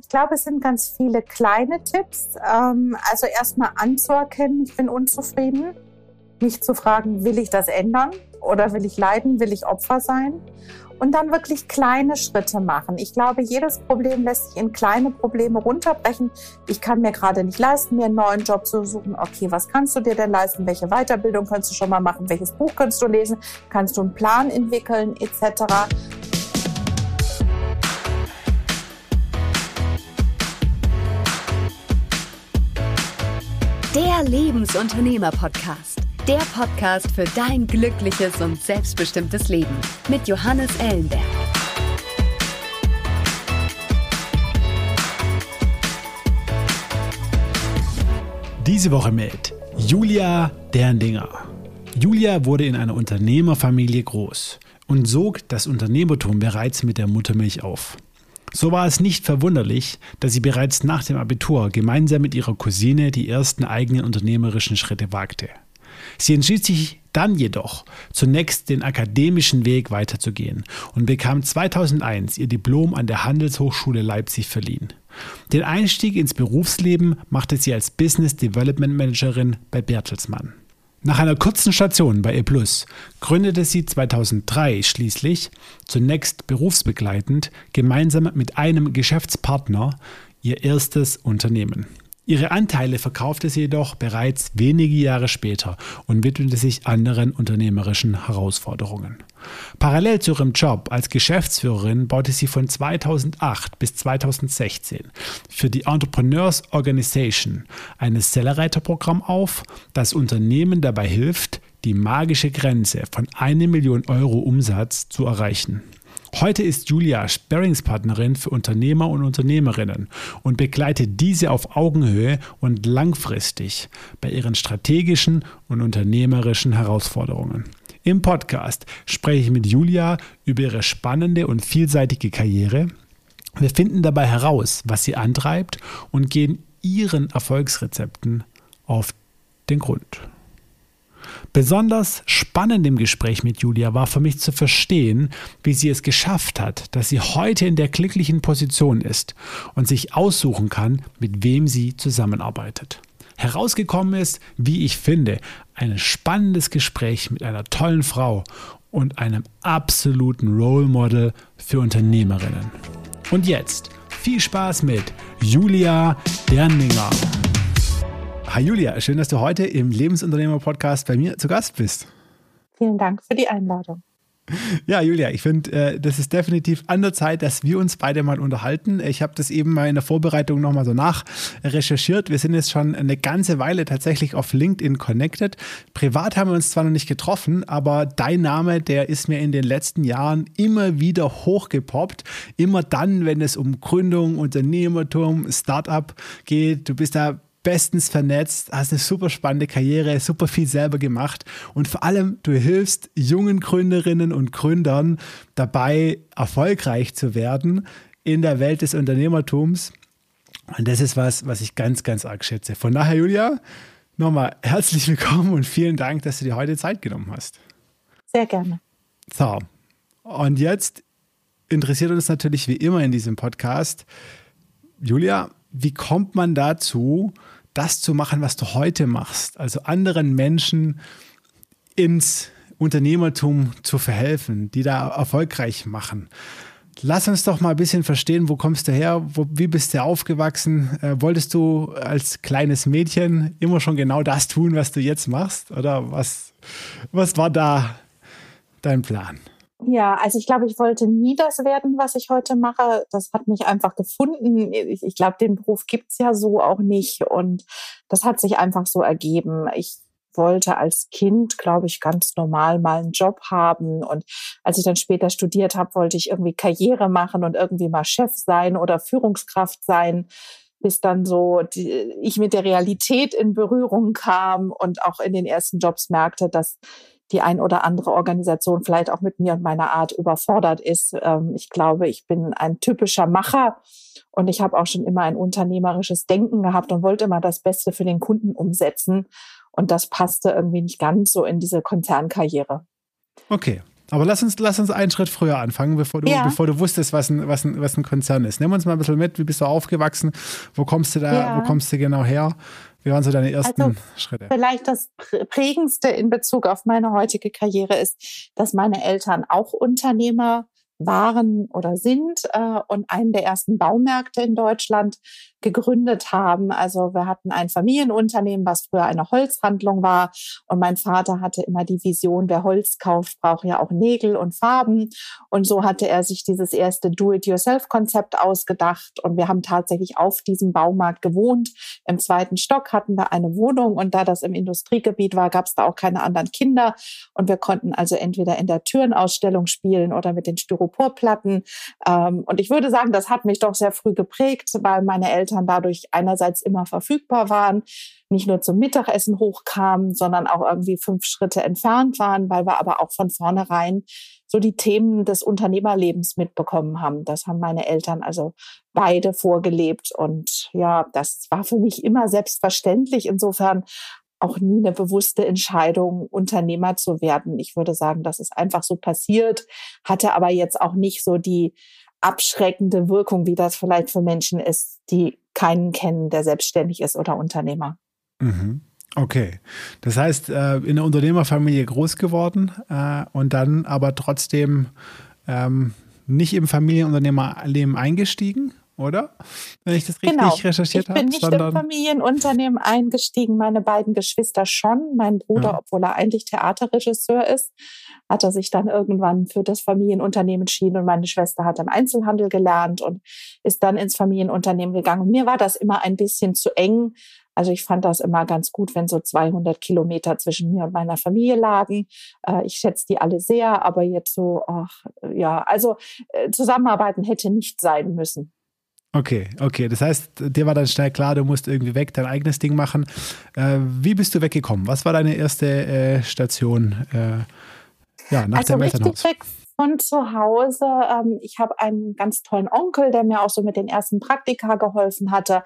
Ich glaube, es sind ganz viele kleine Tipps. Ähm, also erstmal anzuerkennen, ich bin unzufrieden. Mich zu fragen, will ich das ändern oder will ich leiden, will ich Opfer sein? Und dann wirklich kleine Schritte machen. Ich glaube, jedes Problem lässt sich in kleine Probleme runterbrechen. Ich kann mir gerade nicht leisten, mir einen neuen Job zu suchen. Okay, was kannst du dir denn leisten? Welche Weiterbildung kannst du schon mal machen? Welches Buch kannst du lesen? Kannst du einen Plan entwickeln etc.? Der Lebensunternehmer-Podcast. Der Podcast für dein glückliches und selbstbestimmtes Leben mit Johannes Ellenberg. Diese Woche mit Julia Derndinger. Julia wurde in einer Unternehmerfamilie groß und sog das Unternehmertum bereits mit der Muttermilch auf. So war es nicht verwunderlich, dass sie bereits nach dem Abitur gemeinsam mit ihrer Cousine die ersten eigenen unternehmerischen Schritte wagte. Sie entschied sich dann jedoch, zunächst den akademischen Weg weiterzugehen und bekam 2001 ihr Diplom an der Handelshochschule Leipzig verliehen. Den Einstieg ins Berufsleben machte sie als Business Development Managerin bei Bertelsmann. Nach einer kurzen Station bei E gründete sie 2003 schließlich, zunächst berufsbegleitend, gemeinsam mit einem Geschäftspartner ihr erstes Unternehmen. Ihre Anteile verkaufte sie jedoch bereits wenige Jahre später und widmete sich anderen unternehmerischen Herausforderungen. Parallel zu ihrem Job als Geschäftsführerin baute sie von 2008 bis 2016 für die Entrepreneurs Organization ein Sellerreiterprogramm auf, das Unternehmen dabei hilft, die magische Grenze von 1 Million Euro Umsatz zu erreichen. Heute ist Julia Sparringspartnerin für Unternehmer und Unternehmerinnen und begleitet diese auf Augenhöhe und langfristig bei ihren strategischen und unternehmerischen Herausforderungen. Im Podcast spreche ich mit Julia über ihre spannende und vielseitige Karriere. Wir finden dabei heraus, was sie antreibt und gehen ihren Erfolgsrezepten auf den Grund. Besonders spannend im Gespräch mit Julia war für mich zu verstehen, wie sie es geschafft hat, dass sie heute in der glücklichen Position ist und sich aussuchen kann, mit wem sie zusammenarbeitet. Herausgekommen ist, wie ich finde, ein spannendes Gespräch mit einer tollen Frau und einem absoluten Role Model für Unternehmerinnen. Und jetzt viel Spaß mit Julia Derninger. Hi Julia, schön, dass du heute im Lebensunternehmer-Podcast bei mir zu Gast bist. Vielen Dank für die Einladung. Ja, Julia, ich finde, äh, das ist definitiv an der Zeit, dass wir uns beide mal unterhalten. Ich habe das eben mal in der Vorbereitung nochmal so nachrecherchiert. Wir sind jetzt schon eine ganze Weile tatsächlich auf LinkedIn connected. Privat haben wir uns zwar noch nicht getroffen, aber dein Name, der ist mir in den letzten Jahren immer wieder hochgepoppt. Immer dann, wenn es um Gründung, Unternehmertum, Startup geht. Du bist da bestens vernetzt, hast eine super spannende Karriere, super viel selber gemacht und vor allem du hilfst jungen Gründerinnen und Gründern dabei, erfolgreich zu werden in der Welt des Unternehmertums. Und das ist was, was ich ganz, ganz arg schätze. Von daher, Julia, nochmal herzlich willkommen und vielen Dank, dass du dir heute Zeit genommen hast. Sehr gerne. So, und jetzt interessiert uns natürlich wie immer in diesem Podcast, Julia, wie kommt man dazu, das zu machen, was du heute machst? Also anderen Menschen ins Unternehmertum zu verhelfen, die da erfolgreich machen. Lass uns doch mal ein bisschen verstehen, wo kommst du her? Wo, wie bist du aufgewachsen? Äh, wolltest du als kleines Mädchen immer schon genau das tun, was du jetzt machst? Oder was, was war da dein Plan? Ja, also ich glaube, ich wollte nie das werden, was ich heute mache. Das hat mich einfach gefunden. Ich, ich glaube, den Beruf gibt's ja so auch nicht. Und das hat sich einfach so ergeben. Ich wollte als Kind, glaube ich, ganz normal mal einen Job haben. Und als ich dann später studiert habe, wollte ich irgendwie Karriere machen und irgendwie mal Chef sein oder Führungskraft sein bis dann so die, ich mit der Realität in Berührung kam und auch in den ersten Jobs merkte, dass die ein oder andere Organisation vielleicht auch mit mir und meiner Art überfordert ist. Ähm, ich glaube, ich bin ein typischer Macher und ich habe auch schon immer ein unternehmerisches Denken gehabt und wollte immer das Beste für den Kunden umsetzen. Und das passte irgendwie nicht ganz so in diese Konzernkarriere. Okay. Aber lass uns, lass uns einen Schritt früher anfangen, bevor du, ja. bevor du wusstest, was ein, was, ein, was ein Konzern ist. Nimm uns mal ein bisschen mit, wie bist du aufgewachsen? Wo kommst du da, ja. wo kommst du genau her? Wie waren so deine ersten also, Schritte? Vielleicht das prägendste in Bezug auf meine heutige Karriere ist, dass meine Eltern auch Unternehmer waren oder sind äh, und einen der ersten Baumärkte in Deutschland gegründet haben. Also wir hatten ein Familienunternehmen, was früher eine Holzhandlung war. Und mein Vater hatte immer die Vision, wer Holz kauft, braucht ja auch Nägel und Farben. Und so hatte er sich dieses erste Do-it-yourself-Konzept ausgedacht. Und wir haben tatsächlich auf diesem Baumarkt gewohnt. Im zweiten Stock hatten wir eine Wohnung. Und da das im Industriegebiet war, gab es da auch keine anderen Kinder. Und wir konnten also entweder in der Türenausstellung spielen oder mit den Styroporplatten. Ähm, und ich würde sagen, das hat mich doch sehr früh geprägt, weil meine Eltern dadurch einerseits immer verfügbar waren, nicht nur zum Mittagessen hochkamen, sondern auch irgendwie fünf Schritte entfernt waren, weil wir aber auch von vornherein so die Themen des Unternehmerlebens mitbekommen haben. Das haben meine Eltern also beide vorgelebt. Und ja, das war für mich immer selbstverständlich. Insofern auch nie eine bewusste Entscheidung, Unternehmer zu werden. Ich würde sagen, das ist einfach so passiert, hatte aber jetzt auch nicht so die abschreckende Wirkung, wie das vielleicht für Menschen ist, die keinen kennen, der selbstständig ist oder Unternehmer. Mhm. Okay, das heißt, äh, in der Unternehmerfamilie groß geworden äh, und dann aber trotzdem ähm, nicht im Familienunternehmerleben eingestiegen oder? Wenn ich das richtig genau. recherchiert habe. Ich bin nicht im Familienunternehmen eingestiegen, meine beiden Geschwister schon. Mein Bruder, ja. obwohl er eigentlich Theaterregisseur ist, hat er sich dann irgendwann für das Familienunternehmen entschieden und meine Schwester hat im Einzelhandel gelernt und ist dann ins Familienunternehmen gegangen. Und mir war das immer ein bisschen zu eng. Also ich fand das immer ganz gut, wenn so 200 Kilometer zwischen mir und meiner Familie lagen. Äh, ich schätze die alle sehr, aber jetzt so, ach, ja, also äh, zusammenarbeiten hätte nicht sein müssen. Okay, okay. Das heißt, dir war dann schnell klar, du musst irgendwie weg, dein eigenes Ding machen. Äh, wie bist du weggekommen? Was war deine erste äh, Station äh, ja, nach also dem Elternhaus? Weg von zu Hause. Ähm, ich habe einen ganz tollen Onkel, der mir auch so mit den ersten Praktika geholfen hatte.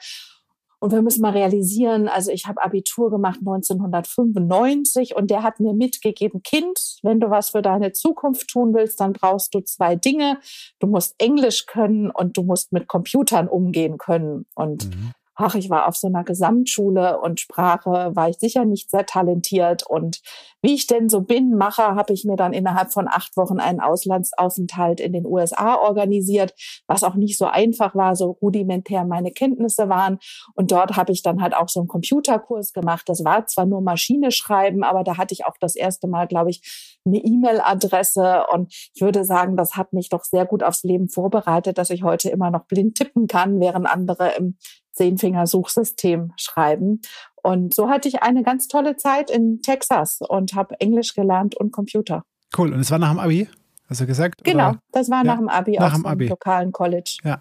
Und wir müssen mal realisieren, also ich habe Abitur gemacht 1995 und der hat mir mitgegeben, Kind, wenn du was für deine Zukunft tun willst, dann brauchst du zwei Dinge. Du musst Englisch können und du musst mit Computern umgehen können. Und mhm ach, ich war auf so einer Gesamtschule und Sprache war ich sicher nicht sehr talentiert. Und wie ich denn so bin, Macher, habe ich mir dann innerhalb von acht Wochen einen Auslandsaufenthalt in den USA organisiert, was auch nicht so einfach war, so rudimentär meine Kenntnisse waren. Und dort habe ich dann halt auch so einen Computerkurs gemacht. Das war zwar nur Maschine schreiben, aber da hatte ich auch das erste Mal, glaube ich, eine E-Mail-Adresse. Und ich würde sagen, das hat mich doch sehr gut aufs Leben vorbereitet, dass ich heute immer noch blind tippen kann, während andere im Zehnfinger-Suchsystem schreiben. Und so hatte ich eine ganz tolle Zeit in Texas und habe Englisch gelernt und Computer. Cool. Und es war nach dem Abi, hast du gesagt? Genau, oder? das war ja, nach dem Abi nach dem Abi. lokalen College. Ja.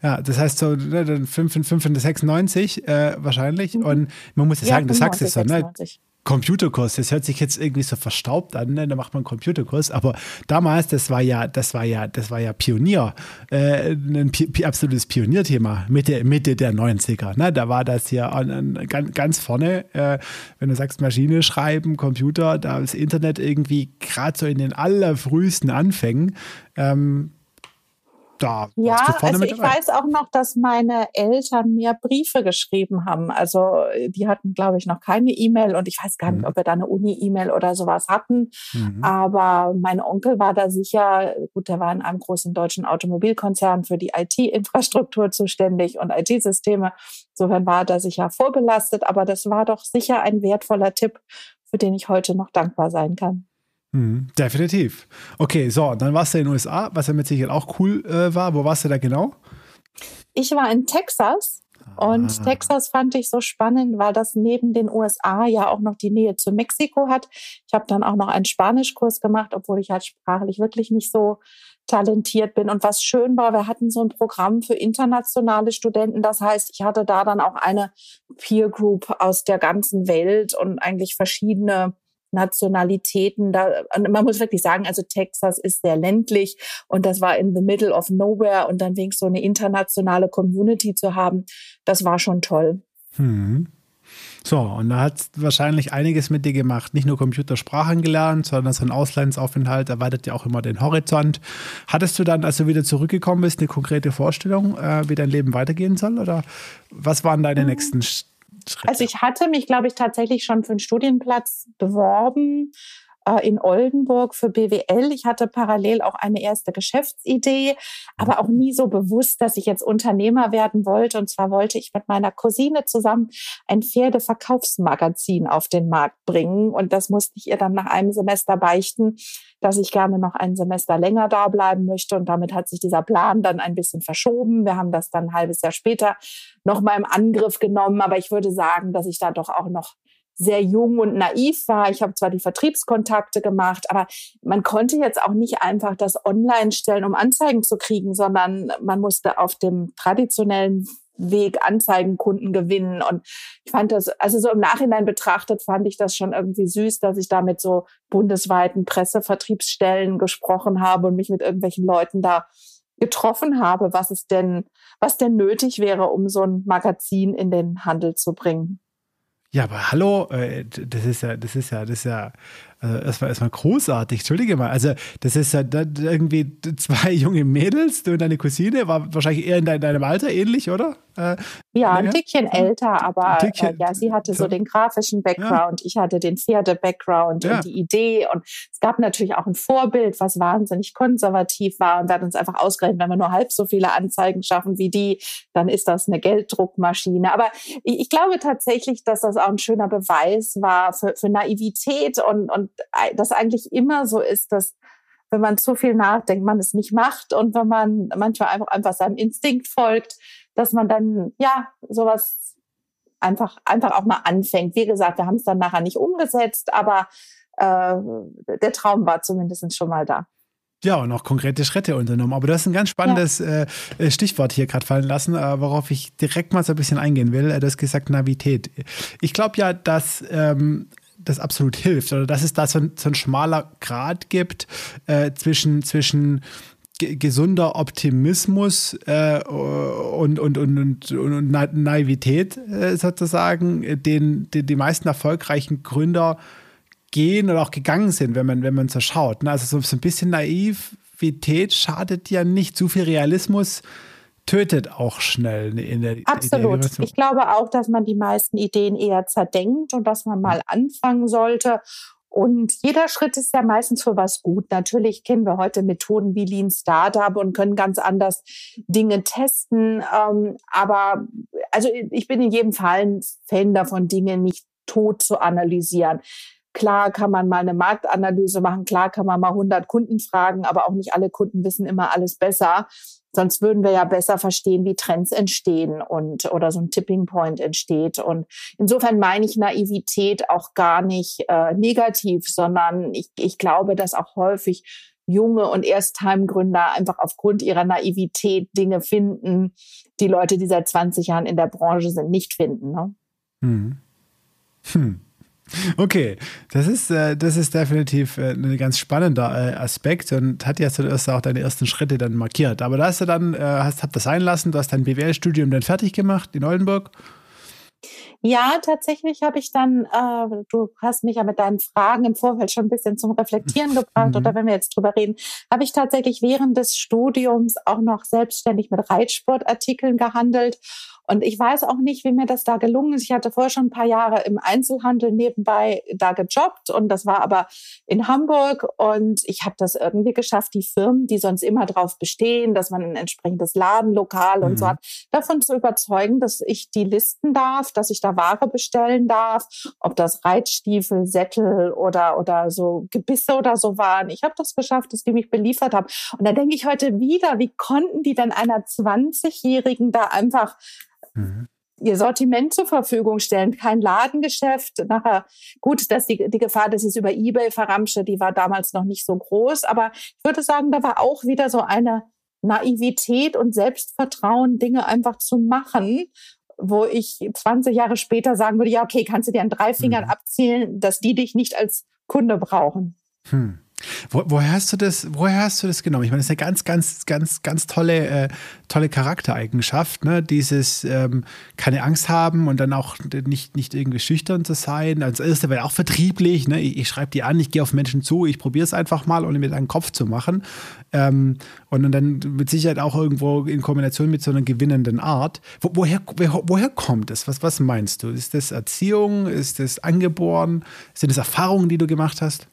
Ja, das heißt so 5 in 5 96 äh, wahrscheinlich. Mhm. Und man muss ja sagen, du sagst es so, ne? Computerkurs, das hört sich jetzt irgendwie so verstaubt an, ne? da macht man einen Computerkurs, aber damals, das war ja, das war ja, das war ja Pionier, äh, ein Pi absolutes Pionierthema, Mitte, Mitte der 90er, ne? da war das ja an, an, ganz, ganz vorne, äh, wenn du sagst Maschine schreiben, Computer, da das Internet irgendwie gerade so in den allerfrühesten Anfängen, ähm, da ja, also ich weiß auch noch, dass meine Eltern mir Briefe geschrieben haben. Also die hatten, glaube ich, noch keine E-Mail und ich weiß gar nicht, mhm. ob wir da eine Uni-E-Mail oder sowas hatten. Mhm. Aber mein Onkel war da sicher, gut, der war in einem großen deutschen Automobilkonzern für die IT-Infrastruktur zuständig und IT-Systeme. Insofern war er da sicher vorbelastet, aber das war doch sicher ein wertvoller Tipp, für den ich heute noch dankbar sein kann. Mhm, definitiv. Okay, so, dann warst du in den USA, was ja mit Sicherheit auch cool äh, war. Wo warst du da genau? Ich war in Texas. Und ah. Texas fand ich so spannend, weil das neben den USA ja auch noch die Nähe zu Mexiko hat. Ich habe dann auch noch einen Spanischkurs gemacht, obwohl ich halt sprachlich wirklich nicht so talentiert bin. Und was schön war, wir hatten so ein Programm für internationale Studenten. Das heißt, ich hatte da dann auch eine Peer Group aus der ganzen Welt und eigentlich verschiedene Nationalitäten. Da, man muss wirklich sagen, also Texas ist sehr ländlich und das war in the middle of nowhere und dann wenigstens so eine internationale Community zu haben, das war schon toll. Hm. So, und da hat wahrscheinlich einiges mit dir gemacht. Nicht nur Computersprachen gelernt, sondern so ein Auslandsaufenthalt erweitert ja auch immer den Horizont. Hattest du dann, als du wieder zurückgekommen bist, eine konkrete Vorstellung, äh, wie dein Leben weitergehen soll? Oder was waren deine mhm. nächsten Schritte? Also ich hatte mich, glaube ich, tatsächlich schon für einen Studienplatz beworben äh, in Oldenburg für BWL. Ich hatte parallel auch eine erste Geschäftsidee, aber auch nie so bewusst, dass ich jetzt Unternehmer werden wollte. Und zwar wollte ich mit meiner Cousine zusammen ein Pferdeverkaufsmagazin auf den Markt bringen. Und das musste ich ihr dann nach einem Semester beichten, dass ich gerne noch ein Semester länger da bleiben möchte. Und damit hat sich dieser Plan dann ein bisschen verschoben. Wir haben das dann ein halbes Jahr später noch mal im Angriff genommen. Aber ich würde sagen, dass ich da doch auch noch sehr jung und naiv war. Ich habe zwar die Vertriebskontakte gemacht, aber man konnte jetzt auch nicht einfach das online stellen, um Anzeigen zu kriegen, sondern man musste auf dem traditionellen Weg Anzeigenkunden gewinnen. Und ich fand das, also so im Nachhinein betrachtet, fand ich das schon irgendwie süß, dass ich da mit so bundesweiten Pressevertriebsstellen gesprochen habe und mich mit irgendwelchen Leuten da getroffen habe, was es denn, was denn nötig wäre, um so ein Magazin in den Handel zu bringen. Ja, aber hallo, äh, das ist ja, das ist ja, das ist ja, also erstmal, erstmal großartig, entschuldige mal. Also, das ist ja irgendwie zwei junge Mädels, du und deine Cousine, war wahrscheinlich eher in deinem Alter ähnlich, oder? Äh, ja, ein Tickchen älter, aber Tickchen, äh, ja, sie hatte so den grafischen Background, ja. ich hatte den Pferde-Background ja. und die Idee. Und es gab natürlich auch ein Vorbild, was wahnsinnig konservativ war. Und wir hatten uns einfach ausgerechnet, wenn wir nur halb so viele Anzeigen schaffen wie die, dann ist das eine Gelddruckmaschine. Aber ich, ich glaube tatsächlich, dass das auch ein schöner Beweis war für, für Naivität und, und das eigentlich immer so ist, dass wenn man zu viel nachdenkt, man es nicht macht und wenn man manchmal einfach, einfach seinem Instinkt folgt, dass man dann, ja, sowas einfach, einfach auch mal anfängt. Wie gesagt, wir haben es dann nachher nicht umgesetzt, aber äh, der Traum war zumindest schon mal da. Ja, und auch konkrete Schritte unternommen. Aber du hast ein ganz spannendes ja. äh, Stichwort hier gerade fallen lassen, äh, worauf ich direkt mal so ein bisschen eingehen will. Äh, du hast gesagt Navität. Ich glaube ja, dass ähm, das absolut hilft oder dass es da so ein, so ein schmaler Grad gibt äh, zwischen, zwischen gesunder Optimismus äh, und, und, und, und, und Naivität äh, sozusagen, den, den die meisten erfolgreichen Gründer gehen oder auch gegangen sind, wenn man, wenn man so schaut. Ne? Also so, so ein bisschen Naivität schadet ja nicht. Zu viel Realismus tötet auch schnell in der Absolut. In der ich glaube auch, dass man die meisten Ideen eher zerdenkt und dass man mal anfangen sollte. Und jeder Schritt ist ja meistens für was gut. Natürlich kennen wir heute Methoden wie Lean Startup und können ganz anders Dinge testen. Ähm, aber also ich bin in jedem Fall ein Fan davon, Dinge nicht tot zu analysieren. Klar kann man mal eine Marktanalyse machen, klar kann man mal 100 Kunden fragen, aber auch nicht alle Kunden wissen immer alles besser. Sonst würden wir ja besser verstehen, wie Trends entstehen und oder so ein Tipping Point entsteht. Und insofern meine ich Naivität auch gar nicht äh, negativ, sondern ich, ich glaube, dass auch häufig junge und Erstheimgründer einfach aufgrund ihrer Naivität Dinge finden, die Leute, die seit 20 Jahren in der Branche sind, nicht finden. Ne? Hm. Hm. Okay, das ist, äh, das ist definitiv äh, ein ganz spannender äh, Aspekt und hat ja zuerst auch deine ersten Schritte dann markiert. Aber da hast du dann, hast, hab das sein lassen, du hast dein BWL-Studium dann fertig gemacht in Oldenburg. Ja, tatsächlich habe ich dann, äh, du hast mich ja mit deinen Fragen im Vorfeld schon ein bisschen zum Reflektieren gebracht, mhm. oder wenn wir jetzt drüber reden, habe ich tatsächlich während des Studiums auch noch selbstständig mit Reitsportartikeln gehandelt und ich weiß auch nicht, wie mir das da gelungen ist. Ich hatte vorher schon ein paar Jahre im Einzelhandel nebenbei da gejobbt und das war aber in Hamburg und ich habe das irgendwie geschafft, die Firmen, die sonst immer drauf bestehen, dass man ein entsprechendes Ladenlokal mhm. und so mhm. hat, davon zu überzeugen, dass ich die listen darf, dass ich da Ware bestellen darf, ob das Reitstiefel, Sättel oder oder so Gebisse oder so waren. Ich habe das geschafft, dass die mich beliefert haben. Und da denke ich heute wieder, wie konnten die denn einer 20-Jährigen da einfach mhm. ihr Sortiment zur Verfügung stellen, kein Ladengeschäft. Nachher, gut, dass die, die Gefahr, dass ich es über Ebay verramsche, die war damals noch nicht so groß. Aber ich würde sagen, da war auch wieder so eine Naivität und Selbstvertrauen, Dinge einfach zu machen, wo ich 20 Jahre später sagen würde, ja, okay, kannst du dir an drei Fingern mhm. abzählen, dass die dich nicht als Kunde brauchen. Hm. Wo, woher hast du das, woher hast du das genommen? Ich meine, das ist eine ganz, ganz, ganz, ganz tolle, äh, tolle Charaktereigenschaft, ne? Dieses ähm, keine Angst haben und dann auch nicht, nicht irgendwie schüchtern zu sein. Als erste wäre auch vertrieblich, ne? Ich, ich schreibe die an, ich gehe auf Menschen zu, ich probiere es einfach mal, ohne mir einen Kopf zu machen. Ähm, und dann mit Sicherheit auch irgendwo in Kombination mit so einer gewinnenden Art. Wo, woher, woher, woher kommt es? Was, was meinst du? Ist das Erziehung? Ist das angeboren? Sind das Erfahrungen, die du gemacht hast?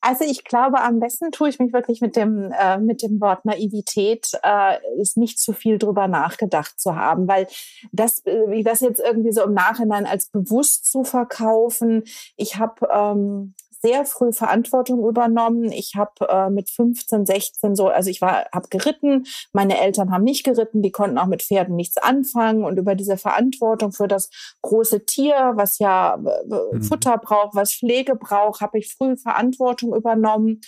Also ich glaube, am besten tue ich mich wirklich mit dem, äh, mit dem Wort Naivität, äh, ist nicht zu viel drüber nachgedacht zu haben, weil das, äh, das jetzt irgendwie so im Nachhinein als bewusst zu verkaufen, ich habe ähm, sehr früh Verantwortung übernommen. Ich habe äh, mit 15, 16 so, also ich war, habe geritten. Meine Eltern haben nicht geritten, die konnten auch mit Pferden nichts anfangen und über diese Verantwortung für das große Tier, was ja äh, mhm. Futter braucht, was Pflege braucht, habe ich früh Verantwortung übernommen.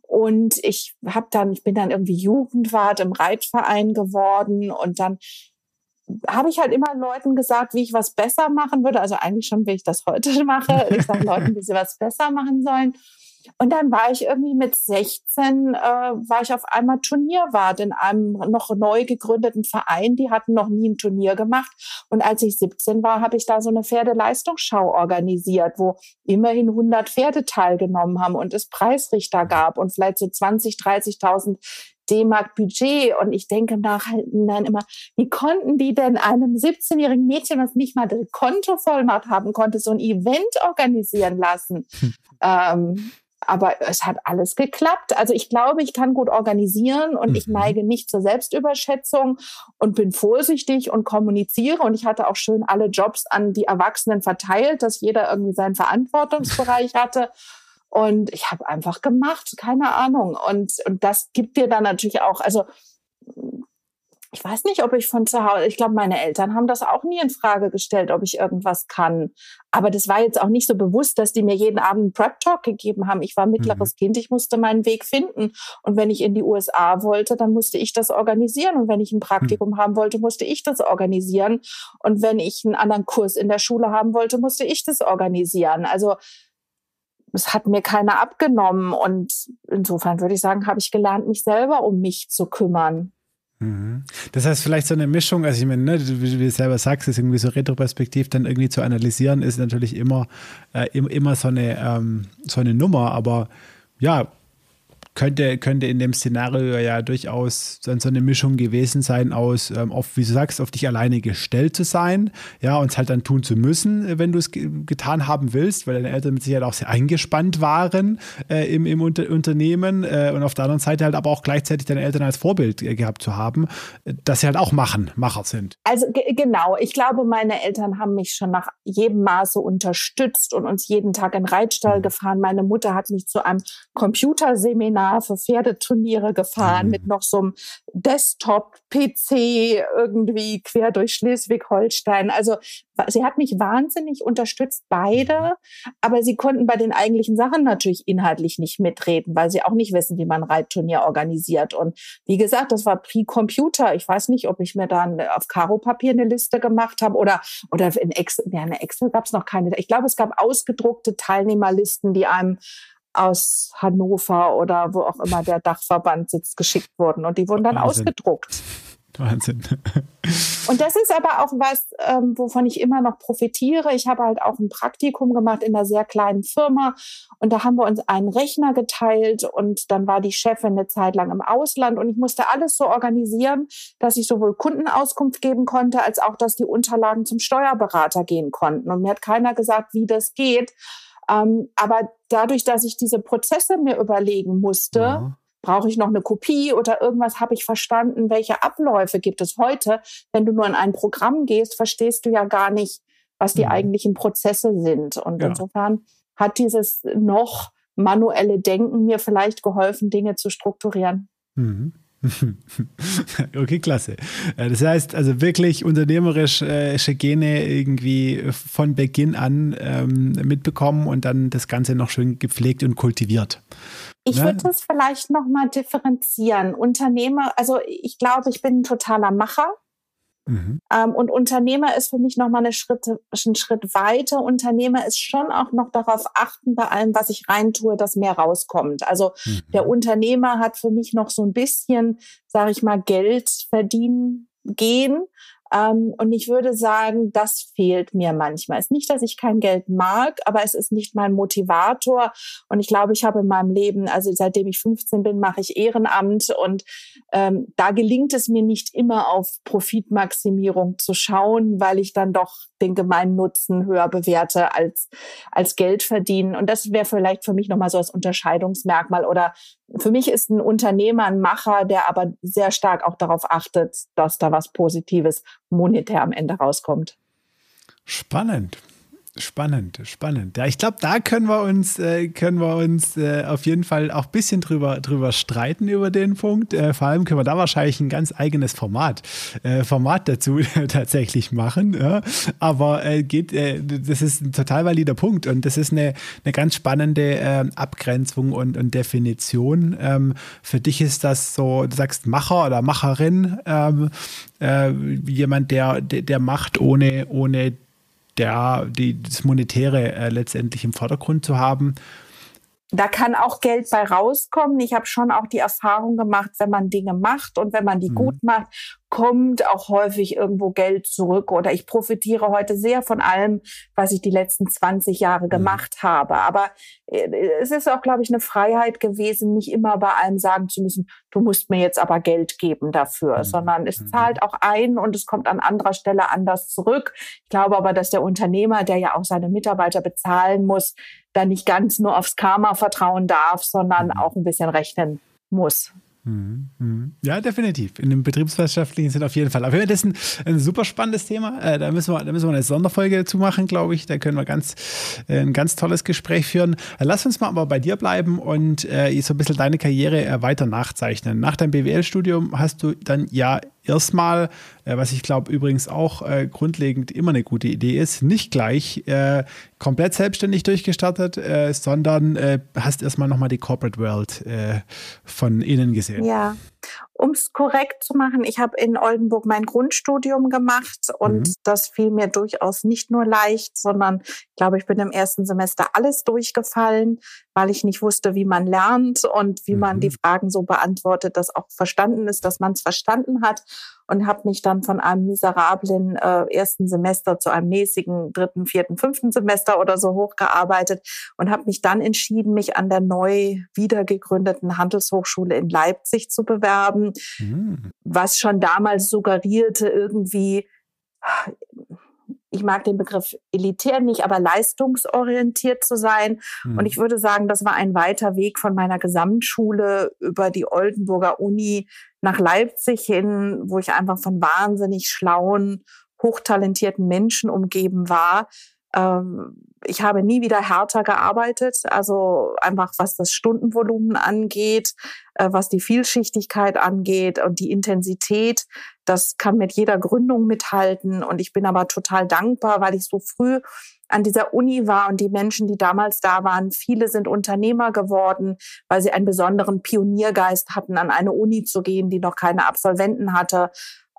Und ich habe dann, ich bin dann irgendwie Jugendwart im Reitverein geworden und dann habe ich halt immer Leuten gesagt, wie ich was besser machen würde. Also eigentlich schon, wie ich das heute mache. Ich sage Leuten, wie sie was besser machen sollen. Und dann war ich irgendwie mit 16, äh, war ich auf einmal Turnierwart in einem noch neu gegründeten Verein. Die hatten noch nie ein Turnier gemacht. Und als ich 17 war, habe ich da so eine Pferdeleistungsschau organisiert, wo immerhin 100 Pferde teilgenommen haben und es Preisrichter gab und vielleicht so 20, 30.000 D-Mark Budget. Und ich denke nach dann immer, wie konnten die denn einem 17-jährigen Mädchen, was nicht mal das Konto vollmacht haben konnte, so ein Event organisieren lassen? Hm. Ähm, aber es hat alles geklappt. Also ich glaube, ich kann gut organisieren und mhm. ich neige nicht zur Selbstüberschätzung und bin vorsichtig und kommuniziere. Und ich hatte auch schön alle Jobs an die Erwachsenen verteilt, dass jeder irgendwie seinen Verantwortungsbereich hatte. Und ich habe einfach gemacht, keine Ahnung. Und, und das gibt dir dann natürlich auch, also ich weiß nicht, ob ich von zu Hause, ich glaube, meine Eltern haben das auch nie in Frage gestellt, ob ich irgendwas kann. Aber das war jetzt auch nicht so bewusst, dass die mir jeden Abend einen Prep Talk gegeben haben. Ich war mittleres mhm. Kind, ich musste meinen Weg finden. Und wenn ich in die USA wollte, dann musste ich das organisieren. Und wenn ich ein Praktikum mhm. haben wollte, musste ich das organisieren. Und wenn ich einen anderen Kurs in der Schule haben wollte, musste ich das organisieren. Also es hat mir keiner abgenommen. Und insofern würde ich sagen, habe ich gelernt, mich selber um mich zu kümmern. Mhm. Das heißt, vielleicht so eine Mischung, also ich meine, ne, wie du selber sagst, ist irgendwie so retroperspektiv dann irgendwie zu analysieren, ist natürlich immer, äh, immer so eine, ähm, so eine Nummer, aber ja, könnte, könnte in dem Szenario ja durchaus dann so eine Mischung gewesen sein aus, ähm, auf, wie du sagst, auf dich alleine gestellt zu sein, ja, und es halt dann tun zu müssen, wenn du es ge getan haben willst, weil deine Eltern mit Sicherheit auch sehr eingespannt waren äh, im, im Unter Unternehmen äh, und auf der anderen Seite halt aber auch gleichzeitig deine Eltern als Vorbild äh, gehabt zu haben, äh, dass sie halt auch machen, Macher sind. Also genau, ich glaube, meine Eltern haben mich schon nach jedem Maße unterstützt und uns jeden Tag in Reitstall mhm. gefahren. Meine Mutter hat mich zu einem Computerseminar Für Pferdeturniere gefahren mhm. mit noch so einem Desktop-PC irgendwie quer durch Schleswig-Holstein. Also sie hat mich wahnsinnig unterstützt, beide, aber sie konnten bei den eigentlichen Sachen natürlich inhaltlich nicht mitreden, weil sie auch nicht wissen, wie man Reitturnier organisiert. Und wie gesagt, das war Pre-Computer. Ich weiß nicht, ob ich mir dann auf Karo-Papier eine Liste gemacht habe oder, oder in Excel, ja, in Excel gab es noch keine. Ich glaube, es gab ausgedruckte Teilnehmerlisten, die einem aus Hannover oder wo auch immer der Dachverband sitzt, geschickt wurden. Und die wurden dann Wahnsinn. ausgedruckt. Wahnsinn. Und das ist aber auch was, ähm, wovon ich immer noch profitiere. Ich habe halt auch ein Praktikum gemacht in einer sehr kleinen Firma und da haben wir uns einen Rechner geteilt und dann war die Chefin eine Zeit lang im Ausland und ich musste alles so organisieren, dass ich sowohl Kundenauskunft geben konnte, als auch, dass die Unterlagen zum Steuerberater gehen konnten. Und mir hat keiner gesagt, wie das geht. Ähm, aber dadurch, dass ich diese Prozesse mir überlegen musste, ja. brauche ich noch eine Kopie oder irgendwas, habe ich verstanden, welche Abläufe gibt es heute. Wenn du nur in ein Programm gehst, verstehst du ja gar nicht, was die ja. eigentlichen Prozesse sind. Und ja. insofern hat dieses noch manuelle Denken mir vielleicht geholfen, Dinge zu strukturieren. Mhm. okay, klasse. Äh, das heißt also wirklich unternehmerische Gene irgendwie von Beginn an ähm, mitbekommen und dann das Ganze noch schön gepflegt und kultiviert. Ich ne? würde das vielleicht noch mal differenzieren. Unternehmer, also ich glaube, ich bin ein totaler Macher. Mhm. Ähm, und Unternehmer ist für mich nochmal eine Schritt, ein Schritt weiter. Unternehmer ist schon auch noch darauf achten, bei allem, was ich reintue, dass mehr rauskommt. Also mhm. der Unternehmer hat für mich noch so ein bisschen, sage ich mal, Geld verdienen gehen. Ähm, und ich würde sagen, das fehlt mir manchmal. Es ist nicht, dass ich kein Geld mag, aber es ist nicht mein Motivator. Und ich glaube, ich habe in meinem Leben, also seitdem ich 15 bin, mache ich Ehrenamt und ähm, da gelingt es mir nicht immer auf Profitmaximierung zu schauen, weil ich dann doch den gemeinen Nutzen höher bewerte als, als Geld verdienen. Und das wäre vielleicht für mich nochmal so als Unterscheidungsmerkmal. Oder für mich ist ein Unternehmer ein Macher, der aber sehr stark auch darauf achtet, dass da was Positives monetär am Ende rauskommt. Spannend. Spannend, spannend. Ja, ich glaube, da können wir uns, äh, können wir uns äh, auf jeden Fall auch ein bisschen drüber, drüber streiten über den Punkt. Äh, vor allem können wir da wahrscheinlich ein ganz eigenes Format, äh, Format dazu tatsächlich machen. Ja? Aber äh, geht, äh, das ist ein total valider Punkt und das ist eine, eine ganz spannende ähm, Abgrenzung und, und Definition. Ähm, für dich ist das so, du sagst Macher oder Macherin, ähm, jemand, der, der, der macht, ohne, ohne der, die, das Monetäre äh, letztendlich im Vordergrund zu haben. Da kann auch Geld bei rauskommen. Ich habe schon auch die Erfahrung gemacht, wenn man Dinge macht und wenn man die mhm. gut macht, kommt auch häufig irgendwo Geld zurück oder ich profitiere heute sehr von allem, was ich die letzten 20 Jahre mhm. gemacht mhm. habe. Aber äh, es ist auch, glaube ich, eine Freiheit gewesen, nicht immer bei allem sagen zu müssen, du musst mir jetzt aber Geld geben dafür, mhm. sondern es mhm. zahlt auch ein und es kommt an anderer Stelle anders zurück. Ich glaube aber, dass der Unternehmer, der ja auch seine Mitarbeiter bezahlen muss, da nicht ganz nur aufs Karma vertrauen darf, sondern mhm. auch ein bisschen rechnen muss. Mhm, mhm. Ja, definitiv. In dem betriebswirtschaftlichen Sinn auf jeden Fall. Aber das ist ein, ein super spannendes Thema. Äh, da, müssen wir, da müssen wir eine Sonderfolge dazu machen, glaube ich. Da können wir ganz, äh, ein ganz tolles Gespräch führen. Äh, lass uns mal aber bei dir bleiben und so ein bisschen deine Karriere weiter nachzeichnen. Nach deinem BWL-Studium hast du dann ja erstmal, äh, was ich glaube übrigens auch äh, grundlegend immer eine gute Idee ist, nicht gleich äh, komplett selbstständig durchgestartet, äh, sondern äh, hast erstmal nochmal die Corporate World äh, von innen gesehen. Ja, um es korrekt zu machen, ich habe in Oldenburg mein Grundstudium gemacht und mhm. das fiel mir durchaus nicht nur leicht, sondern ich glaube, ich bin im ersten Semester alles durchgefallen, weil ich nicht wusste, wie man lernt und wie mhm. man die mhm. Fragen so beantwortet, dass auch verstanden ist, dass man es verstanden hat und habe mich dann von einem miserablen äh, ersten Semester zu einem mäßigen dritten, vierten, fünften Semester oder so hochgearbeitet und habe mich dann entschieden, mich an der neu wiedergegründeten Handelshochschule in Leipzig zu bewerben mhm. was schon damals suggerierte, irgendwie, ich mag den Begriff elitär nicht, aber leistungsorientiert zu sein. Mhm. Und ich würde sagen, das war ein weiter Weg von meiner Gesamtschule über die Oldenburger Uni nach Leipzig hin, wo ich einfach von wahnsinnig schlauen, hochtalentierten Menschen umgeben war, ähm, ich habe nie wieder härter gearbeitet, also einfach was das Stundenvolumen angeht, äh, was die Vielschichtigkeit angeht und die Intensität. Das kann mit jeder Gründung mithalten. Und ich bin aber total dankbar, weil ich so früh an dieser Uni war und die Menschen, die damals da waren, viele sind Unternehmer geworden, weil sie einen besonderen Pioniergeist hatten, an eine Uni zu gehen, die noch keine Absolventen hatte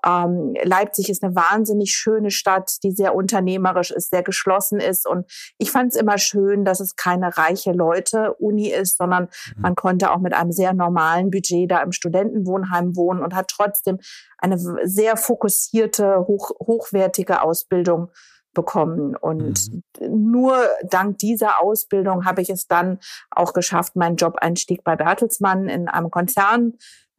ähm, Leipzig ist eine wahnsinnig schöne Stadt, die sehr unternehmerisch ist, sehr geschlossen ist. Und ich fand es immer schön, dass es keine reiche Leute-Uni ist, sondern mhm. man konnte auch mit einem sehr normalen Budget da im Studentenwohnheim wohnen und hat trotzdem eine sehr fokussierte, hoch, hochwertige Ausbildung bekommen. Und mhm. nur dank dieser Ausbildung habe ich es dann auch geschafft, meinen Job-Einstieg bei Bertelsmann in einem Konzern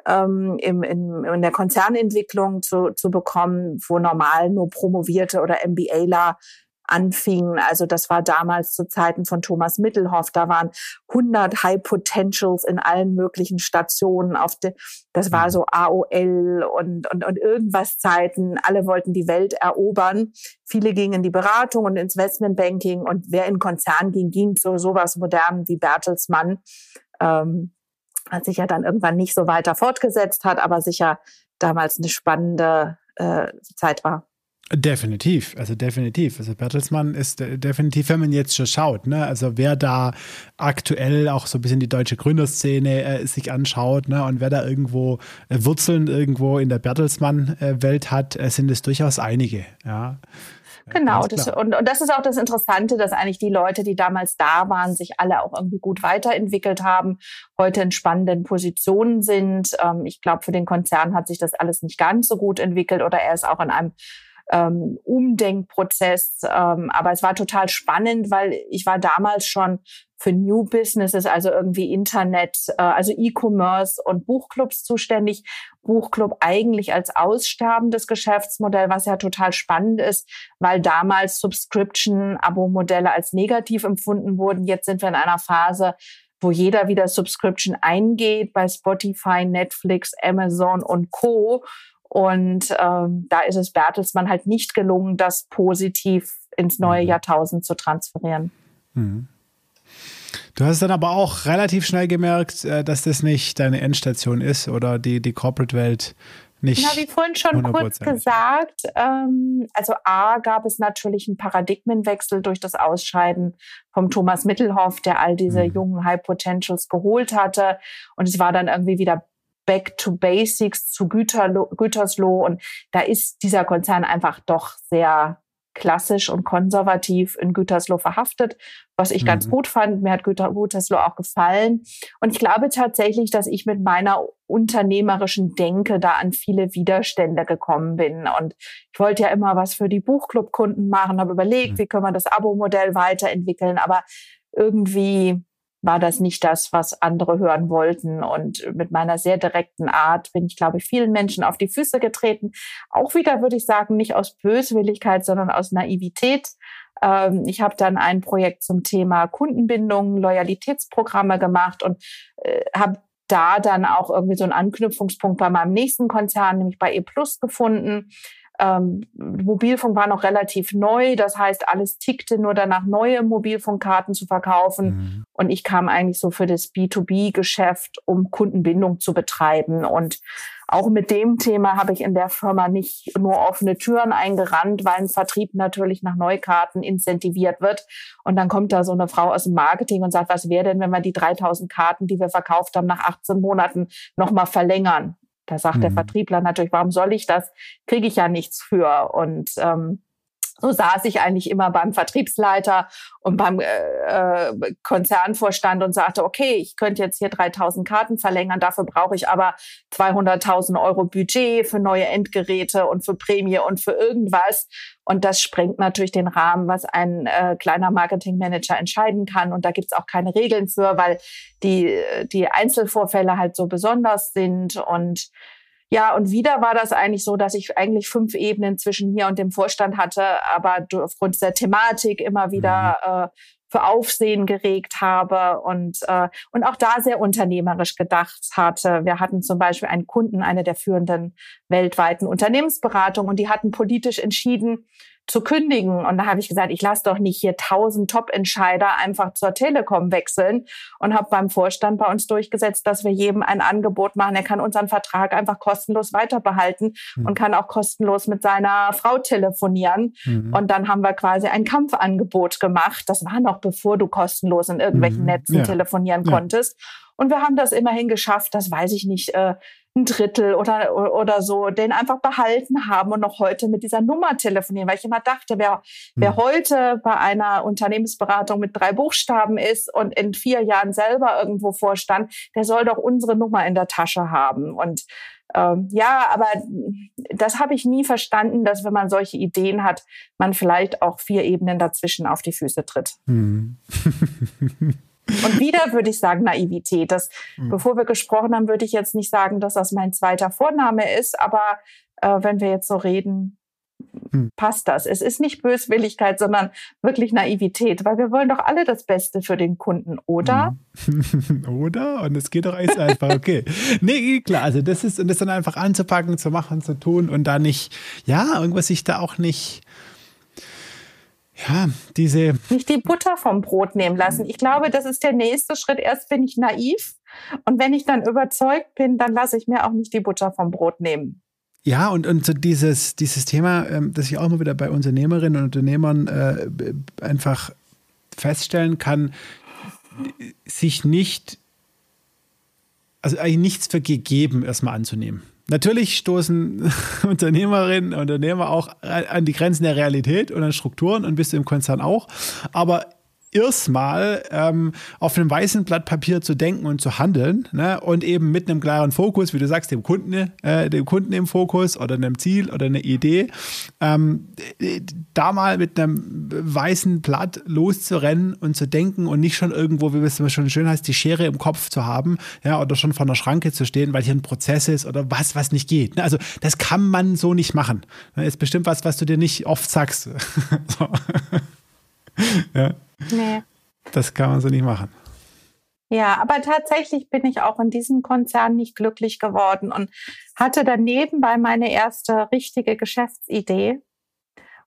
ähm, im, in, in der Konzernentwicklung zu, zu bekommen, wo normal nur Promovierte oder MBAler anfingen. Also das war damals zu Zeiten von Thomas Mittelhoff. Da waren 100 High Potentials in allen möglichen Stationen. Auf de, das war mhm. so AOL und, und, und irgendwas Zeiten. Alle wollten die Welt erobern. Viele gingen in die Beratung und ins Investmentbanking. Und wer in Konzern ging, ging zu sowas modern wie Bertelsmann. Ähm, was sich ja dann irgendwann nicht so weiter fortgesetzt hat, aber sicher damals eine spannende äh, Zeit war. Definitiv, also definitiv. Also Bertelsmann ist definitiv, wenn man jetzt schon schaut, ne, also wer da aktuell auch so ein bisschen die deutsche Gründerszene äh, sich anschaut, ne, und wer da irgendwo äh, Wurzeln irgendwo in der Bertelsmann-Welt hat, äh, sind es durchaus einige, ja. Genau, das, und, und das ist auch das Interessante, dass eigentlich die Leute, die damals da waren, sich alle auch irgendwie gut weiterentwickelt haben, heute in spannenden Positionen sind. Ähm, ich glaube, für den Konzern hat sich das alles nicht ganz so gut entwickelt oder er ist auch in einem ähm, Umdenkprozess. Ähm, aber es war total spannend, weil ich war damals schon für New Businesses, also irgendwie Internet, äh, also E-Commerce und Buchclubs zuständig. Buchclub eigentlich als aussterbendes Geschäftsmodell, was ja total spannend ist, weil damals Subscription-Abo-Modelle als negativ empfunden wurden. Jetzt sind wir in einer Phase, wo jeder wieder Subscription eingeht bei Spotify, Netflix, Amazon und Co. Und ähm, da ist es Bertelsmann halt nicht gelungen, das positiv ins neue mhm. Jahrtausend zu transferieren. Mhm. Du hast dann aber auch relativ schnell gemerkt, äh, dass das nicht deine Endstation ist oder die, die Corporate-Welt nicht. Na, wie vorhin schon kurz gesagt, ähm, also A gab es natürlich einen Paradigmenwechsel durch das Ausscheiden vom Thomas Mittelhoff, der all diese mhm. jungen High Potentials geholt hatte. Und es war dann irgendwie wieder Back to Basics zu Güterlo Gütersloh. Und da ist dieser Konzern einfach doch sehr klassisch und konservativ in Gütersloh verhaftet, was ich mhm. ganz gut fand. Mir hat Güter Gütersloh auch gefallen. Und ich glaube tatsächlich, dass ich mit meiner unternehmerischen Denke da an viele Widerstände gekommen bin. Und ich wollte ja immer was für die Buchclub-Kunden machen, habe überlegt, mhm. wie können wir das Abo-Modell weiterentwickeln. Aber irgendwie war das nicht das, was andere hören wollten. Und mit meiner sehr direkten Art bin ich, glaube ich, vielen Menschen auf die Füße getreten. Auch wieder, würde ich sagen, nicht aus Böswilligkeit, sondern aus Naivität. Ähm, ich habe dann ein Projekt zum Thema Kundenbindung, Loyalitätsprogramme gemacht und äh, habe da dann auch irgendwie so einen Anknüpfungspunkt bei meinem nächsten Konzern, nämlich bei E Plus gefunden. Ähm, Mobilfunk war noch relativ neu, das heißt, alles tickte nur danach, neue Mobilfunkkarten zu verkaufen. Mhm. Und ich kam eigentlich so für das B2B-Geschäft, um Kundenbindung zu betreiben. Und auch mit dem Thema habe ich in der Firma nicht nur offene Türen eingerannt, weil ein Vertrieb natürlich nach Neukarten incentiviert wird. Und dann kommt da so eine Frau aus dem Marketing und sagt, was wäre denn, wenn wir die 3000 Karten, die wir verkauft haben, nach 18 Monaten nochmal verlängern? Da sagt mhm. der Vertriebler natürlich, warum soll ich das? Kriege ich ja nichts für. Und ähm, so saß ich eigentlich immer beim Vertriebsleiter und beim äh, äh Konzernvorstand und sagte, okay, ich könnte jetzt hier 3000 Karten verlängern, dafür brauche ich aber 200.000 Euro Budget für neue Endgeräte und für Prämie und für irgendwas. Und das sprengt natürlich den Rahmen, was ein äh, kleiner Marketingmanager entscheiden kann. Und da gibt's auch keine Regeln für, weil die, die Einzelvorfälle halt so besonders sind und ja, und wieder war das eigentlich so, dass ich eigentlich fünf Ebenen zwischen mir und dem Vorstand hatte, aber aufgrund dieser Thematik immer wieder mhm. äh, für Aufsehen geregt habe und, äh, und auch da sehr unternehmerisch gedacht hatte. Wir hatten zum Beispiel einen Kunden, eine der führenden weltweiten Unternehmensberatungen, und die hatten politisch entschieden, zu kündigen. Und da habe ich gesagt, ich lasse doch nicht hier tausend Top-Entscheider einfach zur Telekom wechseln und habe beim Vorstand bei uns durchgesetzt, dass wir jedem ein Angebot machen. Er kann unseren Vertrag einfach kostenlos weiterbehalten mhm. und kann auch kostenlos mit seiner Frau telefonieren. Mhm. Und dann haben wir quasi ein Kampfangebot gemacht. Das war noch bevor du kostenlos in irgendwelchen mhm. Netzen ja. telefonieren ja. konntest. Und wir haben das immerhin geschafft, das weiß ich nicht, äh, ein Drittel oder, oder so, den einfach behalten haben und noch heute mit dieser Nummer telefonieren, weil ich immer dachte, wer, wer hm. heute bei einer Unternehmensberatung mit drei Buchstaben ist und in vier Jahren selber irgendwo vorstand, der soll doch unsere Nummer in der Tasche haben. Und ähm, ja, aber das habe ich nie verstanden, dass wenn man solche Ideen hat, man vielleicht auch vier Ebenen dazwischen auf die Füße tritt. Hm. Und wieder würde ich sagen Naivität. Das, mhm. Bevor wir gesprochen haben, würde ich jetzt nicht sagen, dass das mein zweiter Vorname ist, aber äh, wenn wir jetzt so reden, mhm. passt das. Es ist nicht Böswilligkeit, sondern wirklich Naivität, weil wir wollen doch alle das Beste für den Kunden, oder? Mhm. oder? Und es geht doch einfach, okay. nee, klar, also das ist, und das dann einfach anzupacken, zu machen, zu tun und da nicht, ja, irgendwas sich da auch nicht ja, diese. Nicht die Butter vom Brot nehmen lassen. Ich glaube, das ist der nächste Schritt. Erst bin ich naiv und wenn ich dann überzeugt bin, dann lasse ich mir auch nicht die Butter vom Brot nehmen. Ja, und, und so dieses, dieses Thema, ähm, das ich auch immer wieder bei Unternehmerinnen und Unternehmern äh, einfach feststellen kann, sich nicht, also eigentlich nichts für gegeben erstmal anzunehmen. Natürlich stoßen Unternehmerinnen und Unternehmer auch an die Grenzen der Realität und an Strukturen und bist du im Konzern auch. Aber erstmal ähm, auf einem weißen Blatt Papier zu denken und zu handeln ne? und eben mit einem klaren Fokus, wie du sagst, dem Kunden, äh, dem Kunden im Fokus oder einem Ziel oder einer Idee, ähm, da mal mit einem weißen Blatt loszurennen und zu denken und nicht schon irgendwo, wie es schon schön heißt, die Schere im Kopf zu haben, ja, oder schon vor der Schranke zu stehen, weil hier ein Prozess ist oder was, was nicht geht. Ne? Also das kann man so nicht machen. Das ne? ist bestimmt was, was du dir nicht oft sagst. so. ja. Nee. Das kann man so nicht machen. Ja, aber tatsächlich bin ich auch in diesem Konzern nicht glücklich geworden und hatte dann nebenbei meine erste richtige Geschäftsidee.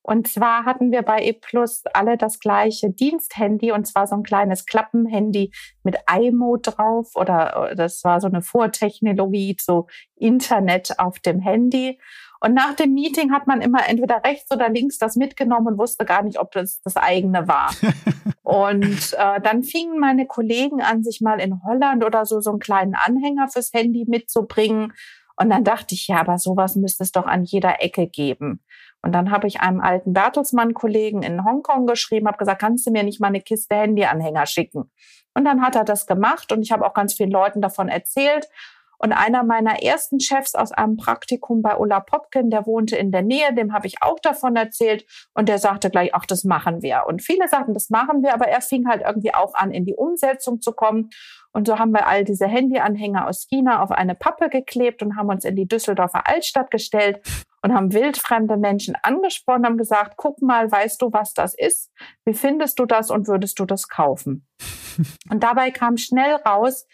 Und zwar hatten wir bei E Plus alle das gleiche Diensthandy und zwar so ein kleines Klappenhandy mit iMode drauf oder das war so eine Vortechnologie, so Internet auf dem Handy. Und nach dem Meeting hat man immer entweder rechts oder links das mitgenommen und wusste gar nicht, ob das das eigene war. und äh, dann fingen meine Kollegen an, sich mal in Holland oder so so einen kleinen Anhänger fürs Handy mitzubringen. Und dann dachte ich, ja, aber sowas müsste es doch an jeder Ecke geben. Und dann habe ich einem alten Bertelsmann-Kollegen in Hongkong geschrieben, habe gesagt, kannst du mir nicht mal eine Kiste Handyanhänger schicken? Und dann hat er das gemacht und ich habe auch ganz vielen Leuten davon erzählt. Und einer meiner ersten Chefs aus einem Praktikum bei Ulla Popkin, der wohnte in der Nähe, dem habe ich auch davon erzählt und der sagte gleich, ach, das machen wir. Und viele sagten, das machen wir, aber er fing halt irgendwie auch an, in die Umsetzung zu kommen. Und so haben wir all diese Handyanhänger aus China auf eine Pappe geklebt und haben uns in die Düsseldorfer Altstadt gestellt und haben wildfremde Menschen angesprochen, haben gesagt, guck mal, weißt du, was das ist? Wie findest du das und würdest du das kaufen? Und dabei kam schnell raus,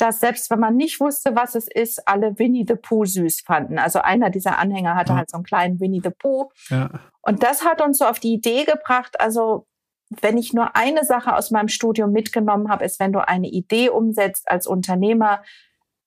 dass selbst wenn man nicht wusste, was es ist, alle Winnie the Pooh süß fanden. Also einer dieser Anhänger hatte ja. halt so einen kleinen Winnie the Pooh. Ja. Und das hat uns so auf die Idee gebracht, also wenn ich nur eine Sache aus meinem Studium mitgenommen habe, ist, wenn du eine Idee umsetzt als Unternehmer,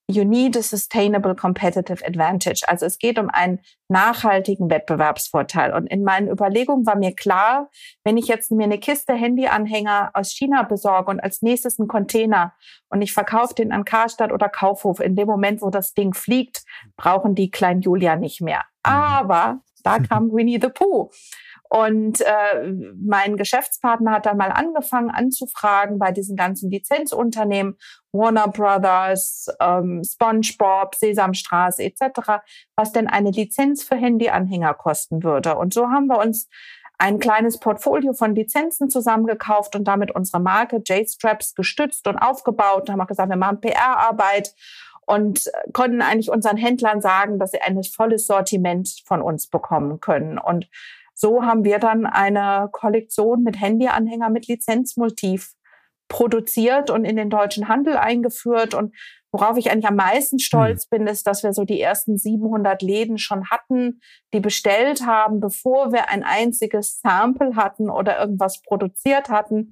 you need a sustainable competitive advantage. Also es geht um einen nachhaltigen Wettbewerbsvorteil. Und in meinen Überlegungen war mir klar, wenn ich jetzt mir eine Kiste Handyanhänger aus China besorge und als nächstes einen Container und ich verkaufe den an Karstadt oder Kaufhof, in dem Moment, wo das Ding fliegt, brauchen die kleinen Julia nicht mehr. Aber da kam Winnie the Pooh. Und äh, mein Geschäftspartner hat dann mal angefangen anzufragen bei diesen ganzen Lizenzunternehmen, Warner Brothers, ähm, SpongeBob, Sesamstraße etc., was denn eine Lizenz für Handyanhänger kosten würde. Und so haben wir uns ein kleines Portfolio von Lizenzen zusammengekauft und damit unsere Marke J-Straps gestützt und aufgebaut. Da haben wir gesagt, wir machen PR-Arbeit und konnten eigentlich unseren Händlern sagen, dass sie ein volles Sortiment von uns bekommen können. Und so haben wir dann eine Kollektion mit Handyanhänger mit Lizenzmotiv produziert und in den deutschen Handel eingeführt. Und worauf ich eigentlich am meisten stolz hm. bin, ist, dass wir so die ersten 700 Läden schon hatten, die bestellt haben, bevor wir ein einziges Sample hatten oder irgendwas produziert hatten.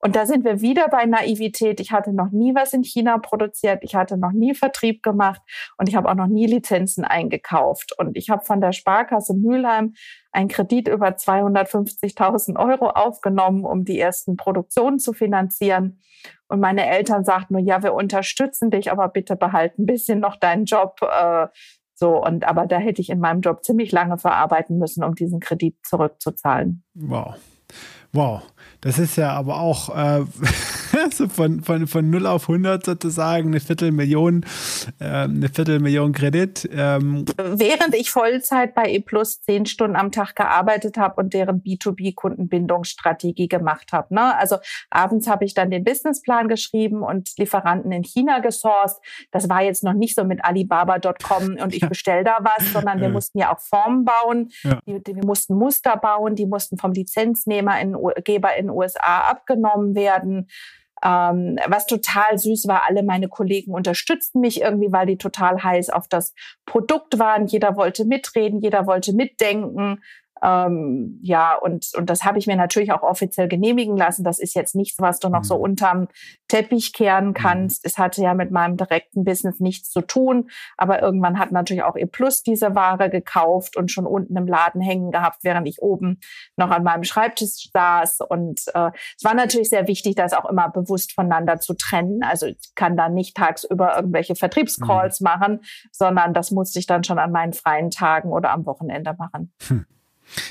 Und da sind wir wieder bei Naivität. Ich hatte noch nie was in China produziert. Ich hatte noch nie Vertrieb gemacht und ich habe auch noch nie Lizenzen eingekauft. Und ich habe von der Sparkasse Mülheim einen Kredit über 250.000 Euro aufgenommen, um die ersten Produktionen zu finanzieren. Und meine Eltern sagten nur, ja, wir unterstützen dich, aber bitte behalten ein bisschen noch deinen Job. Äh, so, und aber da hätte ich in meinem Job ziemlich lange verarbeiten müssen, um diesen Kredit zurückzuzahlen. Wow. Wow, das ist ja aber auch äh, so von, von, von 0 auf 100 sozusagen eine Viertelmillion, äh, eine Viertelmillion Kredit. Ähm. Während ich Vollzeit bei E Plus zehn Stunden am Tag gearbeitet habe und deren B2B-Kundenbindungsstrategie gemacht habe. Ne? Also abends habe ich dann den Businessplan geschrieben und Lieferanten in China gesourced. Das war jetzt noch nicht so mit Alibaba.com und ich bestelle da was, sondern wir mussten ja auch Formen bauen. Ja. Wir mussten Muster bauen, die mussten vom Lizenznehmer in Geber in den USA abgenommen werden. Ähm, was total süß war, alle meine Kollegen unterstützten mich irgendwie, weil die total heiß auf das Produkt waren. Jeder wollte mitreden, jeder wollte mitdenken. Ähm, ja, und, und das habe ich mir natürlich auch offiziell genehmigen lassen. Das ist jetzt nichts, was du noch so mhm. unterm Teppich kehren mhm. kannst. Es hatte ja mit meinem direkten Business nichts zu tun. Aber irgendwann hat natürlich auch ihr Plus diese Ware gekauft und schon unten im Laden hängen gehabt, während ich oben noch an meinem Schreibtisch saß. Und äh, es war natürlich sehr wichtig, das auch immer bewusst voneinander zu trennen. Also ich kann da nicht tagsüber irgendwelche Vertriebscalls mhm. machen, sondern das musste ich dann schon an meinen freien Tagen oder am Wochenende machen. Hm.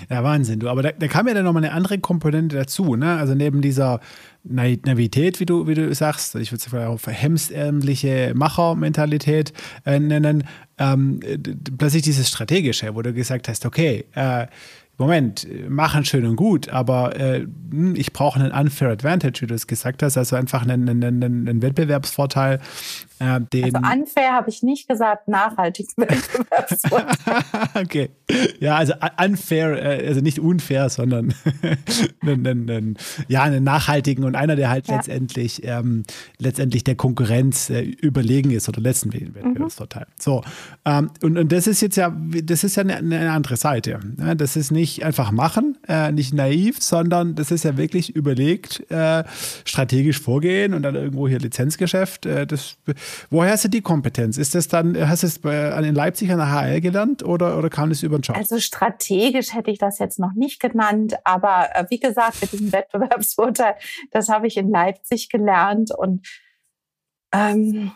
Ja, Wahnsinn, du. Aber da, da kam ja dann nochmal eine andere Komponente dazu, ne? Also neben dieser Naivität, wie du, wie du sagst, ich würde es vielleicht auch hemsärmliche Machermentalität äh, nennen, ähm, plötzlich dieses Strategische, wo du gesagt hast, okay, äh, Moment, machen schön und gut, aber äh, hm, ich brauche einen unfair advantage, wie du es gesagt hast, also einfach einen, einen, einen Wettbewerbsvorteil, äh, den also unfair habe ich nicht gesagt, nachhaltig okay. Ja, also unfair, äh, also nicht unfair, sondern einen, einen, ja, einen nachhaltigen und einer, der halt ja. letztendlich, ähm, letztendlich der Konkurrenz äh, überlegen ist oder letzten Wettbewerbsvorteil. Mhm. So. Ähm, und, und das ist jetzt ja, das ist ja eine, eine andere Seite. Ne? Das ist nicht einfach machen, äh, nicht naiv, sondern das ist ja wirklich überlegt, äh, strategisch vorgehen und dann irgendwo hier Lizenzgeschäft. Äh, das Woher hast du die Kompetenz? Ist das dann, hast du es in Leipzig an der HL gelernt oder, oder kam es über den Job? Also strategisch hätte ich das jetzt noch nicht genannt, aber äh, wie gesagt, mit diesem Wettbewerbsvorteil, das habe ich in Leipzig gelernt und ähm,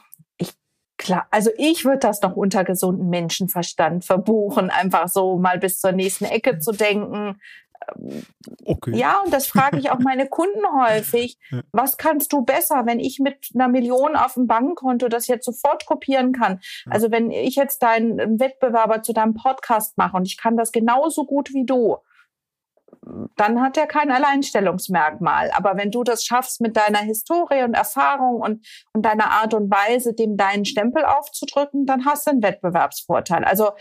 klar, also ich würde das noch unter gesunden Menschenverstand verbuchen, einfach so mal bis zur nächsten Ecke zu denken, Okay. Ja, und das frage ich auch meine Kunden häufig. Was kannst du besser, wenn ich mit einer Million auf dem Bankkonto das jetzt sofort kopieren kann? Also wenn ich jetzt deinen Wettbewerber zu deinem Podcast mache und ich kann das genauso gut wie du, dann hat er kein Alleinstellungsmerkmal. Aber wenn du das schaffst mit deiner Historie und Erfahrung und, und deiner Art und Weise, dem deinen Stempel aufzudrücken, dann hast du einen Wettbewerbsvorteil. Also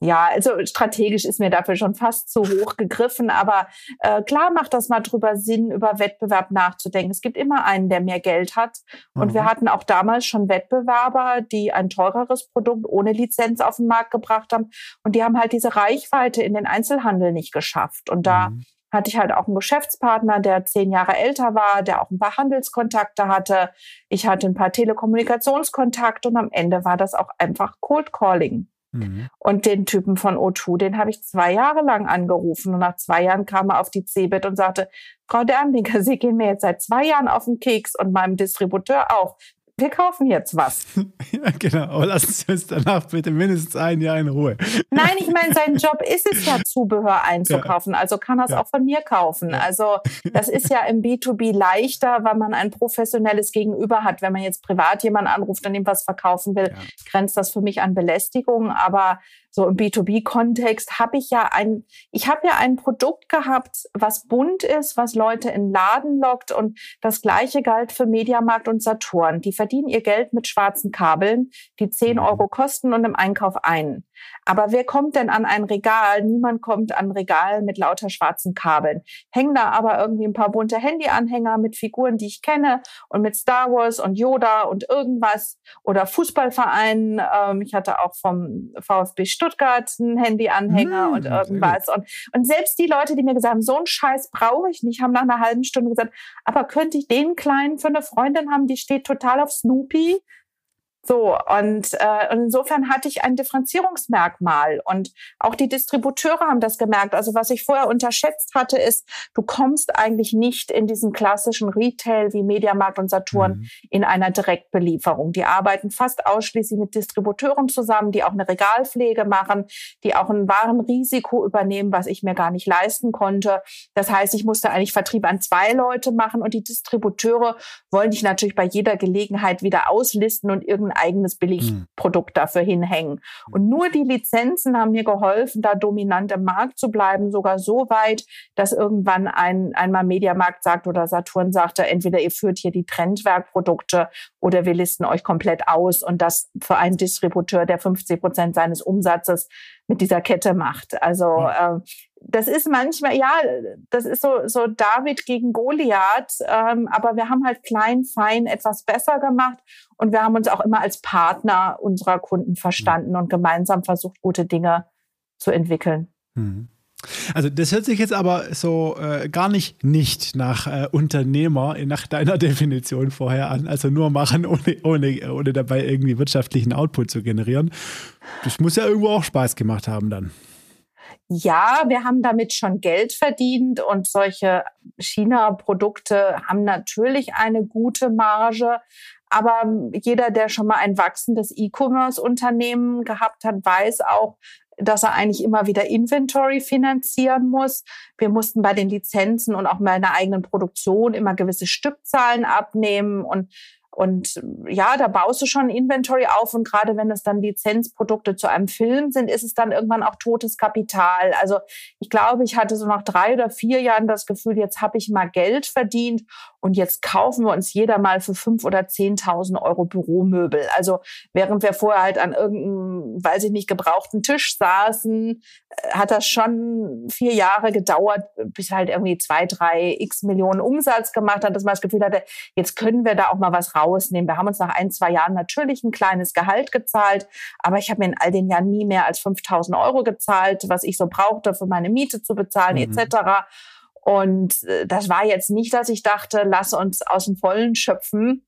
ja, also strategisch ist mir dafür schon fast zu hoch gegriffen, aber äh, klar macht das mal drüber Sinn, über Wettbewerb nachzudenken. Es gibt immer einen, der mehr Geld hat. Und mhm. wir hatten auch damals schon Wettbewerber, die ein teureres Produkt ohne Lizenz auf den Markt gebracht haben. Und die haben halt diese Reichweite in den Einzelhandel nicht geschafft. Und da mhm. hatte ich halt auch einen Geschäftspartner, der zehn Jahre älter war, der auch ein paar Handelskontakte hatte. Ich hatte ein paar Telekommunikationskontakte und am Ende war das auch einfach Cold Calling. Mhm. Und den Typen von O2, den habe ich zwei Jahre lang angerufen. Und nach zwei Jahren kam er auf die CeBIT und sagte, Frau Derndinger, Sie gehen mir jetzt seit zwei Jahren auf den Keks und meinem Distributeur auch wir kaufen jetzt was. ja, genau. Aber lassen Sie uns danach bitte mindestens ein Jahr in Ruhe. Nein, ich meine, sein Job ist es ja, Zubehör einzukaufen. Ja. Also kann er es ja. auch von mir kaufen. Ja. Also das ist ja im B2B leichter, weil man ein professionelles Gegenüber hat. Wenn man jetzt privat jemanden anruft und ihm was verkaufen will, grenzt das für mich an Belästigung. Aber so im B2B-Kontext habe ich ja ein, ich habe ja ein Produkt gehabt, was bunt ist, was Leute in Laden lockt und das gleiche galt für Mediamarkt und Saturn. Die verdienen ihr Geld mit schwarzen Kabeln, die 10 mhm. Euro kosten und im Einkauf ein. Aber wer kommt denn an ein Regal? Niemand kommt an ein Regal mit lauter schwarzen Kabeln. Hängen da aber irgendwie ein paar bunte Handyanhänger mit Figuren, die ich kenne und mit Star Wars und Yoda und irgendwas oder Fußballvereinen. Ähm, ich hatte auch vom VfB Stuttgart einen Handyanhänger mmh, und irgendwas. Und, und selbst die Leute, die mir gesagt haben, so einen Scheiß brauche ich nicht, haben nach einer halben Stunde gesagt, aber könnte ich den Kleinen für eine Freundin haben, die steht total auf Snoopy? So, und, äh, und insofern hatte ich ein Differenzierungsmerkmal. Und auch die Distributeure haben das gemerkt. Also was ich vorher unterschätzt hatte, ist, du kommst eigentlich nicht in diesen klassischen Retail wie Mediamarkt und Saturn mhm. in einer Direktbelieferung. Die arbeiten fast ausschließlich mit Distributeuren zusammen, die auch eine Regalpflege machen, die auch ein Warenrisiko übernehmen, was ich mir gar nicht leisten konnte. Das heißt, ich musste eigentlich Vertrieb an zwei Leute machen und die Distributeure wollen dich natürlich bei jeder Gelegenheit wieder auslisten und irgendein eigenes Billigprodukt mhm. dafür hinhängen. Und nur die Lizenzen haben mir geholfen, da dominant im Markt zu bleiben, sogar so weit, dass irgendwann ein einmal Mediamarkt sagt oder Saturn sagte, entweder ihr führt hier die Trendwerkprodukte oder wir listen euch komplett aus und das für einen Distributeur, der 50 Prozent seines Umsatzes mit dieser Kette macht. Also äh, das ist manchmal, ja, das ist so, so David gegen Goliath, ähm, aber wir haben halt klein, fein etwas besser gemacht und wir haben uns auch immer als Partner unserer Kunden verstanden mhm. und gemeinsam versucht, gute Dinge zu entwickeln. Mhm. Also das hört sich jetzt aber so äh, gar nicht nicht nach äh, Unternehmer nach deiner Definition vorher an. Also nur machen, ohne, ohne, ohne dabei irgendwie wirtschaftlichen Output zu generieren. Das muss ja irgendwo auch Spaß gemacht haben dann. Ja, wir haben damit schon Geld verdient und solche China-Produkte haben natürlich eine gute Marge. Aber jeder, der schon mal ein wachsendes E-Commerce-Unternehmen gehabt hat, weiß auch, dass er eigentlich immer wieder Inventory finanzieren muss. Wir mussten bei den Lizenzen und auch meiner eigenen Produktion immer gewisse Stückzahlen abnehmen und und ja, da baust du schon Inventory auf und gerade wenn es dann Lizenzprodukte zu einem Film sind, ist es dann irgendwann auch totes Kapital. Also ich glaube, ich hatte so nach drei oder vier Jahren das Gefühl, jetzt habe ich mal Geld verdient und jetzt kaufen wir uns jeder mal für fünf oder zehntausend Euro Büromöbel. Also während wir vorher halt an irgendeinem, weiß ich nicht, gebrauchten Tisch saßen, äh, hat das schon vier Jahre gedauert, bis halt irgendwie zwei, drei x Millionen Umsatz gemacht hat, dass man das Gefühl hatte, jetzt können wir da auch mal was rausnehmen. Wir haben uns nach ein, zwei Jahren natürlich ein kleines Gehalt gezahlt, aber ich habe mir in all den Jahren nie mehr als 5000 Euro gezahlt, was ich so brauchte, für meine Miete zu bezahlen, mhm. etc. Und äh, das war jetzt nicht, dass ich dachte, lass uns aus dem Vollen schöpfen,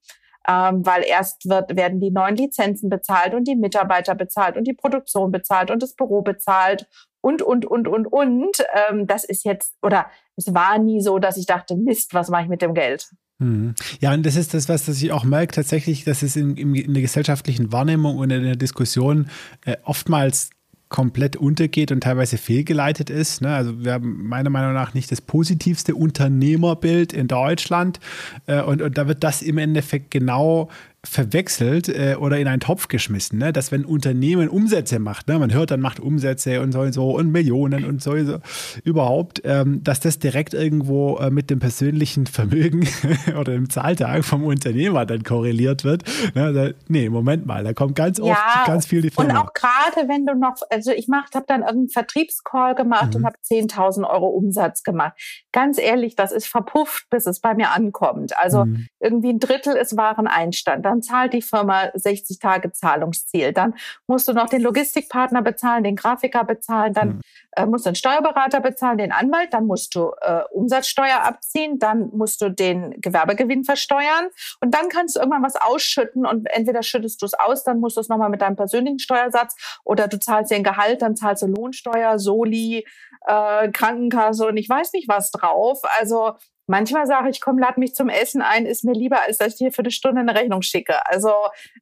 ähm, weil erst wird, werden die neuen Lizenzen bezahlt und die Mitarbeiter bezahlt und die Produktion bezahlt und das Büro bezahlt und, und, und, und, und. Ähm, das ist jetzt, oder es war nie so, dass ich dachte, Mist, was mache ich mit dem Geld? Mhm. Ja, und das ist das, was ich auch merke, tatsächlich, dass es in, in der gesellschaftlichen Wahrnehmung und in der Diskussion äh, oftmals komplett untergeht und teilweise fehlgeleitet ist. Ne? Also wir haben meiner Meinung nach nicht das positivste Unternehmerbild in Deutschland. Äh, und, und da wird das im Endeffekt genau verwechselt äh, oder in einen Topf geschmissen, ne? dass wenn Unternehmen Umsätze macht, ne? man hört dann macht Umsätze und so und so und Millionen und so, so überhaupt, ähm, dass das direkt irgendwo äh, mit dem persönlichen Vermögen oder dem Zahltag vom Unternehmer dann korreliert wird. Ne? Da, nee, Moment mal, da kommt ganz oft ja, ganz viel die Firma. Und auch gerade wenn du noch, also ich habe dann irgendeinen Vertriebscall gemacht mhm. und habe 10.000 Euro Umsatz gemacht. Ganz ehrlich, das ist verpufft, bis es bei mir ankommt. Also mhm. irgendwie ein Drittel ist Wareneinstand dann zahlt die Firma 60 Tage Zahlungsziel. Dann musst du noch den Logistikpartner bezahlen, den Grafiker bezahlen, dann mhm. äh, musst du den Steuerberater bezahlen, den Anwalt, dann musst du äh, Umsatzsteuer abziehen, dann musst du den Gewerbegewinn versteuern und dann kannst du irgendwann was ausschütten und entweder schüttest du es aus, dann musst du es nochmal mit deinem persönlichen Steuersatz oder du zahlst dir ein Gehalt, dann zahlst du Lohnsteuer, Soli, äh, Krankenkasse und ich weiß nicht was drauf. Also Manchmal sage ich, komm, lad mich zum Essen ein, ist mir lieber, als dass ich dir für eine Stunde eine Rechnung schicke. Also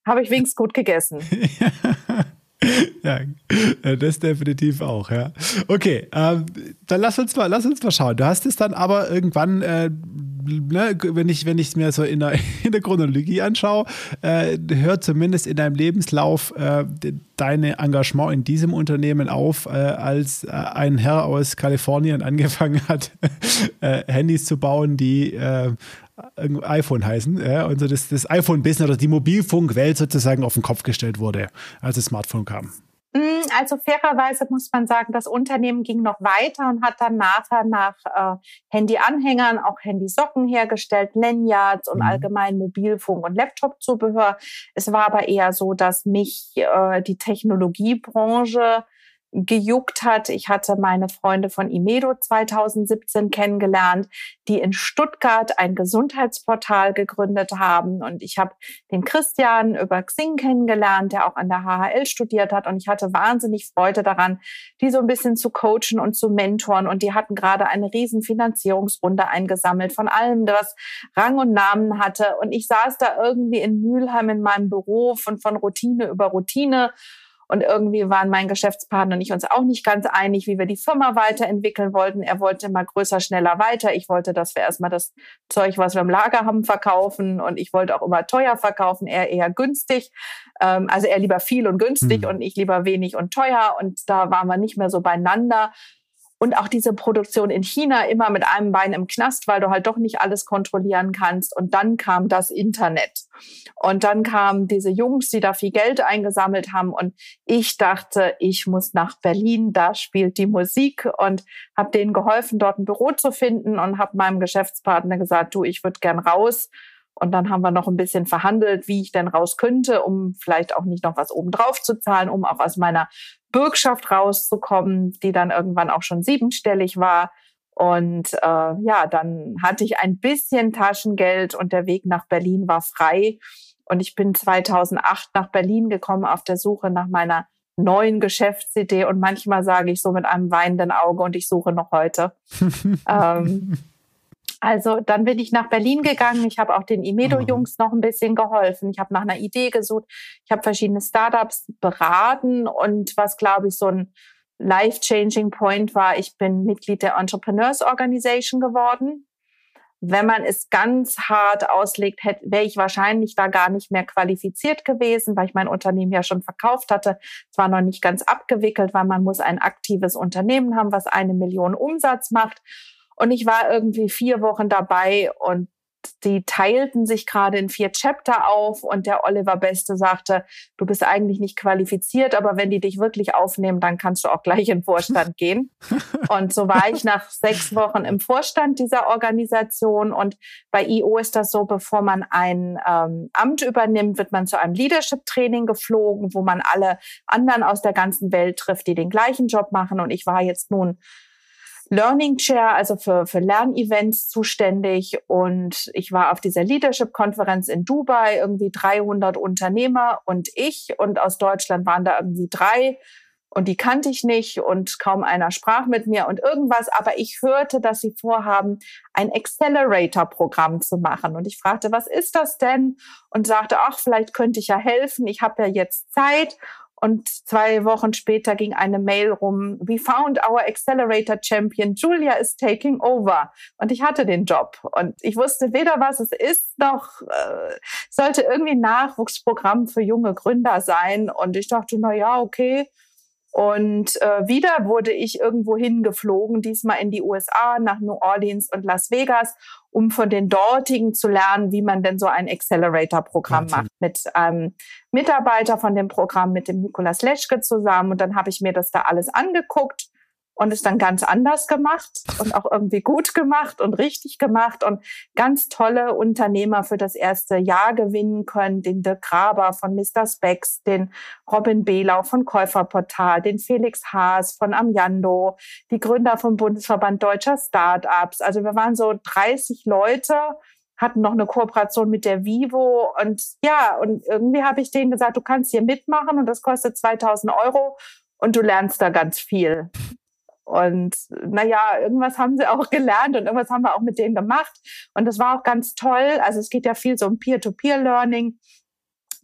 habe ich wenigstens gut gegessen. ja, äh, das definitiv auch, ja. Okay, ähm, dann lass uns mal, lass uns mal schauen. Du hast es dann aber irgendwann, äh, ne, wenn ich, wenn ich es mir so in der, in der Chronologie anschaue, äh, hört zumindest in deinem Lebenslauf äh, dein Engagement in diesem Unternehmen auf, äh, als äh, ein Herr aus Kalifornien angefangen hat, Handys zu bauen, die iPhone heißen ja, und so das, das iPhone-Business oder die Mobilfunkwelt sozusagen auf den Kopf gestellt wurde, als das Smartphone kam. Mm, also fairerweise muss man sagen, das Unternehmen ging noch weiter und hat dann nachher nach äh, Handyanhängern auch Handysocken hergestellt, Lanyards und mhm. allgemein Mobilfunk und Laptop-Zubehör. Es war aber eher so, dass mich äh, die Technologiebranche gejuckt hat. Ich hatte meine Freunde von Imedo 2017 kennengelernt, die in Stuttgart ein Gesundheitsportal gegründet haben. Und ich habe den Christian über Xing kennengelernt, der auch an der HHL studiert hat. Und ich hatte wahnsinnig Freude daran, die so ein bisschen zu coachen und zu mentoren. Und die hatten gerade eine riesen Finanzierungsrunde eingesammelt von allem, was Rang und Namen hatte. Und ich saß da irgendwie in Mülheim in meinem Büro von, von Routine über Routine und irgendwie waren mein Geschäftspartner und ich uns auch nicht ganz einig, wie wir die Firma weiterentwickeln wollten. Er wollte immer größer, schneller weiter. Ich wollte, dass wir erstmal das Zeug, was wir im Lager haben, verkaufen. Und ich wollte auch immer teuer verkaufen, er eher günstig. Ähm, also er lieber viel und günstig mhm. und ich lieber wenig und teuer. Und da waren wir nicht mehr so beieinander. Und auch diese Produktion in China immer mit einem Bein im Knast, weil du halt doch nicht alles kontrollieren kannst. Und dann kam das Internet. Und dann kamen diese Jungs, die da viel Geld eingesammelt haben. Und ich dachte, ich muss nach Berlin, da spielt die Musik. Und habe denen geholfen, dort ein Büro zu finden und habe meinem Geschäftspartner gesagt, du, ich würde gern raus Und dann haben wir noch ein bisschen verhandelt, wie ich denn raus könnte, um vielleicht auch nicht noch was obendrauf zu zahlen, um auch aus meiner Bürgschaft rauszukommen, die dann irgendwann auch schon siebenstellig war. Und äh, ja, dann hatte ich ein bisschen Taschengeld und der Weg nach Berlin war frei. Und ich bin 2008 nach Berlin gekommen auf der Suche nach meiner neuen Geschäftsidee. Und manchmal sage ich so mit einem weinenden Auge und ich suche noch heute. ähm, also dann bin ich nach Berlin gegangen. Ich habe auch den Imedo-Jungs noch ein bisschen geholfen. Ich habe nach einer Idee gesucht. Ich habe verschiedene Startups beraten und was, glaube ich, so ein life-changing Point war, ich bin Mitglied der Entrepreneurs Organization geworden. Wenn man es ganz hart auslegt, wäre ich wahrscheinlich da gar nicht mehr qualifiziert gewesen, weil ich mein Unternehmen ja schon verkauft hatte. Es war noch nicht ganz abgewickelt, weil man muss ein aktives Unternehmen haben, was eine Million Umsatz macht. Und ich war irgendwie vier Wochen dabei und die teilten sich gerade in vier Chapter auf und der Oliver Beste sagte, du bist eigentlich nicht qualifiziert, aber wenn die dich wirklich aufnehmen, dann kannst du auch gleich in den Vorstand gehen. Und so war ich nach sechs Wochen im Vorstand dieser Organisation. Und bei IO ist das so, bevor man ein ähm, Amt übernimmt, wird man zu einem Leadership-Training geflogen, wo man alle anderen aus der ganzen Welt trifft, die den gleichen Job machen. Und ich war jetzt nun Learning Chair, also für, für Lernevents zuständig. Und ich war auf dieser Leadership-Konferenz in Dubai, irgendwie 300 Unternehmer und ich. Und aus Deutschland waren da irgendwie drei. Und die kannte ich nicht und kaum einer sprach mit mir und irgendwas. Aber ich hörte, dass sie vorhaben, ein Accelerator-Programm zu machen. Und ich fragte, was ist das denn? Und sagte, ach, vielleicht könnte ich ja helfen. Ich habe ja jetzt Zeit. Und zwei Wochen später ging eine Mail rum, we found our Accelerator Champion, Julia is taking over. Und ich hatte den Job. Und ich wusste weder, was es ist, noch äh, sollte irgendwie ein Nachwuchsprogramm für junge Gründer sein. Und ich dachte, na ja, okay, und äh, wieder wurde ich irgendwo hingeflogen, diesmal in die USA, nach New Orleans und Las Vegas, um von den dortigen zu lernen, wie man denn so ein Accelerator-Programm macht. Mit einem ähm, Mitarbeiter von dem Programm, mit dem Nikolas Leschke zusammen. Und dann habe ich mir das da alles angeguckt und es dann ganz anders gemacht und auch irgendwie gut gemacht und richtig gemacht und ganz tolle Unternehmer für das erste Jahr gewinnen können. Den Dirk Graber von Mr. Specs, den Robin Behlau von Käuferportal, den Felix Haas von Amjando, die Gründer vom Bundesverband Deutscher Startups. Also wir waren so 30 Leute, hatten noch eine Kooperation mit der Vivo und ja, und irgendwie habe ich denen gesagt, du kannst hier mitmachen und das kostet 2000 Euro und du lernst da ganz viel. Und naja, irgendwas haben sie auch gelernt und irgendwas haben wir auch mit denen gemacht. Und das war auch ganz toll. Also es geht ja viel so um Peer-to-Peer-Learning.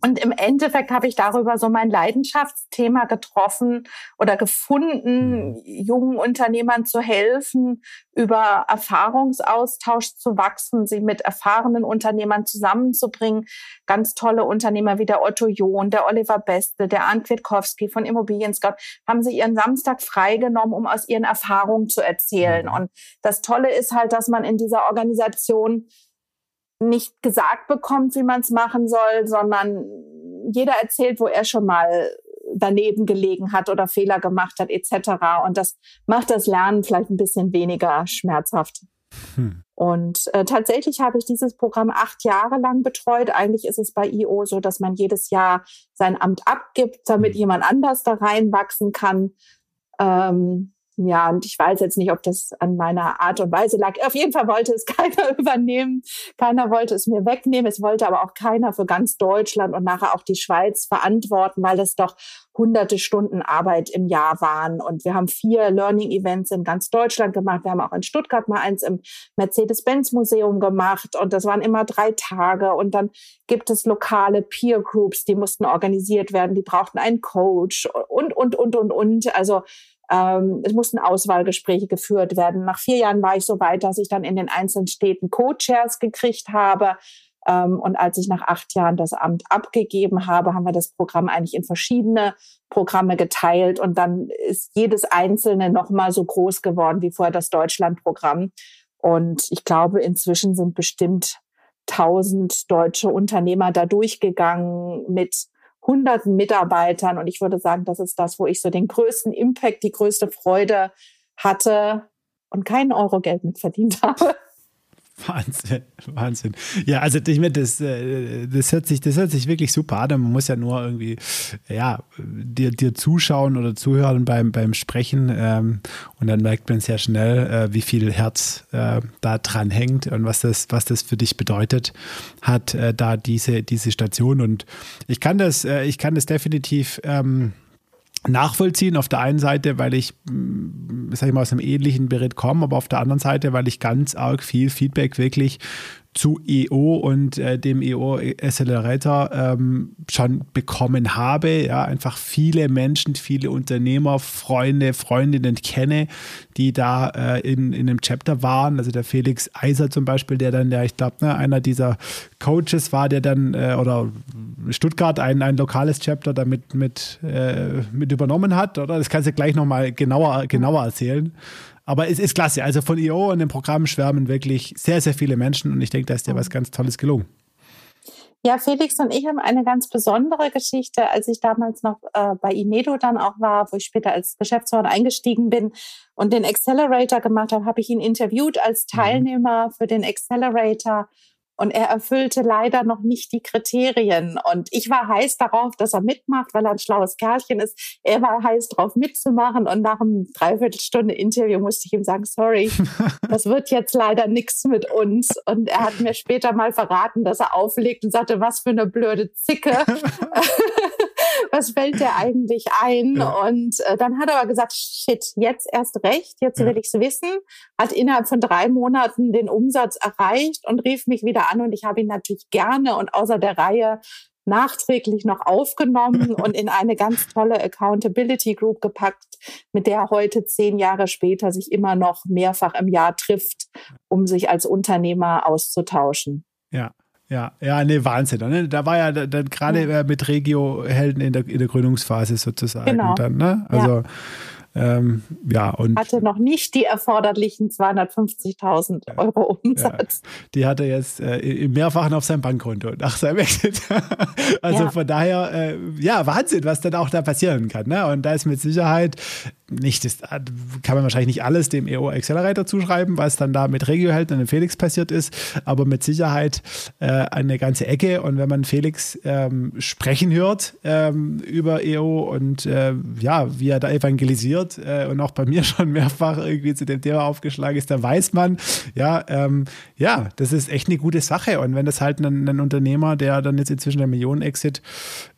Und im Endeffekt habe ich darüber so mein Leidenschaftsthema getroffen oder gefunden, mhm. jungen Unternehmern zu helfen, über Erfahrungsaustausch zu wachsen, sie mit erfahrenen Unternehmern zusammenzubringen. Ganz tolle Unternehmer wie der Otto John, der Oliver Beste, der Arndt Kwiatkowski von Immobilien Scout haben sie ihren Samstag freigenommen, um aus ihren Erfahrungen zu erzählen. Mhm. Und das Tolle ist halt, dass man in dieser Organisation nicht gesagt bekommt, wie man es machen soll, sondern jeder erzählt, wo er schon mal daneben gelegen hat oder Fehler gemacht hat etc. Und das macht das Lernen vielleicht ein bisschen weniger schmerzhaft. Hm. Und äh, tatsächlich habe ich dieses Programm acht Jahre lang betreut. Eigentlich ist es bei IO so, dass man jedes Jahr sein Amt abgibt, damit hm. jemand anders da reinwachsen kann. Ähm, ja, und ich weiß jetzt nicht, ob das an meiner Art und Weise lag. Auf jeden Fall wollte es keiner übernehmen. Keiner wollte es mir wegnehmen. Es wollte aber auch keiner für ganz Deutschland und nachher auch die Schweiz verantworten, weil das doch hunderte Stunden Arbeit im Jahr waren. Und wir haben vier Learning Events in ganz Deutschland gemacht. Wir haben auch in Stuttgart mal eins im Mercedes-Benz Museum gemacht. Und das waren immer drei Tage. Und dann gibt es lokale Peer Groups, die mussten organisiert werden. Die brauchten einen Coach und, und, und, und, und. Also, ähm, es mussten Auswahlgespräche geführt werden. Nach vier Jahren war ich so weit, dass ich dann in den einzelnen Städten Co-Chairs gekriegt habe. Ähm, und als ich nach acht Jahren das Amt abgegeben habe, haben wir das Programm eigentlich in verschiedene Programme geteilt. Und dann ist jedes einzelne nochmal so groß geworden wie vorher das Deutschlandprogramm. Und ich glaube, inzwischen sind bestimmt tausend deutsche Unternehmer da durchgegangen mit hunderten Mitarbeitern. Und ich würde sagen, das ist das, wo ich so den größten Impact, die größte Freude hatte und keinen Euro Geld mit verdient habe. Wahnsinn, Wahnsinn. Ja, also ich meine, das, äh, das, hört sich, das hört sich wirklich super an. Man muss ja nur irgendwie ja, dir, dir zuschauen oder zuhören beim, beim Sprechen. Ähm, und dann merkt man sehr schnell, äh, wie viel Herz äh, da dran hängt und was das, was das für dich bedeutet hat, äh, da diese, diese Station. Und ich kann das, äh, ich kann das definitiv. Ähm, nachvollziehen. Auf der einen Seite, weil ich, mm, sag ich mal, aus einem ähnlichen Beritt komme, aber auf der anderen Seite, weil ich ganz arg viel Feedback wirklich zu EO und äh, dem EO Accelerator ähm, schon bekommen habe. Ja, einfach viele Menschen, viele Unternehmer, Freunde, Freundinnen kenne, die da äh, in, in einem Chapter waren. Also der Felix Eiser zum Beispiel, der dann, ja, ich glaube, ne, einer dieser Coaches war, der dann, äh, oder Stuttgart ein, ein lokales Chapter damit mit, äh, mit übernommen hat, oder? Das kannst du gleich nochmal genauer, genauer erzählen. Aber es ist klasse. Also von IO und dem Programm schwärmen wirklich sehr, sehr viele Menschen und ich denke, da ist dir was ganz Tolles gelungen. Ja, Felix und ich haben eine ganz besondere Geschichte, als ich damals noch äh, bei Imedo dann auch war, wo ich später als Geschäftsführerin eingestiegen bin und den Accelerator gemacht habe, habe ich ihn interviewt als mhm. Teilnehmer für den Accelerator und er erfüllte leider noch nicht die Kriterien. Und ich war heiß darauf, dass er mitmacht, weil er ein schlaues Kerlchen ist. Er war heiß darauf mitzumachen. Und nach einem Dreiviertelstunde Interview musste ich ihm sagen, sorry, das wird jetzt leider nichts mit uns. Und er hat mir später mal verraten, dass er auflegt und sagte, was für eine blöde Zicke. was fällt dir eigentlich ein? Ja. Und äh, dann hat er aber gesagt, shit, jetzt erst recht, jetzt ja. will ich's wissen. Hat innerhalb von drei Monaten den Umsatz erreicht und rief mich wieder an und ich habe ihn natürlich gerne und außer der Reihe nachträglich noch aufgenommen und in eine ganz tolle Accountability Group gepackt, mit der er heute zehn Jahre später sich immer noch mehrfach im Jahr trifft, um sich als Unternehmer auszutauschen. Ja, ja, ja, nee, Wahnsinn. Ne? Da war ja dann gerade ja. mit Regio-Helden in der, in der Gründungsphase sozusagen. Genau. Dann, ne? Also. Ähm, ja, und hatte noch nicht die erforderlichen 250.000 Euro Umsatz. Ja, die hat er jetzt äh, im Mehrfachen auf seinem Bankkonto nach seinem Exit. also ja. von daher, äh, ja, Wahnsinn, was dann auch da passieren kann. Ne? Und da ist mit Sicherheit nicht, das kann man wahrscheinlich nicht alles dem EO Accelerator zuschreiben, was dann da mit Regio hält und dem Felix passiert ist, aber mit Sicherheit äh, eine ganze Ecke. Und wenn man Felix ähm, sprechen hört ähm, über EO und äh, ja, wie er da evangelisiert äh, und auch bei mir schon mehrfach irgendwie zu dem Thema aufgeschlagen ist, da weiß man, ja, ähm, ja, das ist echt eine gute Sache. Und wenn das halt ein, ein Unternehmer, der dann jetzt inzwischen der Millionen-Exit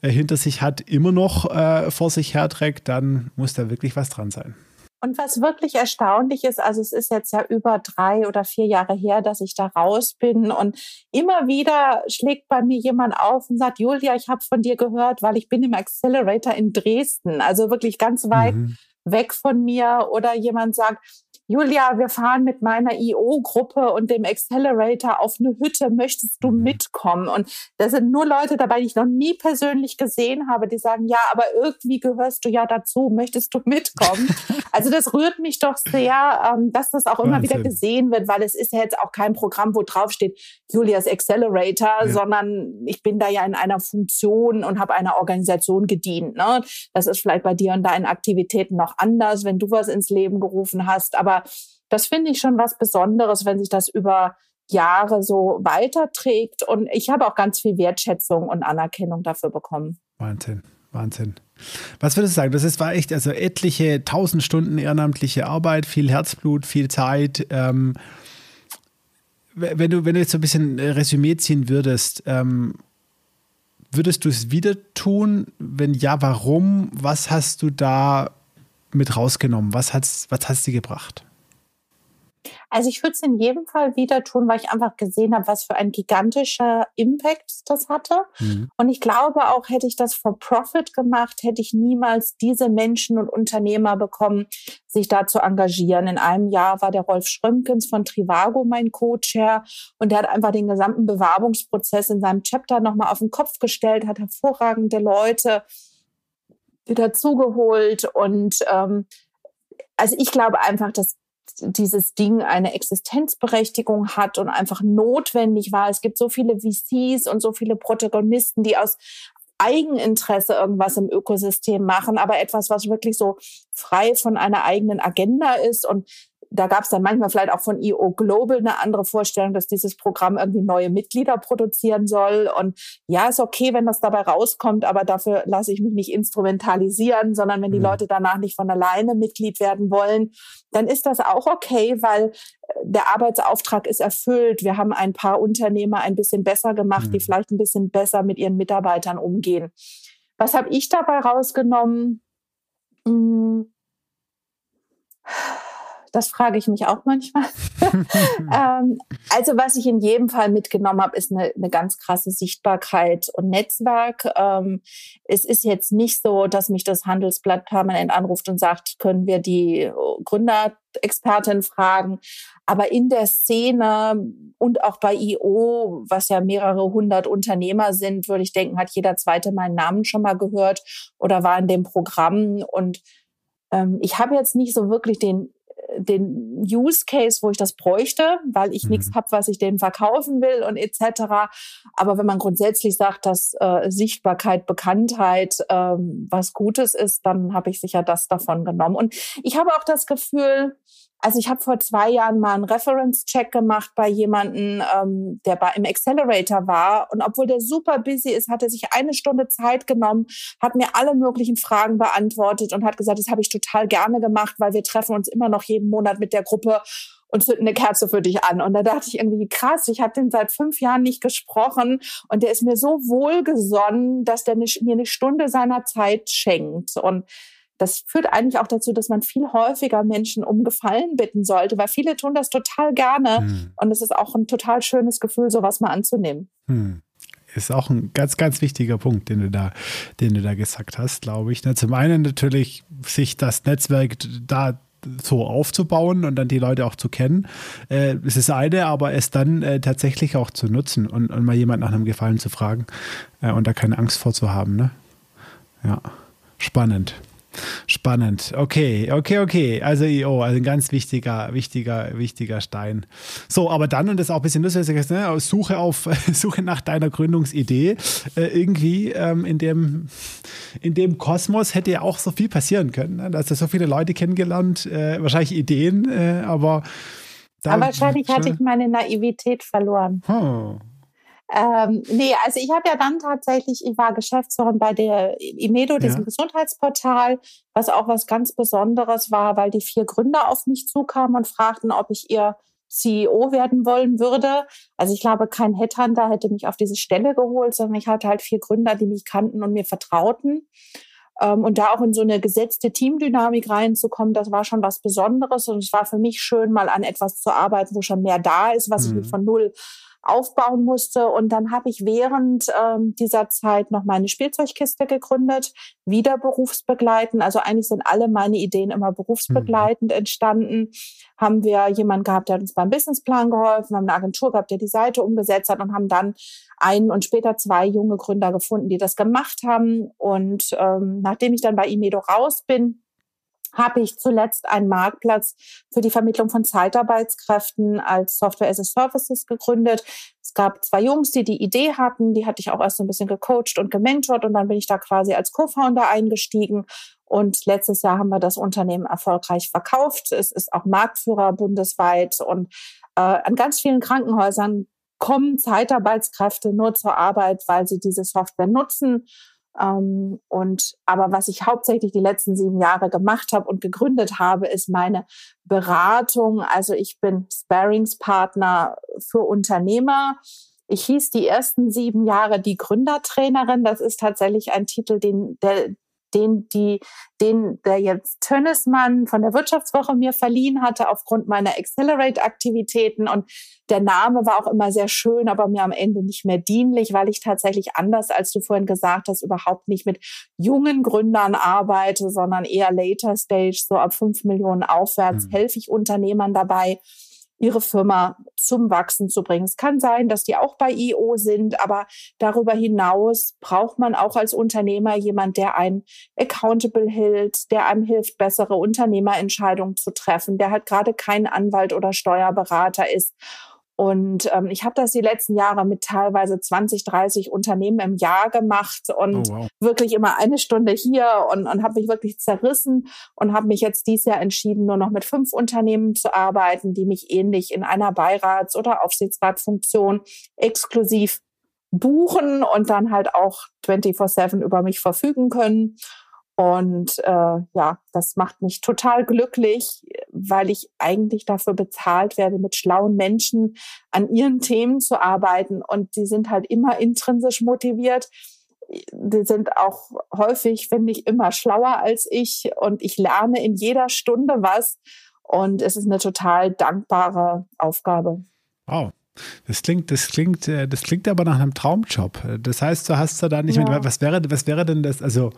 äh, hinter sich hat, immer noch äh, vor sich herträgt, dann muss da wirklich was dran sein. Und was wirklich erstaunlich ist, also es ist jetzt ja über drei oder vier Jahre her, dass ich da raus bin und immer wieder schlägt bei mir jemand auf und sagt, Julia, ich habe von dir gehört, weil ich bin im Accelerator in Dresden, also wirklich ganz weit mhm. Weg von mir oder jemand sagt, Julia, wir fahren mit meiner IO-Gruppe und dem Accelerator auf eine Hütte, möchtest du mhm. mitkommen? Und da sind nur Leute dabei, die ich noch nie persönlich gesehen habe, die sagen, ja, aber irgendwie gehörst du ja dazu, möchtest du mitkommen? also das rührt mich doch sehr, ähm, dass das auch immer Wahnsinn. wieder gesehen wird, weil es ist ja jetzt auch kein Programm, wo drauf steht, Julias Accelerator, ja. sondern ich bin da ja in einer Funktion und habe einer Organisation gedient. Ne? Das ist vielleicht bei dir und deinen Aktivitäten noch anders, wenn du was ins Leben gerufen hast, aber das finde ich schon was Besonderes, wenn sich das über Jahre so weiterträgt. Und ich habe auch ganz viel Wertschätzung und Anerkennung dafür bekommen. Wahnsinn. Wahnsinn. Was würdest du sagen? Das ist, war echt, also etliche tausend Stunden ehrenamtliche Arbeit, viel Herzblut, viel Zeit. Ähm, wenn, du, wenn du jetzt so ein bisschen Resümee ziehen würdest, ähm, würdest du es wieder tun? Wenn ja, warum? Was hast du da mit rausgenommen? Was hat es was hat's dir gebracht? Also ich würde es in jedem Fall wieder tun, weil ich einfach gesehen habe, was für ein gigantischer Impact das hatte. Mhm. Und ich glaube auch, hätte ich das for Profit gemacht, hätte ich niemals diese Menschen und Unternehmer bekommen, sich da zu engagieren. In einem Jahr war der Rolf Schrömkens von Trivago mein Co-Chair und der hat einfach den gesamten Bewerbungsprozess in seinem Chapter nochmal auf den Kopf gestellt, hat hervorragende Leute dazugeholt und ähm, also ich glaube einfach, dass dieses Ding eine Existenzberechtigung hat und einfach notwendig war. Es gibt so viele VCs und so viele Protagonisten, die aus Eigeninteresse irgendwas im Ökosystem machen, aber etwas, was wirklich so frei von einer eigenen Agenda ist. Und da gab es dann manchmal vielleicht auch von IO Global eine andere Vorstellung, dass dieses Programm irgendwie neue Mitglieder produzieren soll. Und ja, ist okay, wenn das dabei rauskommt, aber dafür lasse ich mich nicht instrumentalisieren, sondern wenn die mhm. Leute danach nicht von alleine Mitglied werden wollen, dann ist das auch okay, weil äh, der Arbeitsauftrag ist erfüllt. Wir haben ein paar Unternehmer ein bisschen besser gemacht, mhm. die vielleicht ein bisschen besser mit ihren Mitarbeitern umgehen. Was habe ich dabei rausgenommen? Hm das frage ich mich auch manchmal. ähm, also was ich in jedem Fall mitgenommen habe, ist eine, eine ganz krasse Sichtbarkeit und Netzwerk. Ähm, es ist jetzt nicht so, dass mich das Handelsblatt permanent anruft und sagt, können wir die Gründerexpertin fragen. Aber in der Szene und auch bei IO, was ja mehrere hundert Unternehmer sind, würde ich denken, hat jeder zweite meinen Namen schon mal gehört oder war in dem Programm. Und ähm, ich habe jetzt nicht so wirklich den den Use Case, wo ich das bräuchte, weil ich mhm. nichts habe, was ich denen verkaufen will und etc. Aber wenn man grundsätzlich sagt, dass äh, Sichtbarkeit, Bekanntheit ähm, was Gutes ist, dann habe ich sicher das davon genommen. Und ich habe auch das Gefühl, also ich habe vor zwei Jahren mal einen Reference-Check gemacht bei jemandem, ähm, der bei, im Accelerator war. Und obwohl der super busy ist, hat er sich eine Stunde Zeit genommen, hat mir alle möglichen Fragen beantwortet und hat gesagt, das habe ich total gerne gemacht, weil wir treffen uns immer noch jeden Monat mit der Gruppe und zünden eine Kerze für dich an. Und da dachte ich irgendwie, krass, ich habe den seit fünf Jahren nicht gesprochen und der ist mir so wohlgesonnen, dass der mir eine Stunde seiner Zeit schenkt. Und das führt eigentlich auch dazu, dass man viel häufiger Menschen um Gefallen bitten sollte, weil viele tun das total gerne hm. und es ist auch ein total schönes Gefühl, sowas mal anzunehmen. Hm. Ist auch ein ganz, ganz wichtiger Punkt, den du da, den du da gesagt hast, glaube ich. Ne? Zum einen natürlich, sich das Netzwerk da so aufzubauen und dann die Leute auch zu kennen. Äh, es ist eine, aber es dann äh, tatsächlich auch zu nutzen und, und, mal jemand nach einem Gefallen zu fragen äh, und da keine Angst vorzuhaben. Ne? Ja, spannend. Spannend. Okay, okay, okay. Also IO, also ein ganz wichtiger, wichtiger, wichtiger Stein. So, aber dann, und das ist auch ein bisschen lustig, ne, Suche auf, Suche nach deiner Gründungsidee. Äh, irgendwie ähm, in, dem, in dem Kosmos hätte ja auch so viel passieren können. Ne? Da hast du so viele Leute kennengelernt, äh, wahrscheinlich Ideen, äh, aber da, aber wahrscheinlich hatte ich meine Naivität verloren. Hm. Ähm, nee, also ich habe ja dann tatsächlich, ich war Geschäftsführerin bei der Imedo, diesem ja. Gesundheitsportal, was auch was ganz Besonderes war, weil die vier Gründer auf mich zukamen und fragten, ob ich ihr CEO werden wollen würde. Also ich glaube, kein Headhunter hätte mich auf diese Stelle geholt, sondern ich hatte halt vier Gründer, die mich kannten und mir vertrauten. Ähm, und da auch in so eine gesetzte Teamdynamik reinzukommen, das war schon was Besonderes. Und es war für mich schön, mal an etwas zu arbeiten, wo schon mehr da ist, was mhm. ich von null aufbauen musste. Und dann habe ich während ähm, dieser Zeit noch meine Spielzeugkiste gegründet, wieder berufsbegleitend. Also eigentlich sind alle meine Ideen immer berufsbegleitend mhm. entstanden. Haben wir jemanden gehabt, der hat uns beim Businessplan geholfen, haben eine Agentur gehabt, der die Seite umgesetzt hat und haben dann einen und später zwei junge Gründer gefunden, die das gemacht haben. Und ähm, nachdem ich dann bei Imedo raus bin, habe ich zuletzt einen Marktplatz für die Vermittlung von Zeitarbeitskräften als Software as a Services gegründet. Es gab zwei Jungs, die die Idee hatten, die hatte ich auch erst so ein bisschen gecoacht und gementort und dann bin ich da quasi als Co-Founder eingestiegen. Und letztes Jahr haben wir das Unternehmen erfolgreich verkauft. Es ist auch Marktführer bundesweit und äh, an ganz vielen Krankenhäusern kommen Zeitarbeitskräfte nur zur Arbeit, weil sie diese Software nutzen ähm, und aber was ich hauptsächlich die letzten sieben Jahre gemacht habe und gegründet habe, ist meine Beratung. Also ich bin Sparingspartner für Unternehmer. Ich hieß die ersten sieben Jahre die Gründertrainerin. Das ist tatsächlich ein Titel, den, der, den, die, den der jetzt Tönnesmann von der Wirtschaftswoche mir verliehen hatte aufgrund meiner Accelerate-Aktivitäten. Und der Name war auch immer sehr schön, aber mir am Ende nicht mehr dienlich, weil ich tatsächlich anders, als du vorhin gesagt hast, überhaupt nicht mit jungen Gründern arbeite, sondern eher later stage, so ab fünf Millionen aufwärts, mhm. helfe ich Unternehmern dabei, ihre Firma zum Wachsen zu bringen. Es kann sein, dass die auch bei IO sind, aber darüber hinaus braucht man auch als Unternehmer jemand, der einen accountable hält, der einem hilft, bessere Unternehmerentscheidungen zu treffen, der halt gerade kein Anwalt oder Steuerberater ist. Und ähm, ich habe das die letzten Jahre mit teilweise 20, 30 Unternehmen im Jahr gemacht und oh, wow. wirklich immer eine Stunde hier und, und habe mich wirklich zerrissen und habe mich jetzt dieses Jahr entschieden, nur noch mit fünf Unternehmen zu arbeiten, die mich ähnlich in einer Beirats- oder Aufsichtsratfunktion exklusiv buchen und dann halt auch 24-7 über mich verfügen können. Und äh, ja, das macht mich total glücklich, weil ich eigentlich dafür bezahlt werde, mit schlauen Menschen an ihren Themen zu arbeiten. Und die sind halt immer intrinsisch motiviert. Die sind auch häufig, finde ich, immer schlauer als ich. Und ich lerne in jeder Stunde was. Und es ist eine total dankbare Aufgabe. Wow. Das klingt, das klingt, äh, das klingt aber nach einem Traumjob. Das heißt, du hast da nicht ja. mit, was wäre, was wäre denn das, also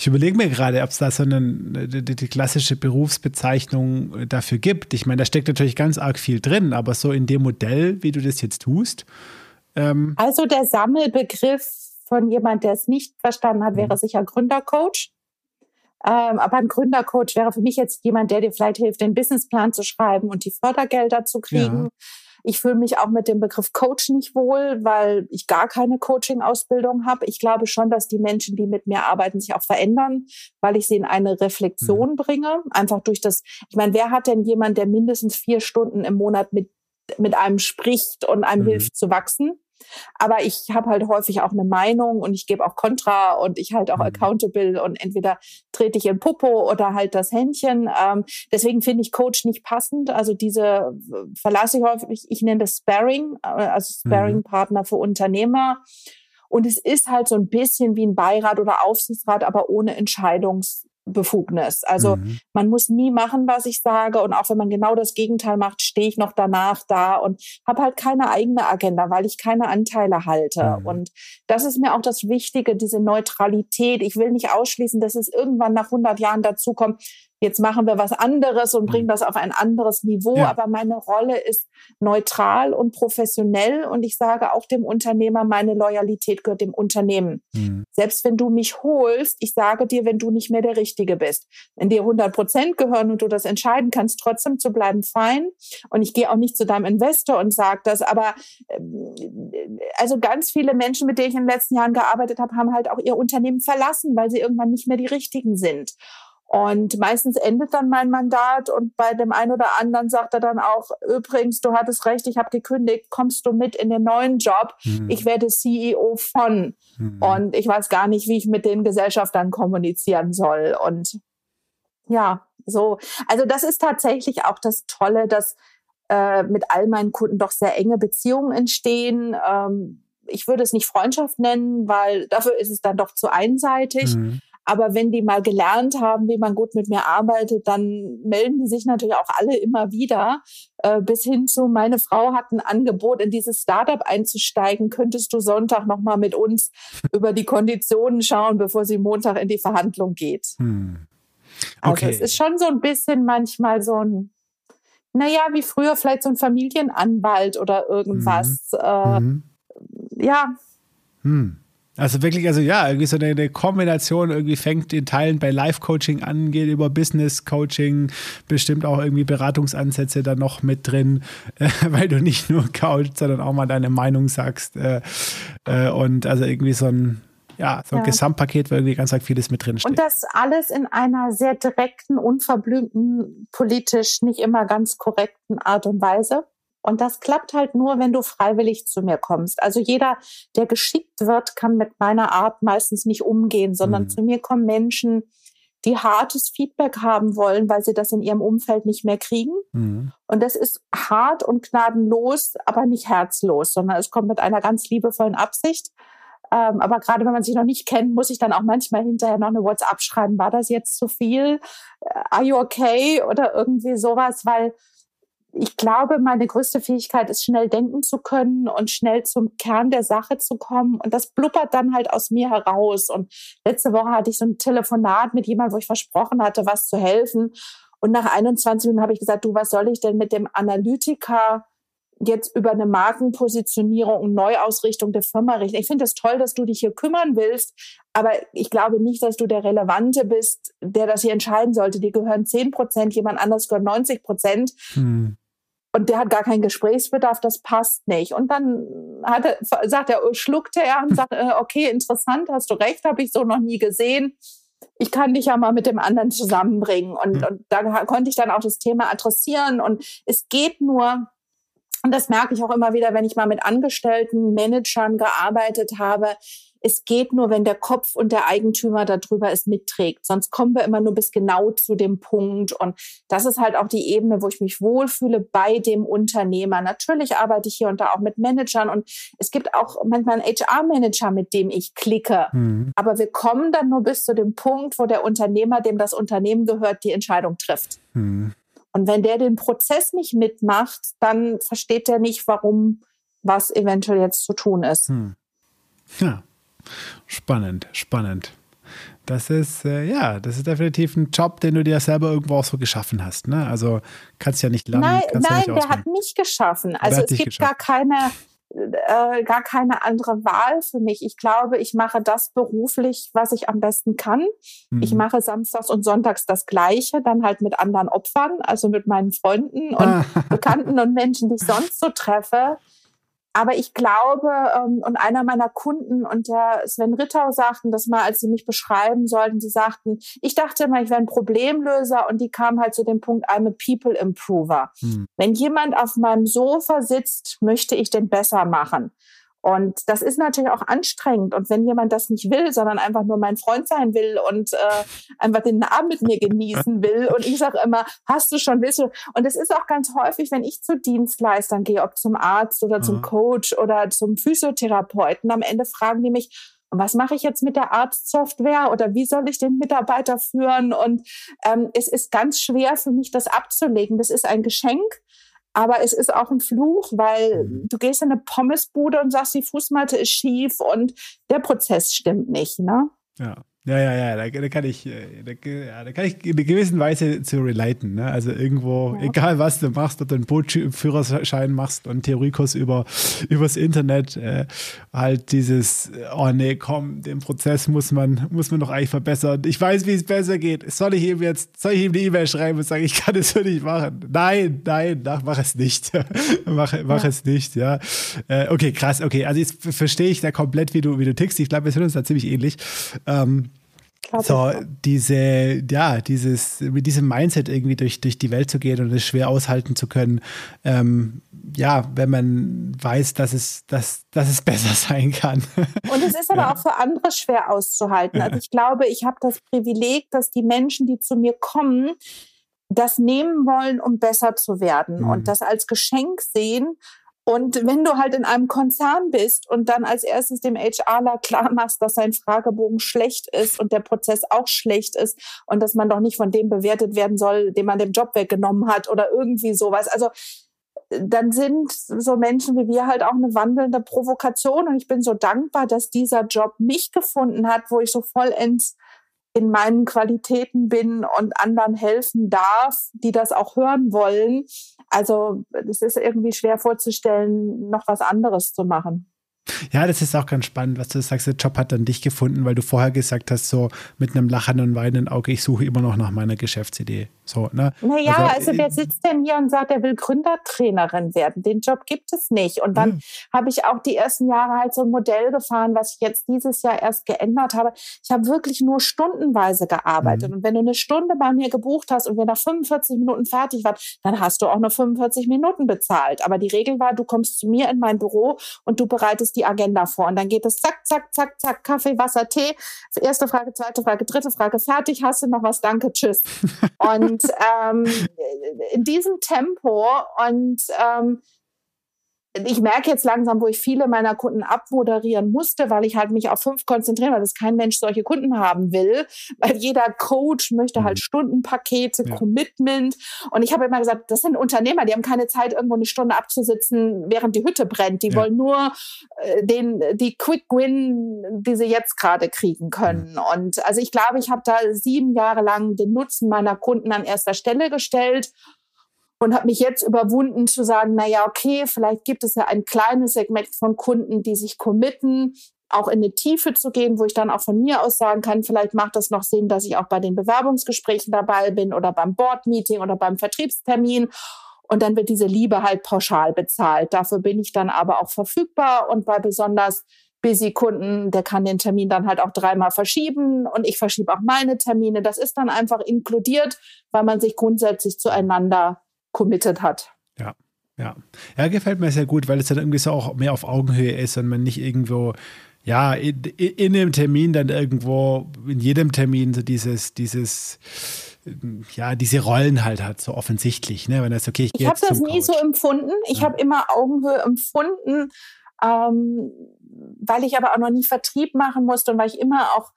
ich überlege mir gerade, ob es da so eine, die, die, klassische Berufsbezeichnung dafür gibt. Ich meine, da steckt natürlich ganz arg viel drin, aber so in dem Modell, wie du das jetzt tust. Ähm also der Sammelbegriff von jemand, der es nicht verstanden hat, wäre mhm. sicher Gründercoach. Ähm, aber ein Gründercoach wäre für mich jetzt jemand, der dir vielleicht hilft, den Businessplan zu schreiben und die Fördergelder zu kriegen. Ja. Ich fühle mich auch mit dem Begriff Coach nicht wohl, weil ich gar keine Coaching-Ausbildung habe. Ich glaube schon, dass die Menschen, die mit mir arbeiten, sich auch verändern, weil ich sie in eine Reflexion mhm. bringe. Einfach durch das, ich meine, wer hat denn jemand, der mindestens vier Stunden im Monat mit, mit einem spricht und einem mhm. hilft zu wachsen? Aber ich habe halt häufig auch eine Meinung und ich gebe auch Kontra und ich halt auch mhm. accountable und entweder trete ich in Popo oder halt das Händchen. Ähm, deswegen finde ich Coach nicht passend. Also diese verlasse ich häufig, ich nenne das Sparring, äh, also Sparring-Partner mhm. für Unternehmer. Und es ist halt so ein bisschen wie ein Beirat oder Aufsichtsrat, aber ohne Entscheidungs Befugnis. Also mhm. man muss nie machen, was ich sage. Und auch wenn man genau das Gegenteil macht, stehe ich noch danach da und habe halt keine eigene Agenda, weil ich keine Anteile halte. Mhm. Und das ist mir auch das Wichtige, diese Neutralität. Ich will nicht ausschließen, dass es irgendwann nach 100 Jahren dazukommt, jetzt machen wir was anderes und bringen mhm. das auf ein anderes Niveau. Ja. Aber meine Rolle ist neutral und professionell und ich sage auch dem Unternehmer, meine Loyalität gehört dem Unternehmen. Mhm. Selbst wenn du mich holst, ich sage dir, wenn du nicht mehr der Richtige bist. Wenn dir 100 Prozent gehören und du das entscheiden kannst, trotzdem zu bleiben, fein. Und ich gehe auch nicht zu deinem Investor und sage das. Aber ähm, also ganz viele Menschen, mit denen ich in den letzten Jahren gearbeitet habe, haben halt auch ihr Unternehmen verlassen, weil sie irgendwann nicht mehr die Richtigen sind. Und meistens endet dann mein Mandat und bei dem einen oder anderen sagt er dann auch, übrigens, du hattest recht, ich habe gekündigt, kommst du mit in den neuen Job? Mhm. Ich werde CEO von. Mhm. Und ich weiß gar nicht, wie ich mit den Gesellschaftern kommunizieren soll. Und ja, so. Also das ist tatsächlich auch das Tolle, dass äh, mit all meinen Kunden doch sehr enge Beziehungen entstehen. Ähm, ich würde es nicht Freundschaft nennen, weil dafür ist es dann doch zu einseitig. Mhm. Aber wenn die mal gelernt haben, wie man gut mit mir arbeitet, dann melden die sich natürlich auch alle immer wieder. Äh, bis hin zu, meine Frau hat ein Angebot, in dieses Startup einzusteigen. Könntest du Sonntag nochmal mit uns über die Konditionen schauen, bevor sie Montag in die Verhandlung geht? Hm. Okay. Also es ist schon so ein bisschen manchmal so ein, naja, wie früher vielleicht so ein Familienanwalt oder irgendwas. Mhm. Äh, mhm. Ja. Hm. Also wirklich, also ja, irgendwie so eine, eine Kombination irgendwie fängt in Teilen bei Live-Coaching an, geht über Business-Coaching, bestimmt auch irgendwie Beratungsansätze da noch mit drin, äh, weil du nicht nur coachst, sondern auch mal deine Meinung sagst. Äh, äh, und also irgendwie so ein, ja, so ein ja. Gesamtpaket, wo irgendwie ganz arg vieles mit drin steht. Und das alles in einer sehr direkten, unverblümten, politisch nicht immer ganz korrekten Art und Weise. Und das klappt halt nur, wenn du freiwillig zu mir kommst. Also jeder, der geschickt wird, kann mit meiner Art meistens nicht umgehen, sondern mhm. zu mir kommen Menschen, die hartes Feedback haben wollen, weil sie das in ihrem Umfeld nicht mehr kriegen. Mhm. Und das ist hart und gnadenlos, aber nicht herzlos, sondern es kommt mit einer ganz liebevollen Absicht. Ähm, aber gerade wenn man sich noch nicht kennt, muss ich dann auch manchmal hinterher noch eine WhatsApp schreiben. War das jetzt zu viel? Äh, are you okay? Oder irgendwie sowas, weil ich glaube, meine größte Fähigkeit ist, schnell denken zu können und schnell zum Kern der Sache zu kommen. Und das blubbert dann halt aus mir heraus. Und letzte Woche hatte ich so ein Telefonat mit jemandem, wo ich versprochen hatte, was zu helfen. Und nach 21 Minuten habe ich gesagt, du, was soll ich denn mit dem Analytiker jetzt über eine Markenpositionierung und Neuausrichtung der Firma richten? Ich finde es das toll, dass du dich hier kümmern willst, aber ich glaube nicht, dass du der Relevante bist, der das hier entscheiden sollte. Dir gehören 10 Prozent, jemand anders gehört 90 Prozent. Hm. und der hat gar keinen Gesprächsbedarf, das passt nicht. Und dann hat er, sagt er, schluckte er und sagt, äh, okay, interessant, hast du recht, habe ich so noch nie gesehen. Ich kann dich ja mal mit dem anderen zusammenbringen. Und, mhm. und da konnte ich dann auch das Thema adressieren. Und es geht nur, und das merke ich auch immer wieder, wenn ich mal mit Angestellten, Managern gearbeitet habe, es geht nur, wenn der Kopf und der Eigentümer darüber es mitträgt. Sonst kommen wir immer nur bis genau zu dem Punkt. Und das ist halt auch die Ebene, wo ich mich wohlfühle bei dem Unternehmer. Natürlich arbeite ich hier und da auch mit Managern und es gibt auch manchmal einen HR-Manager, mit dem ich klicke. Mhm. Aber wir kommen dann nur bis zu dem Punkt, wo der Unternehmer, dem das Unternehmen gehört, die Entscheidung trifft. Mhm. Und wenn der den Prozess nicht mitmacht, dann versteht er nicht, warum was eventuell jetzt zu tun ist. Hm. Ja, Spannend, spannend. Das ist, äh, ja, das ist definitiv ein Job, den du dir selber irgendwo auch so geschaffen hast. Ne? Also kannst ja nicht lernen. Nein, nein ja der hat mich geschaffen. Also es gibt geschaffen. gar keine, äh, gar keine andere Wahl für mich. Ich glaube, ich mache das beruflich, was ich am besten kann. Mhm. Ich mache samstags und sonntags das Gleiche, dann halt mit anderen Opfern, also mit meinen Freunden und. Bekannten und Menschen, die ich sonst so treffe. Aber ich glaube, ähm, und einer meiner Kunden und der Sven Rittau sagten das mal, als sie mich beschreiben sollten, sie sagten, ich dachte immer, ich wäre ein Problemlöser und die kamen halt zu dem Punkt, I'm a People Improver. Hm. Wenn jemand auf meinem Sofa sitzt, möchte ich den besser machen. Und das ist natürlich auch anstrengend. Und wenn jemand das nicht will, sondern einfach nur mein Freund sein will und äh, einfach den Abend mit mir genießen will, und ich sage immer, hast du schon, willst du? Und es ist auch ganz häufig, wenn ich zu Dienstleistern gehe, ob zum Arzt oder zum mhm. Coach oder zum Physiotherapeuten, am Ende fragen die mich, was mache ich jetzt mit der Arztsoftware oder wie soll ich den Mitarbeiter führen? Und ähm, es ist ganz schwer für mich, das abzulegen. Das ist ein Geschenk aber es ist auch ein Fluch, weil mhm. du gehst in eine Pommesbude und sagst, die Fußmatte ist schief und der Prozess stimmt nicht, ne? Ja. Ja, ja, ja, da, da kann ich, äh, da, da kann ich in einer gewissen Weise zu relaten. Ne? Also irgendwo, ja. egal was du machst, ob du einen Bootführerschein machst und Theoriekurs über übers Internet, äh, halt dieses, oh nee, komm, den Prozess muss man, muss man doch eigentlich verbessern. Ich weiß, wie es besser geht. Soll ich ihm jetzt, soll ich ihm eine E-Mail schreiben und sagen, ich kann es so nicht machen? Nein, nein, mach, mach es nicht. mach mach ja. es nicht, ja. Äh, okay, krass, okay. Also jetzt verstehe ich da komplett, wie du, wie du tickst. Ich glaube, wir sind uns da ziemlich ähnlich. Ähm, so, diese, ja, dieses, mit diesem Mindset irgendwie durch, durch die Welt zu gehen und es schwer aushalten zu können, ähm, ja, wenn man weiß, dass es, dass, dass es besser sein kann. Und es ist aber ja. auch für andere schwer auszuhalten. Also ich glaube, ich habe das Privileg, dass die Menschen, die zu mir kommen, das nehmen wollen, um besser zu werden mhm. und das als Geschenk sehen und wenn du halt in einem Konzern bist und dann als erstes dem HRler klar machst, dass sein Fragebogen schlecht ist und der Prozess auch schlecht ist und dass man doch nicht von dem bewertet werden soll, dem man den Job weggenommen hat oder irgendwie sowas. Also dann sind so Menschen wie wir halt auch eine wandelnde Provokation und ich bin so dankbar, dass dieser Job mich gefunden hat, wo ich so vollends in meinen Qualitäten bin und anderen helfen darf, die das auch hören wollen. Also es ist irgendwie schwer vorzustellen, noch was anderes zu machen. Ja, das ist auch ganz spannend, was du sagst. Der Job hat dann dich gefunden, weil du vorher gesagt hast, so mit einem lachenden und weinenden Auge, ich suche immer noch nach meiner Geschäftsidee. So, ne? Naja, also, also wer sitzt denn hier und sagt, er will Gründertrainerin werden? Den Job gibt es nicht. Und dann ja. habe ich auch die ersten Jahre halt so ein Modell gefahren, was ich jetzt dieses Jahr erst geändert habe. Ich habe wirklich nur stundenweise gearbeitet. Mhm. Und wenn du eine Stunde bei mir gebucht hast und wir nach 45 Minuten fertig waren, dann hast du auch nur 45 Minuten bezahlt. Aber die Regel war, du kommst zu mir in mein Büro und du bereitest die Agenda vor. Und dann geht es zack, zack, zack, zack, Kaffee, Wasser, Tee. Erste Frage, zweite Frage, dritte Frage, fertig. Hast du noch was? Danke, tschüss. Und ähm, in diesem Tempo und ähm, ich merke jetzt langsam, wo ich viele meiner Kunden abmoderieren musste, weil ich halt mich auf fünf konzentriere, weil das kein Mensch solche Kunden haben will, weil jeder Coach möchte halt mhm. Stundenpakete, ja. Commitment. Und ich habe immer gesagt, das sind Unternehmer, die haben keine Zeit, irgendwo eine Stunde abzusitzen, während die Hütte brennt. Die ja. wollen nur äh, den, die Quick Win, die sie jetzt gerade kriegen können. Ja. Und also ich glaube, ich habe da sieben Jahre lang den Nutzen meiner Kunden an erster Stelle gestellt und habe mich jetzt überwunden zu sagen, na ja, okay, vielleicht gibt es ja ein kleines Segment von Kunden, die sich committen, auch in eine Tiefe zu gehen, wo ich dann auch von mir aus sagen kann, vielleicht macht das noch Sinn, dass ich auch bei den Bewerbungsgesprächen dabei bin oder beim Board-Meeting oder beim Vertriebstermin. Und dann wird diese Liebe halt pauschal bezahlt. Dafür bin ich dann aber auch verfügbar und bei besonders busy Kunden, der kann den Termin dann halt auch dreimal verschieben und ich verschiebe auch meine Termine. Das ist dann einfach inkludiert, weil man sich grundsätzlich zueinander committed hat. Ja. Ja. ja, gefällt mir sehr gut, weil es dann irgendwie so auch mehr auf Augenhöhe ist und man nicht irgendwo, ja, in, in dem Termin dann irgendwo, in jedem Termin so dieses, dieses, ja, diese Rollen halt hat, so offensichtlich, ne? Wenn das okay, ich, ich habe das nie Couch. so empfunden. Ich ja. habe immer Augenhöhe empfunden, ähm, weil ich aber auch noch nie Vertrieb machen musste und weil ich immer auch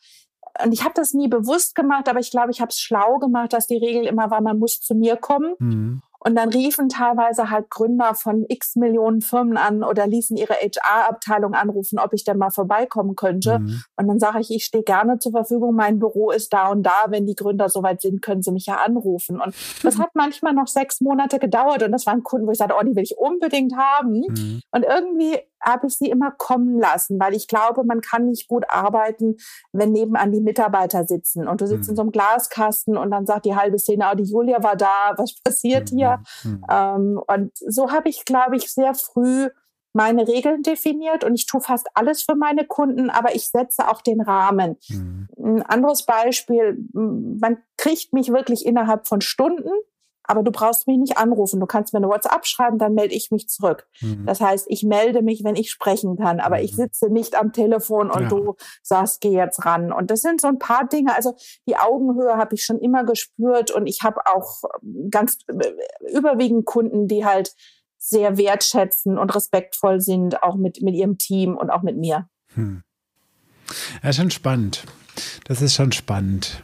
und ich habe das nie bewusst gemacht, aber ich glaube, ich habe es schlau gemacht, dass die Regel immer war, man muss zu mir kommen. Mhm. Und dann riefen teilweise halt Gründer von x Millionen Firmen an oder ließen ihre HR-Abteilung anrufen, ob ich denn mal vorbeikommen könnte. Mhm. Und dann sage ich, ich stehe gerne zur Verfügung, mein Büro ist da und da. Wenn die Gründer soweit sind, können sie mich ja anrufen. Und das hat manchmal noch sechs Monate gedauert. Und das waren Kunden, wo ich sagte, oh, die will ich unbedingt haben. Mhm. Und irgendwie habe ich sie immer kommen lassen, weil ich glaube, man kann nicht gut arbeiten, wenn nebenan die Mitarbeiter sitzen und du sitzt mhm. in so einem Glaskasten und dann sagt die halbe Szene, oh, die Julia war da, was passiert mhm. hier? Mhm. Ähm, und so habe ich, glaube ich, sehr früh meine Regeln definiert und ich tue fast alles für meine Kunden, aber ich setze auch den Rahmen. Mhm. Ein anderes Beispiel, man kriegt mich wirklich innerhalb von Stunden aber du brauchst mich nicht anrufen. Du kannst mir eine WhatsApp schreiben, dann melde ich mich zurück. Mhm. Das heißt, ich melde mich, wenn ich sprechen kann, aber mhm. ich sitze nicht am Telefon und ja. du sagst, geh jetzt ran. Und das sind so ein paar Dinge. Also die Augenhöhe habe ich schon immer gespürt und ich habe auch ganz äh, überwiegend Kunden, die halt sehr wertschätzen und respektvoll sind, auch mit, mit ihrem Team und auch mit mir. Hm. Ja, schon spannend. Das ist schon spannend.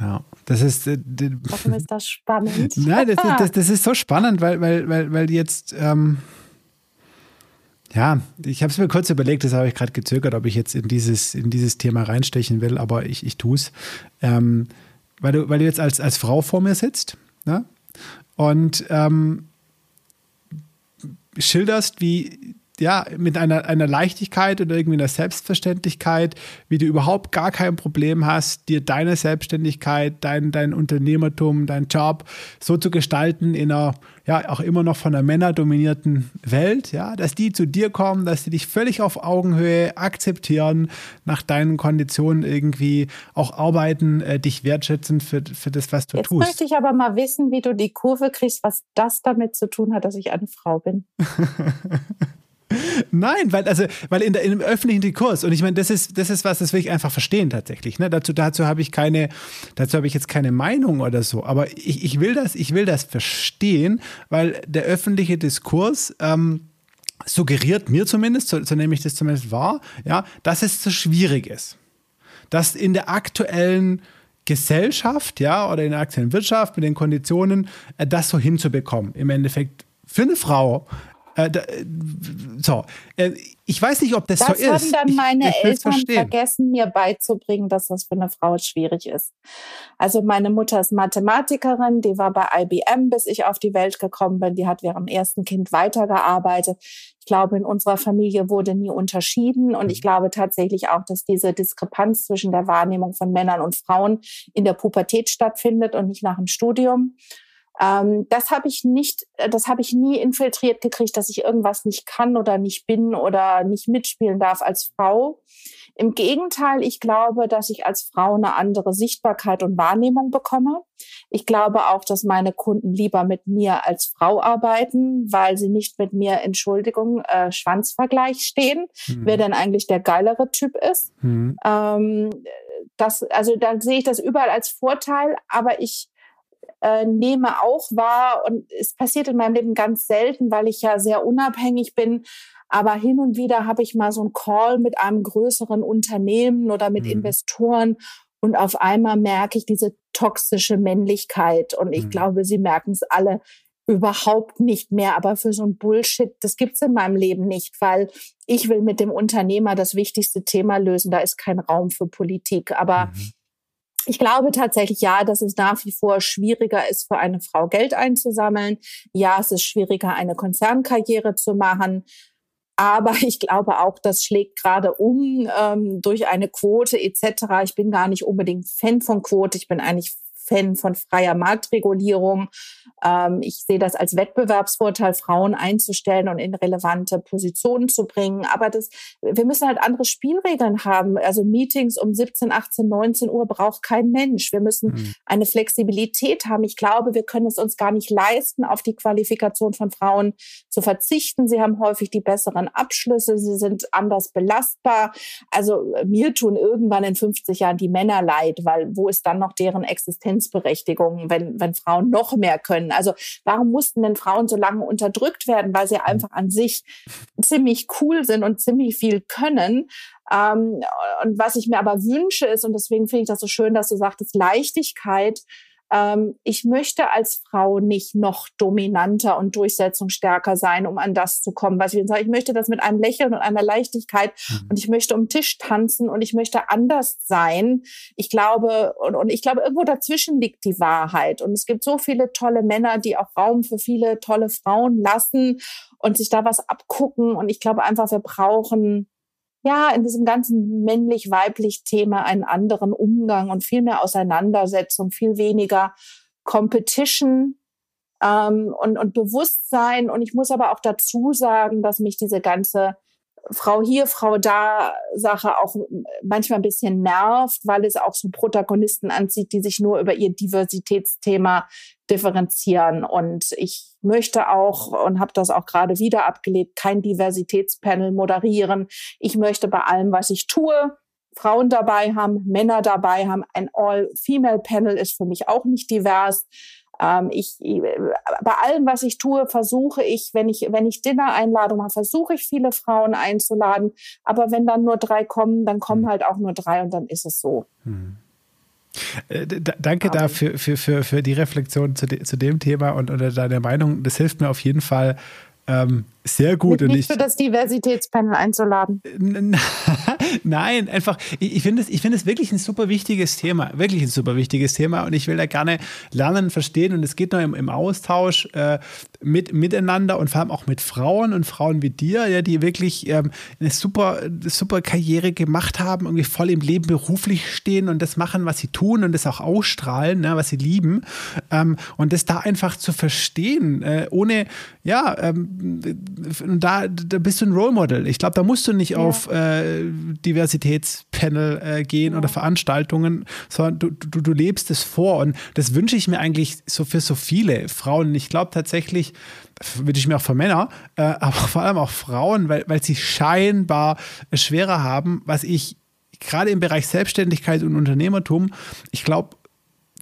Ja. Das ist. Äh, Warum ist das spannend? Nein, das, das, das, ist so spannend, weil, weil, weil, weil jetzt. Ähm, ja, ich habe es mir kurz überlegt, das habe ich gerade gezögert, ob ich jetzt in dieses, in dieses Thema reinstechen will, aber ich, ich tue es. Ähm, weil, du, weil du jetzt als, als Frau vor mir sitzt ne? und ähm, schilderst, wie ja, mit einer, einer Leichtigkeit oder irgendwie einer Selbstverständlichkeit, wie du überhaupt gar kein Problem hast, dir deine Selbstständigkeit, dein, dein Unternehmertum, dein Job so zu gestalten in einer, ja, auch immer noch von einer männerdominierten Welt, ja, dass die zu dir kommen, dass sie dich völlig auf Augenhöhe akzeptieren, nach deinen Konditionen irgendwie auch arbeiten, äh, dich wertschätzen für, für das, was du Jetzt tust. Jetzt möchte ich aber mal wissen, wie du die Kurve kriegst, was das damit zu tun hat, dass ich eine Frau bin. Nein, weil, also, weil in, der, in öffentlichen Diskurs, und ich meine, das ist, das ist was, das will ich einfach verstehen tatsächlich. Ne? Dazu, dazu habe ich keine, dazu habe ich jetzt keine Meinung oder so. Aber ich, ich will das, ich will das verstehen, weil der öffentliche Diskurs ähm, suggeriert mir zumindest, so, so nehme ich das zumindest wahr, ja, dass es so schwierig ist. Dass in der aktuellen Gesellschaft, ja, oder in der aktuellen Wirtschaft mit den Konditionen, äh, das so hinzubekommen. Im Endeffekt für eine Frau äh, da, äh, so, äh, ich weiß nicht, ob das, das so ist. Das haben dann meine ich, ich Eltern verstehen. vergessen, mir beizubringen, dass das für eine Frau schwierig ist. Also meine Mutter ist Mathematikerin, die war bei IBM, bis ich auf die Welt gekommen bin. Die hat während dem ersten Kind weitergearbeitet. Ich glaube, in unserer Familie wurde nie unterschieden. Und ich mhm. glaube tatsächlich auch, dass diese Diskrepanz zwischen der Wahrnehmung von Männern und Frauen in der Pubertät stattfindet und nicht nach dem Studium. Ähm, das habe ich nicht, äh, das habe ich nie infiltriert gekriegt, dass ich irgendwas nicht kann oder nicht bin oder nicht mitspielen darf als Frau. Im Gegenteil, ich glaube, dass ich als Frau eine andere Sichtbarkeit und Wahrnehmung bekomme. Ich glaube auch, dass meine Kunden lieber mit mir als Frau arbeiten, weil sie nicht mit mir, Entschuldigung, äh, Schwanzvergleich stehen, mhm. wer denn eigentlich der geilere Typ ist. Mhm. Ähm, das, also da sehe ich das überall als Vorteil, aber ich äh, nehme auch wahr und es passiert in meinem Leben ganz selten, weil ich ja sehr unabhängig bin. Aber hin und wieder habe ich mal so einen Call mit einem größeren Unternehmen oder mit mhm. Investoren und auf einmal merke ich diese toxische Männlichkeit und ich mhm. glaube, sie merken es alle überhaupt nicht mehr. Aber für so ein Bullshit, das gibt's in meinem Leben nicht, weil ich will mit dem Unternehmer das wichtigste Thema lösen. Da ist kein Raum für Politik. Aber mhm. Ich glaube tatsächlich ja, dass es nach wie vor schwieriger ist, für eine Frau Geld einzusammeln. Ja, es ist schwieriger, eine Konzernkarriere zu machen. Aber ich glaube auch, das schlägt gerade um ähm, durch eine Quote etc. Ich bin gar nicht unbedingt Fan von Quote. Ich bin eigentlich Fan von freier Marktregulierung. Ähm, ich sehe das als Wettbewerbsvorteil, Frauen einzustellen und in relevante Positionen zu bringen. Aber das, wir müssen halt andere Spielregeln haben. Also Meetings um 17, 18, 19 Uhr braucht kein Mensch. Wir müssen mhm. eine Flexibilität haben. Ich glaube, wir können es uns gar nicht leisten, auf die Qualifikation von Frauen zu verzichten. Sie haben häufig die besseren Abschlüsse. Sie sind anders belastbar. Also mir tun irgendwann in 50 Jahren die Männer leid, weil wo ist dann noch deren Existenzberechtigung, wenn, wenn Frauen noch mehr können? Also warum mussten denn Frauen so lange unterdrückt werden, weil sie einfach an sich ziemlich cool sind und ziemlich viel können? Ähm, und was ich mir aber wünsche ist, und deswegen finde ich das so schön, dass du sagtest, Leichtigkeit ähm, ich möchte als Frau nicht noch dominanter und durchsetzungsstärker sein, um an das zu kommen, was ich will. Ich möchte das mit einem Lächeln und einer Leichtigkeit mhm. und ich möchte um Tisch tanzen und ich möchte anders sein. Ich glaube, und, und ich glaube, irgendwo dazwischen liegt die Wahrheit. Und es gibt so viele tolle Männer, die auch Raum für viele tolle Frauen lassen und sich da was abgucken. Und ich glaube einfach, wir brauchen ja, in diesem ganzen männlich-weiblich Thema einen anderen Umgang und viel mehr Auseinandersetzung, viel weniger Competition ähm, und, und Bewusstsein. Und ich muss aber auch dazu sagen, dass mich diese ganze Frau hier, Frau da Sache auch manchmal ein bisschen nervt, weil es auch so Protagonisten anzieht, die sich nur über ihr Diversitätsthema differenzieren. Und ich möchte auch und habe das auch gerade wieder abgelebt, kein Diversitätspanel moderieren. Ich möchte bei allem, was ich tue, Frauen dabei haben, Männer dabei haben. Ein All-Female-Panel ist für mich auch nicht divers. Ähm, ich, bei allem, was ich tue, versuche ich, wenn ich, wenn ich Dinner-Einladung habe, versuche ich viele Frauen einzuladen. Aber wenn dann nur drei kommen, dann kommen hm. halt auch nur drei und dann ist es so. Hm. Äh, danke da für, für, für, für die Reflexion zu, de, zu dem Thema und, und deine Meinung. Das hilft mir auf jeden Fall, ähm, sehr gut. Nicht, nicht für das Diversitätspanel einzuladen. Nein, einfach, ich, ich finde es find wirklich ein super wichtiges Thema. Wirklich ein super wichtiges Thema. Und ich will da gerne lernen, verstehen. Und es geht nur im, im Austausch äh, mit, miteinander und vor allem auch mit Frauen und Frauen wie dir, ja, die wirklich ähm, eine super, super Karriere gemacht haben, irgendwie voll im Leben beruflich stehen und das machen, was sie tun und das auch ausstrahlen, ne, was sie lieben. Ähm, und das da einfach zu verstehen, äh, ohne, ja, ähm, da, da bist du ein Role Model. Ich glaube, da musst du nicht ja. auf äh, Diversitätspanel äh, gehen ja. oder Veranstaltungen, sondern du, du, du lebst es vor. Und das wünsche ich mir eigentlich so für so viele Frauen. Ich glaube tatsächlich, wünsche ich mir auch für Männer, äh, aber vor allem auch Frauen, weil, weil sie scheinbar schwerer haben, was ich gerade im Bereich Selbstständigkeit und Unternehmertum, ich glaube,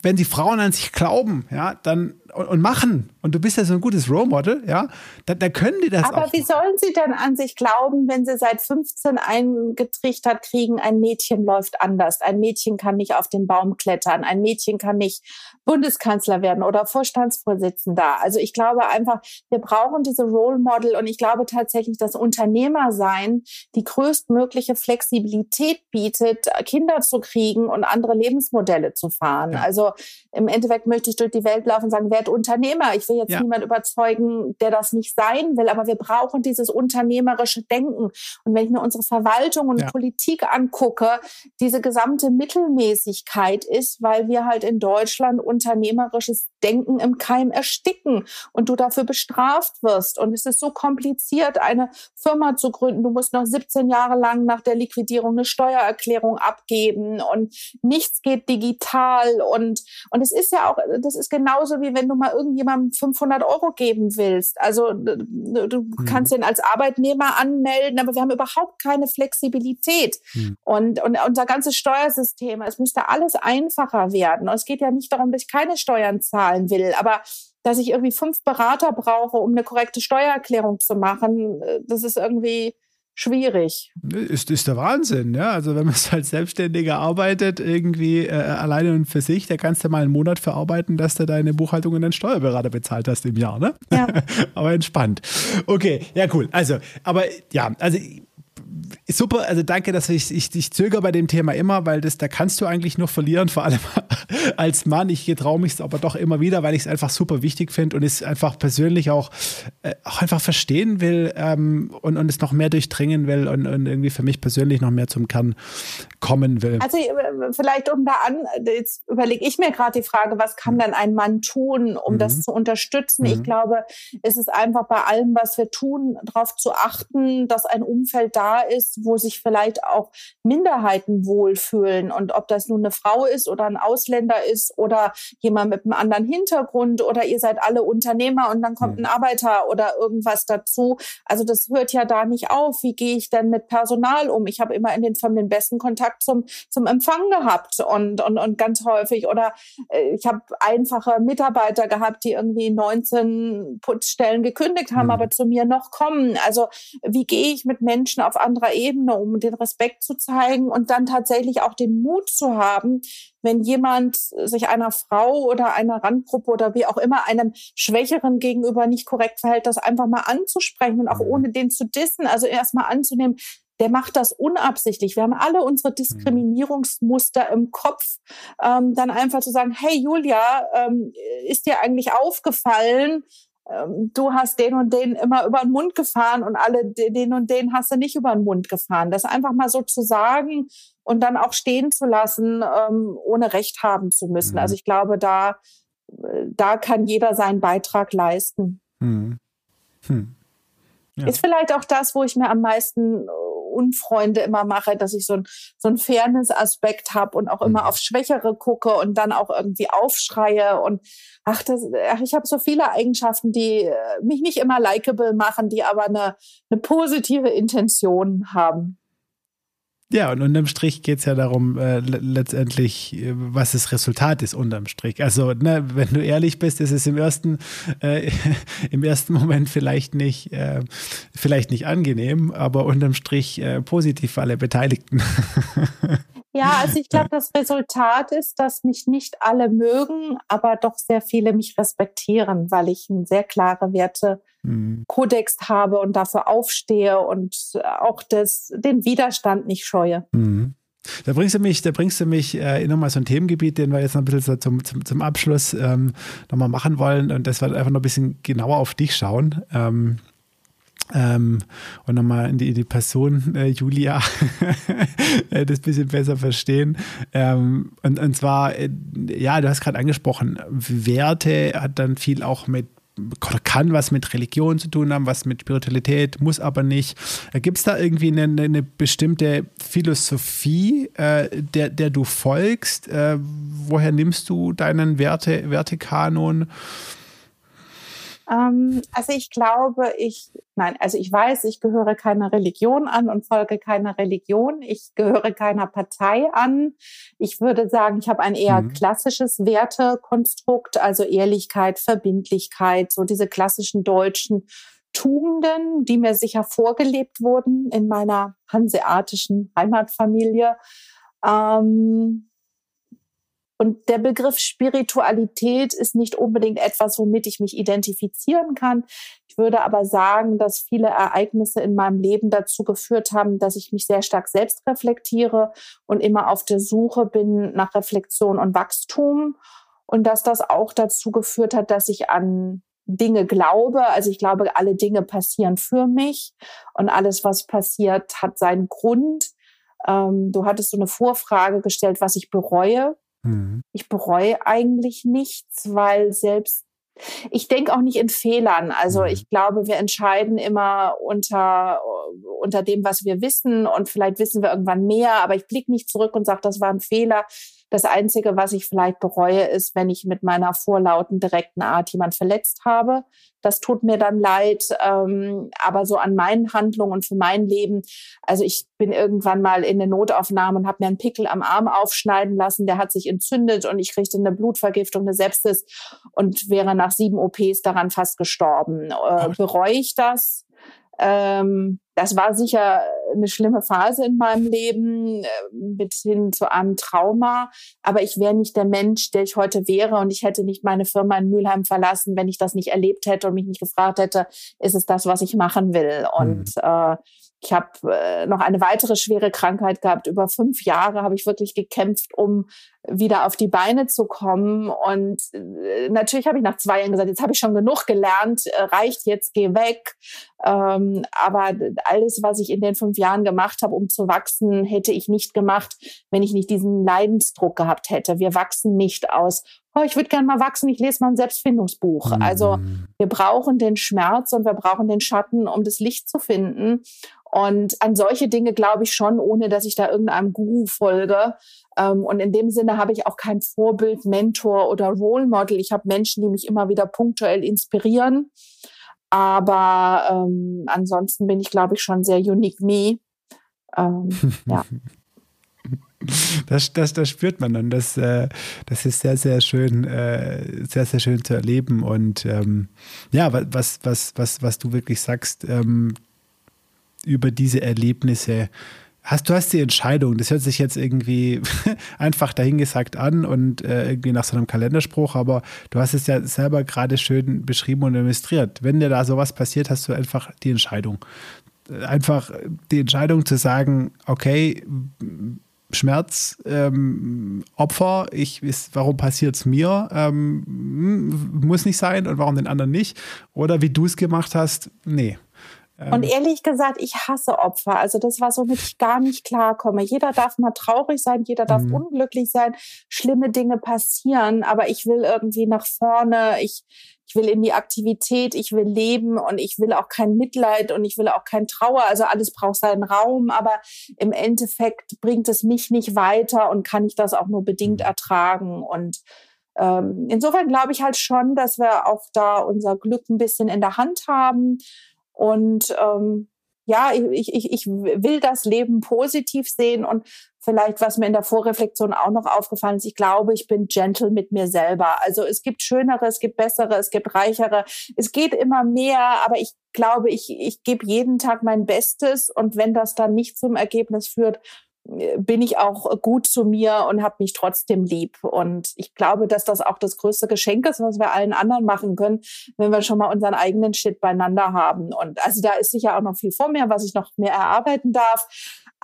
wenn die Frauen an sich glauben, ja, dann und, und, machen und du bist ja so ein gutes Role Model, ja, da, da können die das Aber auch. wie sollen sie denn an sich glauben, wenn sie seit 15 eingetrichtert kriegen, ein Mädchen läuft anders, ein Mädchen kann nicht auf den Baum klettern, ein Mädchen kann nicht Bundeskanzler werden oder Vorstandsvorsitzender. Also ich glaube einfach, wir brauchen diese Role Model und ich glaube tatsächlich, dass Unternehmersein die größtmögliche Flexibilität bietet, Kinder zu kriegen und andere Lebensmodelle zu fahren. Ja. Also im Endeffekt möchte ich durch die Welt laufen und sagen, wer werd Unternehmer. Ich will jetzt ja. niemand überzeugen, der das nicht sein will, aber wir brauchen dieses unternehmerische Denken. Und wenn ich mir unsere Verwaltung und ja. Politik angucke, diese gesamte Mittelmäßigkeit ist, weil wir halt in Deutschland unternehmerisches Denken im Keim ersticken und du dafür bestraft wirst. Und es ist so kompliziert, eine Firma zu gründen. Du musst noch 17 Jahre lang nach der Liquidierung eine Steuererklärung abgeben und nichts geht digital. Und, und es ist ja auch, das ist genauso wie wenn du mal irgendjemandem 500 Euro geben willst. Also du mhm. kannst den als Arbeitnehmer anmelden, aber wir haben überhaupt keine Flexibilität. Mhm. Und, und unser ganzes Steuersystem, es müsste alles einfacher werden. Und es geht ja nicht darum, dass ich keine Steuern zahlen will, aber dass ich irgendwie fünf Berater brauche, um eine korrekte Steuererklärung zu machen, äh, das ist irgendwie schwierig. Ist, ist der Wahnsinn, ja. Also wenn man es als Selbstständiger arbeitet, irgendwie äh, alleine und für sich, da kannst du mal einen Monat verarbeiten, dass du deine Buchhaltung und deinen Steuerberater bezahlt hast im Jahr, ne? Ja. aber entspannt. Okay, ja, cool. Also, aber ja, also Super, also danke, dass ich, ich, ich zögere bei dem Thema immer, weil das, da kannst du eigentlich nur verlieren, vor allem als Mann. Ich getraue mich aber doch immer wieder, weil ich es einfach super wichtig finde und es einfach persönlich auch, äh, auch einfach verstehen will ähm, und, und es noch mehr durchdringen will und, und irgendwie für mich persönlich noch mehr zum Kern kommen will. Also äh, vielleicht um da an, jetzt überlege ich mir gerade die Frage, was kann denn ein Mann tun, um mhm. das zu unterstützen? Mhm. Ich glaube, es ist einfach bei allem, was wir tun, darauf zu achten, dass ein Umfeld da ist, wo sich vielleicht auch Minderheiten wohlfühlen. Und ob das nun eine Frau ist oder ein Ausländer ist oder jemand mit einem anderen Hintergrund oder ihr seid alle Unternehmer und dann kommt ein Arbeiter oder irgendwas dazu. Also das hört ja da nicht auf. Wie gehe ich denn mit Personal um? Ich habe immer in den Firmen den besten Kontakt zum, zum Empfang gehabt und, und, und ganz häufig. Oder äh, ich habe einfache Mitarbeiter gehabt, die irgendwie 19 Putzstellen gekündigt haben, mhm. aber zu mir noch kommen. Also wie gehe ich mit Menschen auf anderer Ebene, um den Respekt zu zeigen und dann tatsächlich auch den Mut zu haben, wenn jemand sich einer Frau oder einer Randgruppe oder wie auch immer einem Schwächeren gegenüber nicht korrekt verhält, das einfach mal anzusprechen und auch mhm. ohne den zu dissen, also erstmal anzunehmen, der macht das unabsichtlich. Wir haben alle unsere mhm. Diskriminierungsmuster im Kopf. Ähm, dann einfach zu sagen, hey Julia, ähm, ist dir eigentlich aufgefallen, du hast den und den immer über den Mund gefahren und alle den und den hast du nicht über den Mund gefahren. Das einfach mal so zu sagen und dann auch stehen zu lassen, ähm, ohne Recht haben zu müssen. Mhm. Also ich glaube, da, da kann jeder seinen Beitrag leisten. Mhm. Hm. Ja. Ist vielleicht auch das, wo ich mir am meisten Unfreunde immer mache, dass ich so ein, so ein Fairness-Aspekt habe und auch immer mhm. auf Schwächere gucke und dann auch irgendwie aufschreie und ach, das, ach ich habe so viele Eigenschaften, die äh, mich nicht immer likable machen, die aber eine, eine positive Intention haben. Ja, und unterm Strich geht es ja darum, äh, letztendlich, äh, was das Resultat ist unterm Strich. Also, ne, wenn du ehrlich bist, ist es im ersten, äh, im ersten Moment vielleicht nicht, äh, vielleicht nicht angenehm, aber unterm Strich äh, positiv für alle Beteiligten. Ja, also ich glaube, das Resultat ist, dass mich nicht alle mögen, aber doch sehr viele mich respektieren, weil ich einen sehr klare Wertekodex mhm. habe und dafür aufstehe und auch das, den Widerstand nicht scheue. Mhm. Da bringst du mich, da bringst du mich äh, nochmal so ein Themengebiet, den wir jetzt noch ein bisschen so zum, zum, zum Abschluss ähm, nochmal machen wollen. Und das wird einfach noch ein bisschen genauer auf dich schauen. Ähm, ähm, und nochmal in die, die Person äh, Julia äh, das bisschen besser verstehen. Ähm, und, und zwar, äh, ja, du hast gerade angesprochen, Werte hat dann viel auch mit kann was mit Religion zu tun haben, was mit Spiritualität, muss aber nicht. Äh, Gibt es da irgendwie eine, eine, bestimmte Philosophie, äh, der, der du folgst? Äh, woher nimmst du deinen Werte, Wertekanon? Ähm, also ich glaube, ich, nein, also ich weiß, ich gehöre keiner Religion an und folge keiner Religion. Ich gehöre keiner Partei an. Ich würde sagen, ich habe ein eher mhm. klassisches Wertekonstrukt, also Ehrlichkeit, Verbindlichkeit, so diese klassischen deutschen Tugenden, die mir sicher vorgelebt wurden in meiner hanseatischen Heimatfamilie. Ähm, und der Begriff Spiritualität ist nicht unbedingt etwas, womit ich mich identifizieren kann. Ich würde aber sagen, dass viele Ereignisse in meinem Leben dazu geführt haben, dass ich mich sehr stark selbst reflektiere und immer auf der Suche bin nach Reflexion und Wachstum. Und dass das auch dazu geführt hat, dass ich an Dinge glaube. Also ich glaube, alle Dinge passieren für mich und alles, was passiert, hat seinen Grund. Ähm, du hattest so eine Vorfrage gestellt, was ich bereue. Mhm. Ich bereue eigentlich nichts, weil selbst ich denke auch nicht in Fehlern. Also mhm. ich glaube, wir entscheiden immer unter, unter dem, was wir wissen und vielleicht wissen wir irgendwann mehr, aber ich blicke nicht zurück und sage, das war ein Fehler. Das Einzige, was ich vielleicht bereue, ist, wenn ich mit meiner vorlauten, direkten Art jemand verletzt habe. Das tut mir dann leid. Ähm, aber so an meinen Handlungen und für mein Leben, also ich bin irgendwann mal in eine Notaufnahme und habe mir einen Pickel am Arm aufschneiden lassen. Der hat sich entzündet und ich kriegte eine Blutvergiftung, eine Sepsis und wäre nach sieben OPs daran fast gestorben. Äh, bereue ich das? Ähm, das war sicher eine schlimme Phase in meinem Leben, mit äh, hin zu einem Trauma. Aber ich wäre nicht der Mensch, der ich heute wäre. Und ich hätte nicht meine Firma in Mülheim verlassen, wenn ich das nicht erlebt hätte und mich nicht gefragt hätte, ist es das, was ich machen will? Und mhm. äh, Ich habe äh, noch eine weitere schwere Krankheit gehabt. Über fünf Jahre habe ich wirklich gekämpft, um wieder auf die Beine zu kommen. Und äh, natürlich habe ich nach zwei Jahren gesagt, jetzt habe ich schon genug gelernt, äh, reicht jetzt, geh weg. Ähm, aber alles, was ich in den fünf Jahren gemacht habe, um zu wachsen, hätte ich nicht gemacht, wenn ich nicht diesen Leidensdruck gehabt hätte. Wir wachsen nicht aus oh, ich würde gerne mal wachsen, ich lese mal ein Selbstfindungsbuch. Mhm. Also wir brauchen den Schmerz und wir brauchen den Schatten, um das Licht zu finden. Und an solche Dinge glaube ich schon, ohne dass ich da irgendeinem Guru folge. Ähm, und in dem Sinne habe ich auch kein Vorbild, Mentor oder Role Model. Ich habe Menschen, die mich immer wieder punktuell inspirieren. Aber ähm, ansonsten bin ich, glaube ich, schon sehr unique me. Ähm, ja. Das, das, das spürt man und das, äh, das ist sehr, sehr schön, äh, sehr, sehr schön zu erleben. Und ähm, ja, was, was, was, was du wirklich sagst ähm, über diese Erlebnisse, hast du hast die Entscheidung, das hört sich jetzt irgendwie einfach dahingesagt an und äh, irgendwie nach so einem Kalenderspruch, aber du hast es ja selber gerade schön beschrieben und illustriert. Wenn dir da sowas passiert, hast du einfach die Entscheidung. Einfach die Entscheidung zu sagen, okay, Schmerz, ähm, Opfer, ich ist, warum passiert es mir? Ähm, muss nicht sein und warum den anderen nicht? Oder wie du es gemacht hast, nee. Und ähm. ehrlich gesagt, ich hasse Opfer. Also das war so, womit ich gar nicht klarkomme. Jeder darf mal traurig sein, jeder darf mhm. unglücklich sein, schlimme Dinge passieren, aber ich will irgendwie nach vorne. Ich, ich will in die Aktivität, ich will leben und ich will auch kein Mitleid und ich will auch kein Trauer. Also alles braucht seinen Raum, aber im Endeffekt bringt es mich nicht weiter und kann ich das auch nur bedingt mhm. ertragen. Und ähm, insofern glaube ich halt schon, dass wir auch da unser Glück ein bisschen in der Hand haben. Und ähm, ja, ich, ich, ich will das Leben positiv sehen und vielleicht, was mir in der Vorreflexion auch noch aufgefallen ist, ich glaube, ich bin gentle mit mir selber. Also es gibt schönere, es gibt bessere, es gibt reichere. Es geht immer mehr, aber ich glaube, ich, ich gebe jeden Tag mein Bestes und wenn das dann nicht zum Ergebnis führt, bin ich auch gut zu mir und habe mich trotzdem lieb. Und ich glaube, dass das auch das größte Geschenk ist, was wir allen anderen machen können, wenn wir schon mal unseren eigenen Shit beieinander haben. Und also da ist sicher auch noch viel vor mir, was ich noch mehr erarbeiten darf.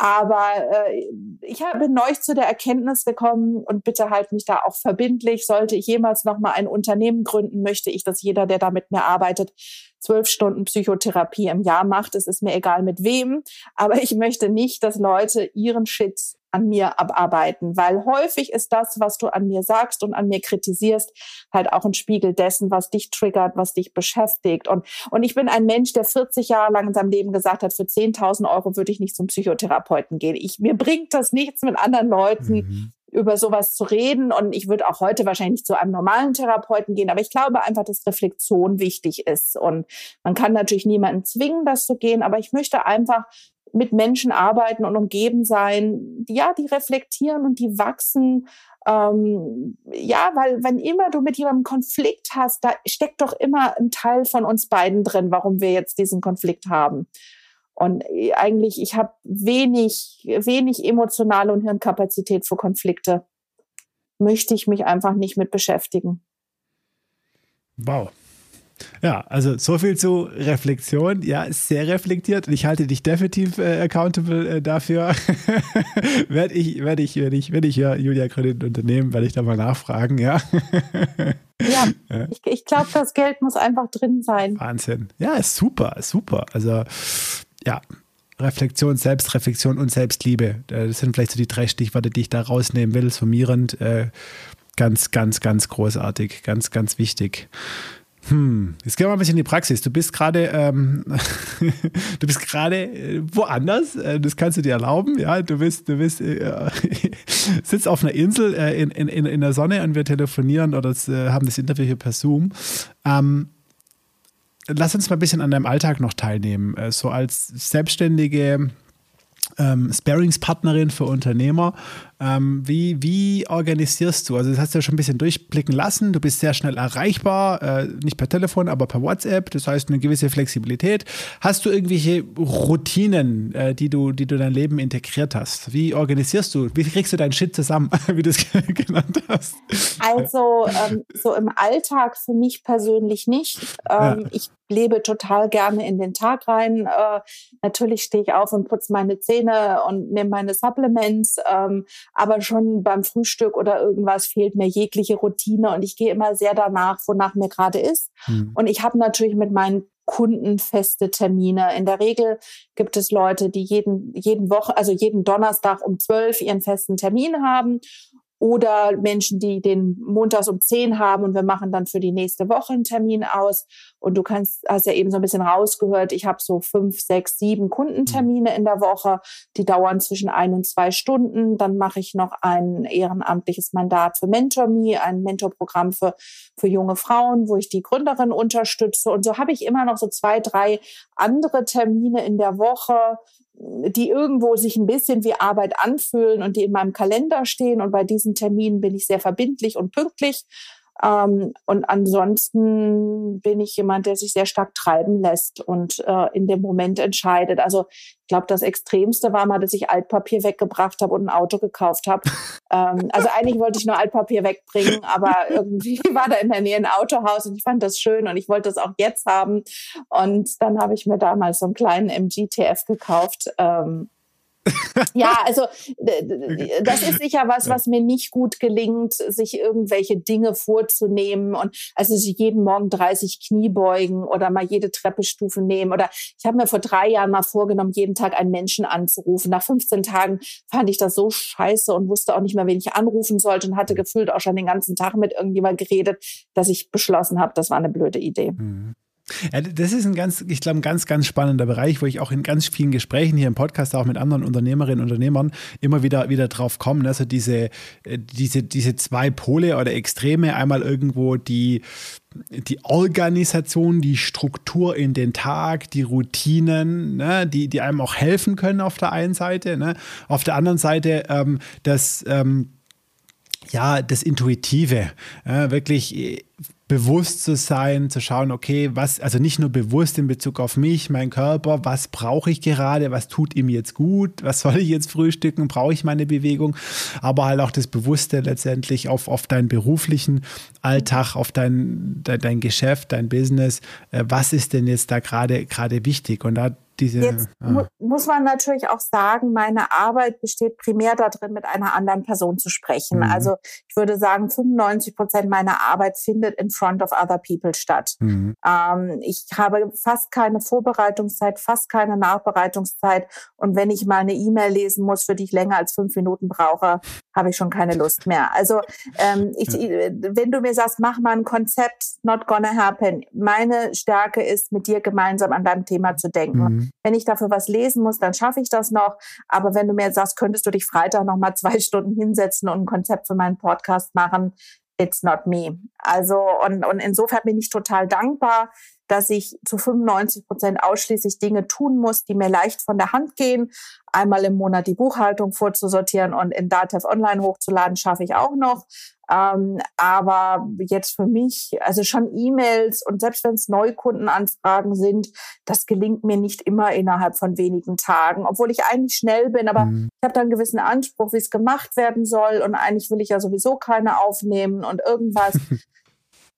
Aber äh, ich bin neu zu der Erkenntnis gekommen und bitte halt mich da auch verbindlich. Sollte ich jemals noch mal ein Unternehmen gründen, möchte ich, dass jeder, der da mit mir arbeitet, zwölf Stunden Psychotherapie im Jahr macht. Es ist mir egal mit wem, aber ich möchte nicht, dass Leute ihren Shit an mir abarbeiten, weil häufig ist das, was du an mir sagst und an mir kritisierst, halt auch ein Spiegel dessen, was dich triggert, was dich beschäftigt. Und, und ich bin ein Mensch, der 40 Jahre lang in seinem Leben gesagt hat, für 10.000 Euro würde ich nicht zum Psychotherapeuten gehen. Ich, mir bringt das nichts, mit anderen Leuten mhm über sowas zu reden. Und ich würde auch heute wahrscheinlich zu einem normalen Therapeuten gehen, aber ich glaube einfach, dass Reflexion wichtig ist. Und man kann natürlich niemanden zwingen, das zu gehen, aber ich möchte einfach mit Menschen arbeiten und umgeben sein, ja, die reflektieren und die wachsen. Ähm, ja, weil wenn immer du mit jemandem Konflikt hast, da steckt doch immer ein Teil von uns beiden drin, warum wir jetzt diesen Konflikt haben. Und äh, eigentlich, ich habe wenig, wenig emotionale und Hirnkapazität für Konflikte. Möchte ich mich einfach nicht mit beschäftigen. Wow, ja, also so viel zu Reflexion. Ja, sehr reflektiert. Ich halte dich definitiv äh, accountable äh, dafür. werde ich, werde ich, werde ich, werde ich ja Julia Kredit Unternehmen, werde ich da mal nachfragen, ja. ja, ich, ich glaube, das Geld muss einfach drin sein. Wahnsinn. Ja, ist super, ist super. Also, ja, Reflexion, Selbstreflexion und Selbstliebe. Äh, das sind vielleicht so die drei Stichworte, die ich da rausnehmen will, summierend. Äh, ganz, ganz, ganz großartig, ganz, ganz wichtig. Hm, jetzt gehen wir mal ein bisschen in die Praxis. Du bist gerade, ähm, du bist gerade äh, woanders. Das kannst du dir erlauben. Ja, du bist, du bist, äh, sitzt auf einer Insel äh, in, in, in der Sonne und wir telefonieren oder haben das Interview hier per Zoom. Ähm, lass uns mal ein bisschen an deinem Alltag noch teilnehmen. Äh, so als Selbstständige ähm, Sparingspartnerin für Unternehmer. Ähm, wie, wie organisierst du? Also, das hast du ja schon ein bisschen durchblicken lassen. Du bist sehr schnell erreichbar, äh, nicht per Telefon, aber per WhatsApp. Das heißt, eine gewisse Flexibilität. Hast du irgendwelche Routinen, äh, die, du, die du in dein Leben integriert hast? Wie organisierst du? Wie kriegst du deinen Shit zusammen, wie du es genannt hast? Also, ähm, so im Alltag für mich persönlich nicht. Ähm, ja. Ich lebe total gerne in den Tag rein. Äh, natürlich stehe ich auf und putze meine Zähne und nehme meine Supplements. Ähm, aber schon beim Frühstück oder irgendwas fehlt mir jegliche Routine und ich gehe immer sehr danach, wonach mir gerade ist. Mhm. Und ich habe natürlich mit meinen Kunden feste Termine. In der Regel gibt es Leute, die jeden, jeden Woche, also jeden Donnerstag um zwölf ihren festen Termin haben oder Menschen, die den montags um zehn haben und wir machen dann für die nächste Woche einen Termin aus. Und du kannst, hast ja eben so ein bisschen rausgehört, ich habe so fünf, sechs, sieben Kundentermine in der Woche, die dauern zwischen ein und zwei Stunden. Dann mache ich noch ein ehrenamtliches Mandat für MentorMe, ein Mentorprogramm für, für junge Frauen, wo ich die Gründerin unterstütze. Und so habe ich immer noch so zwei, drei andere Termine in der Woche, die irgendwo sich ein bisschen wie Arbeit anfühlen und die in meinem Kalender stehen. Und bei diesen Terminen bin ich sehr verbindlich und pünktlich. Ähm, und ansonsten bin ich jemand, der sich sehr stark treiben lässt und äh, in dem Moment entscheidet. Also ich glaube, das Extremste war mal, dass ich Altpapier weggebracht habe und ein Auto gekauft habe. ähm, also eigentlich wollte ich nur Altpapier wegbringen, aber irgendwie war da in der Nähe ein Autohaus und ich fand das schön und ich wollte das auch jetzt haben. Und dann habe ich mir damals so einen kleinen MGTF gekauft. Ähm, ja, also das ist sicher was, was mir nicht gut gelingt, sich irgendwelche Dinge vorzunehmen und also sich jeden Morgen 30 Knie beugen oder mal jede Treppestufe nehmen. Oder ich habe mir vor drei Jahren mal vorgenommen, jeden Tag einen Menschen anzurufen. Nach 15 Tagen fand ich das so scheiße und wusste auch nicht mehr, wen ich anrufen sollte und hatte gefühlt auch schon den ganzen Tag mit irgendjemand geredet, dass ich beschlossen habe, das war eine blöde Idee. Mhm. Ja, das ist ein ganz, ich glaube, ein ganz, ganz spannender Bereich, wo ich auch in ganz vielen Gesprächen hier im Podcast auch mit anderen Unternehmerinnen und Unternehmern immer wieder, wieder drauf komme. Also diese, äh, diese, diese zwei Pole oder Extreme, einmal irgendwo die, die Organisation, die Struktur in den Tag, die Routinen, ne, die, die einem auch helfen können auf der einen Seite. Ne? Auf der anderen Seite ähm, das, ähm, ja, das Intuitive, äh, wirklich bewusst zu sein, zu schauen, okay, was, also nicht nur bewusst in Bezug auf mich, mein Körper, was brauche ich gerade, was tut ihm jetzt gut, was soll ich jetzt frühstücken, brauche ich meine Bewegung, aber halt auch das Bewusste letztendlich auf, auf deinen beruflichen Alltag, auf dein, dein, dein Geschäft, dein Business, äh, was ist denn jetzt da gerade gerade wichtig? Und da diese, Jetzt ah. mu muss man natürlich auch sagen, meine Arbeit besteht primär darin, mit einer anderen Person zu sprechen. Mhm. Also ich würde sagen, 95 Prozent meiner Arbeit findet in front of other people statt. Mhm. Ähm, ich habe fast keine Vorbereitungszeit, fast keine Nachbereitungszeit. Und wenn ich mal eine E-Mail lesen muss, für die ich länger als fünf Minuten brauche, habe ich schon keine Lust mehr. Also ähm, ich, wenn du mir sagst, mach mal ein Konzept, not gonna happen. Meine Stärke ist, mit dir gemeinsam an deinem Thema zu denken. Mhm. Wenn ich dafür was lesen muss, dann schaffe ich das noch. Aber wenn du mir sagst, könntest du dich Freitag noch mal zwei Stunden hinsetzen und ein Konzept für meinen Podcast machen, it's not me. Also und, und insofern bin ich total dankbar, dass ich zu 95 Prozent ausschließlich Dinge tun muss, die mir leicht von der Hand gehen. Einmal im Monat die Buchhaltung vorzusortieren und in Datev Online hochzuladen, schaffe ich auch noch. Ähm, aber jetzt für mich, also schon E-Mails und selbst wenn es Neukundenanfragen sind, das gelingt mir nicht immer innerhalb von wenigen Tagen, obwohl ich eigentlich schnell bin, aber mhm. ich habe da einen gewissen Anspruch, wie es gemacht werden soll und eigentlich will ich ja sowieso keine aufnehmen und irgendwas.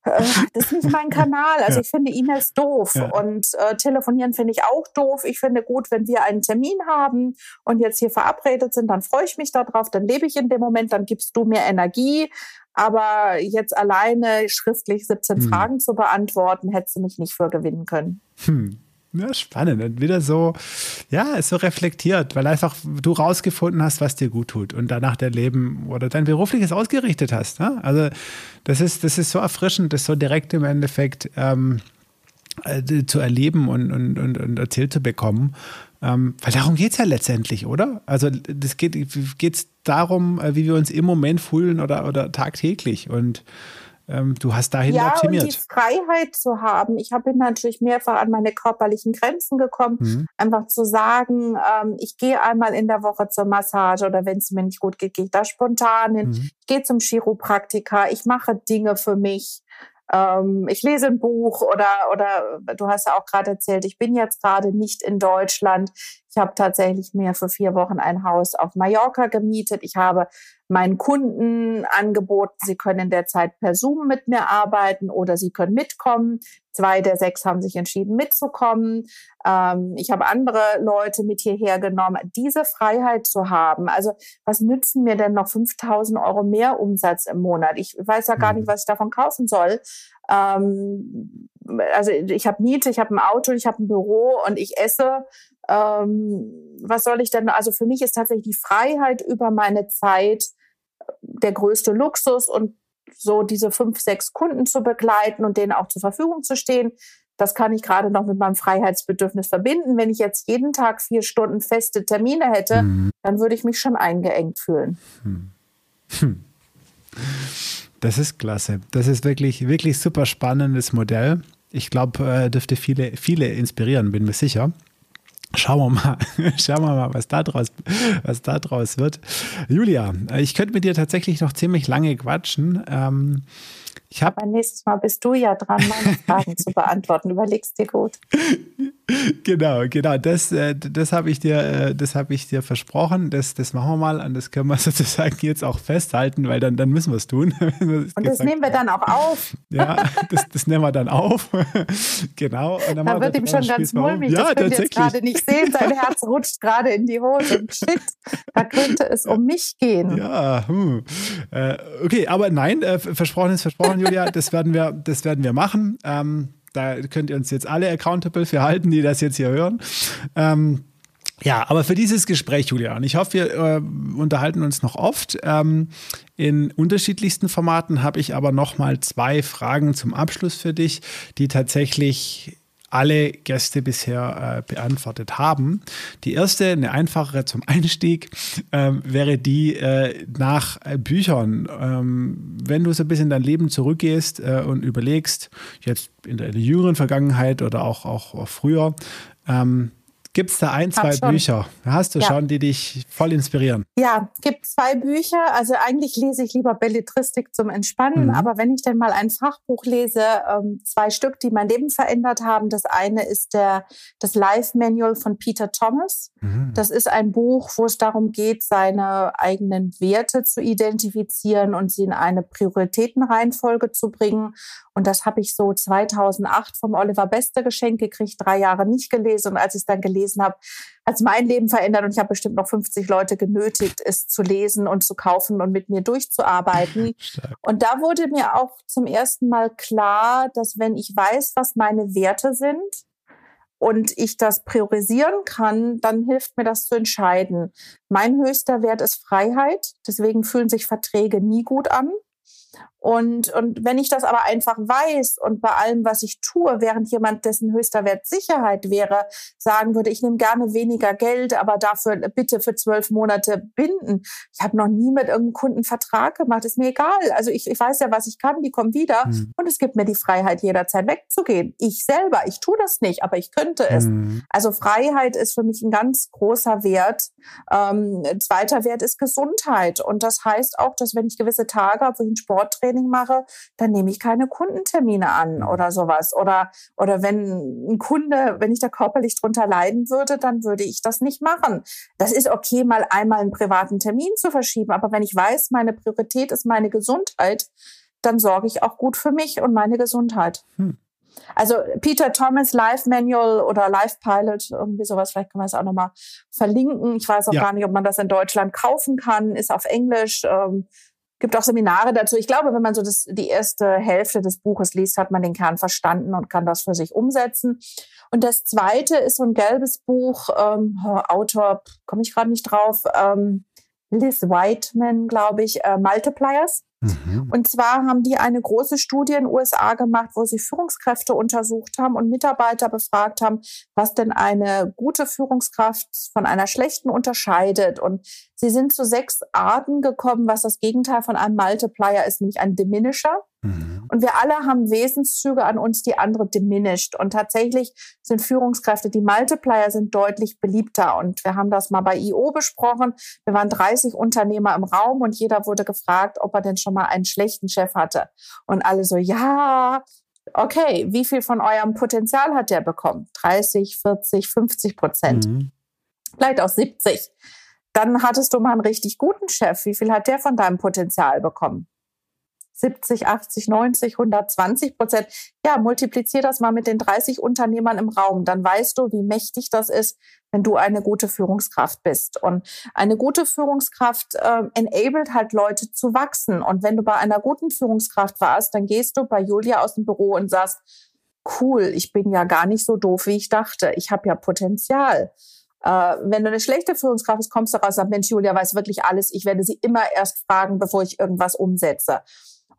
Äh, das ist nicht mein Kanal. Also ja. ich finde E-Mails doof ja. und äh, telefonieren finde ich auch doof. Ich finde gut, wenn wir einen Termin haben und jetzt hier verabredet sind, dann freue ich mich darauf, dann lebe ich in dem Moment, dann gibst du mir Energie. Aber jetzt alleine schriftlich 17 hm. Fragen zu beantworten, hättest du mich nicht für gewinnen können. Hm. Ja, spannend. Und wieder so, ja, ist so reflektiert, weil einfach du rausgefunden hast, was dir gut tut und danach dein Leben oder dein berufliches ausgerichtet hast. Ne? Also das ist, das ist so erfrischend, das so direkt im Endeffekt ähm, äh, zu erleben und, und, und, und erzählt zu bekommen. Ähm, weil darum geht es ja letztendlich, oder? Also das geht es darum, äh, wie wir uns im Moment fühlen oder, oder tagtäglich. Und ähm, du hast dahin ja, optimiert. Ja, die Freiheit zu haben. Ich bin natürlich mehrfach an meine körperlichen Grenzen gekommen, mhm. einfach zu sagen, ähm, ich gehe einmal in der Woche zur Massage oder wenn es mir nicht gut geht, gehe ich da spontan hin. Mhm. Ich gehe zum Chiropraktiker, ich mache Dinge für mich ähm, ich lese ein Buch oder, oder du hast ja auch gerade erzählt, ich bin jetzt gerade nicht in Deutschland. Ich habe tatsächlich mir für vier Wochen ein Haus auf Mallorca gemietet. Ich habe meinen Kunden angeboten, sie können in der Zeit per Zoom mit mir arbeiten oder sie können mitkommen. Zwei der sechs haben sich entschieden mitzukommen. Ähm, ich habe andere Leute mit hierher genommen. Diese Freiheit zu haben, also was nützen mir denn noch 5000 Euro mehr Umsatz im Monat? Ich weiß ja gar nicht, mhm. was ich davon kaufen soll. Ähm, also ich habe Miete, ich habe ein Auto, ich habe ein Büro und ich esse ähm, was soll ich denn? Also für mich ist tatsächlich die Freiheit über meine Zeit der größte Luxus und so diese fünf, sechs Kunden zu begleiten und denen auch zur Verfügung zu stehen. Das kann ich gerade noch mit meinem Freiheitsbedürfnis verbinden. Wenn ich jetzt jeden Tag vier Stunden feste Termine hätte, mhm. dann würde ich mich schon eingeengt fühlen. Hm. Hm. Das ist klasse. Das ist wirklich, wirklich super spannendes Modell. Ich glaube, äh, dürfte viele, viele inspirieren, bin mir sicher. Schauen wir mal, schauen wir mal, was da draus, was da draus wird. Julia, ich könnte mit dir tatsächlich noch ziemlich lange quatschen. Ähm, ich Aber nächstes Mal bist du ja dran, meine Fragen zu beantworten. Überlegst dir gut. Genau, genau. Das, äh, das habe ich dir, äh, das habe ich dir versprochen. Das, das machen wir mal und das können wir sozusagen jetzt auch festhalten, weil dann, dann müssen wir es tun. und das nehmen wir dann auch auf. Ja, das, das nehmen wir dann auf. genau. Und dann da wird ihm schon ganz mulmig. Ja, das könnt ihr jetzt gerade nicht sehen. Sein Herz rutscht gerade in die Hose. Shit, da könnte es um mich gehen. Ja, hm. Äh, okay, aber nein, versprochen ist versprochen, Julia. Das werden wir, das werden wir machen. Ähm, da könnt ihr uns jetzt alle accountable für halten, die das jetzt hier hören. Ähm, ja, aber für dieses Gespräch, Julian, ich hoffe, wir äh, unterhalten uns noch oft. Ähm, in unterschiedlichsten Formaten habe ich aber noch mal zwei Fragen zum Abschluss für dich, die tatsächlich alle Gäste bisher äh, beantwortet haben. Die erste, eine einfachere zum Einstieg, ähm, wäre die äh, nach äh, Büchern. Ähm, wenn du so ein bisschen in dein Leben zurückgehst äh, und überlegst, jetzt in der, in der, jüngeren Vergangenheit oder auch, auch, auch früher, ähm, Gibt es da ein, zwei Bücher? Hast du ja. schon, die dich voll inspirieren? Ja, es gibt zwei Bücher. Also eigentlich lese ich lieber Belletristik zum Entspannen, mhm. aber wenn ich denn mal ein Fachbuch lese, ähm, zwei Stück, die mein Leben verändert haben. Das eine ist der, das Life Manual von Peter Thomas. Mhm. Das ist ein Buch, wo es darum geht, seine eigenen Werte zu identifizieren und sie in eine Prioritätenreihenfolge zu bringen. Und das habe ich so 2008 vom Oliver Beste geschenkt gekriegt, drei Jahre nicht gelesen. Und als ich es dann gelesen habe, hat es mein Leben verändert. Und ich habe bestimmt noch 50 Leute genötigt, es zu lesen und zu kaufen und mit mir durchzuarbeiten. Stark. Und da wurde mir auch zum ersten Mal klar, dass wenn ich weiß, was meine Werte sind, und ich das priorisieren kann, dann hilft mir das zu entscheiden. Mein höchster Wert ist Freiheit. Deswegen fühlen sich Verträge nie gut an. Und, und wenn ich das aber einfach weiß und bei allem, was ich tue, während jemand, dessen höchster Wert Sicherheit wäre, sagen würde, ich nehme gerne weniger Geld, aber dafür bitte für zwölf Monate binden. Ich habe noch nie mit irgendeinem Kunden Vertrag gemacht, ist mir egal. Also ich, ich weiß ja, was ich kann, die kommen wieder mhm. und es gibt mir die Freiheit, jederzeit wegzugehen. Ich selber, ich tue das nicht, aber ich könnte es. Mhm. Also Freiheit ist für mich ein ganz großer Wert. Ähm, zweiter Wert ist Gesundheit. Und das heißt auch, dass wenn ich gewisse Tage habe, wo ich ein Sporttraining Training mache, dann nehme ich keine Kundentermine an oder sowas. Oder, oder wenn ein Kunde, wenn ich da körperlich drunter leiden würde, dann würde ich das nicht machen. Das ist okay, mal einmal einen privaten Termin zu verschieben. Aber wenn ich weiß, meine Priorität ist meine Gesundheit, dann sorge ich auch gut für mich und meine Gesundheit. Hm. Also Peter Thomas Life Manual oder Life Pilot, irgendwie sowas, vielleicht können wir es auch nochmal verlinken. Ich weiß auch ja. gar nicht, ob man das in Deutschland kaufen kann, ist auf Englisch. Ähm, gibt auch Seminare dazu. Ich glaube, wenn man so das, die erste Hälfte des Buches liest, hat man den Kern verstanden und kann das für sich umsetzen. Und das zweite ist so ein gelbes Buch, ähm, Autor, komme ich gerade nicht drauf, ähm, Liz Whiteman, glaube ich, äh, Multipliers. Mhm. Und zwar haben die eine große Studie in den USA gemacht, wo sie Führungskräfte untersucht haben und Mitarbeiter befragt haben, was denn eine gute Führungskraft von einer schlechten unterscheidet. Und sie sind zu sechs Arten gekommen, was das Gegenteil von einem Multiplier ist, nämlich ein Diminisher. Mhm. Und wir alle haben Wesenszüge an uns, die andere diminished. Und tatsächlich sind Führungskräfte, die Multiplier sind deutlich beliebter. Und wir haben das mal bei IO besprochen. Wir waren 30 Unternehmer im Raum und jeder wurde gefragt, ob er denn schon mal einen schlechten Chef hatte. Und alle so, ja, okay, wie viel von eurem Potenzial hat der bekommen? 30, 40, 50 Prozent. Mhm. Vielleicht auch 70. Dann hattest du mal einen richtig guten Chef. Wie viel hat der von deinem Potenzial bekommen? 70, 80, 90, 120 Prozent. Ja, multiplizier das mal mit den 30 Unternehmern im Raum. Dann weißt du, wie mächtig das ist, wenn du eine gute Führungskraft bist. Und eine gute Führungskraft äh, enabled halt Leute zu wachsen. Und wenn du bei einer guten Führungskraft warst, dann gehst du bei Julia aus dem Büro und sagst, cool, ich bin ja gar nicht so doof, wie ich dachte. Ich habe ja Potenzial. Äh, wenn du eine schlechte Führungskraft bist, kommst du raus und sagst, Mensch, Julia weiß wirklich alles. Ich werde sie immer erst fragen, bevor ich irgendwas umsetze.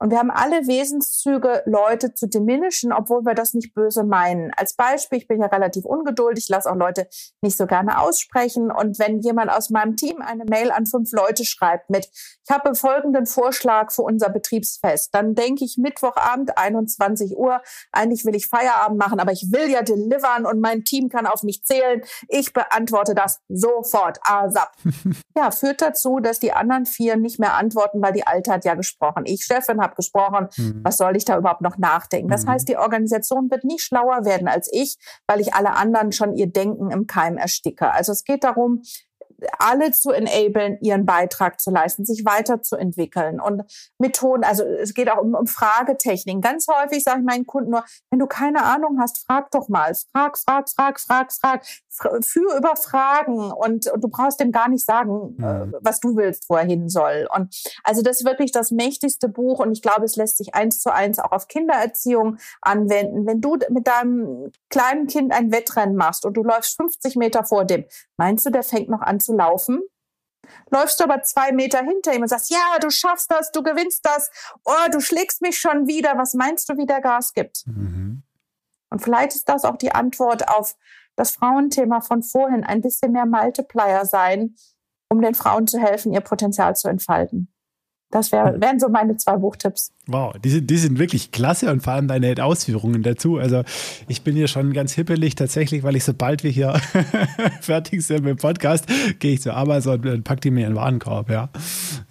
Und wir haben alle Wesenszüge, Leute zu diminischen, obwohl wir das nicht böse meinen. Als Beispiel, ich bin ja relativ ungeduldig, lasse auch Leute nicht so gerne aussprechen. Und wenn jemand aus meinem Team eine Mail an fünf Leute schreibt mit, ich habe folgenden Vorschlag für unser Betriebsfest, dann denke ich Mittwochabend 21 Uhr, eigentlich will ich Feierabend machen, aber ich will ja delivern und mein Team kann auf mich zählen. Ich beantworte das sofort, ASAP. ja, führt dazu, dass die anderen vier nicht mehr antworten, weil die Alte hat ja gesprochen. Ich, Chefin, habe gesprochen. Mhm. Was soll ich da überhaupt noch nachdenken? Das mhm. heißt, die Organisation wird nie schlauer werden als ich, weil ich alle anderen schon ihr Denken im Keim ersticke. Also es geht darum, alle zu enablen, ihren Beitrag zu leisten, sich weiterzuentwickeln und Methoden, also es geht auch um, um Fragetechniken. Ganz häufig sage ich meinen Kunden nur, wenn du keine Ahnung hast, frag doch mal. Frag, frag, frag, frag, frag. Führ über Fragen und, und du brauchst dem gar nicht sagen, äh, mhm. was du willst, wo er hin soll. Und also das ist wirklich das mächtigste Buch und ich glaube, es lässt sich eins zu eins auch auf Kindererziehung anwenden. Wenn du mit deinem kleinen Kind ein Wettrennen machst und du läufst 50 Meter vor dem, meinst du, der fängt noch an zu laufen? Läufst du aber zwei Meter hinter ihm und sagst, ja, du schaffst das, du gewinnst das, oh, du schlägst mich schon wieder. Was meinst du, wie der Gas gibt? Mhm. Und vielleicht ist das auch die Antwort auf das Frauenthema von vorhin, ein bisschen mehr Multiplier sein, um den Frauen zu helfen, ihr Potenzial zu entfalten. Das wär, wären so meine zwei Buchtipps. Wow, die sind, die sind wirklich klasse und vor allem deine Ausführungen dazu. Also ich bin hier schon ganz hippelig tatsächlich, weil ich sobald wir hier fertig sind mit dem Podcast, gehe ich zu Amazon und pack die mir in den Warenkorb, ja.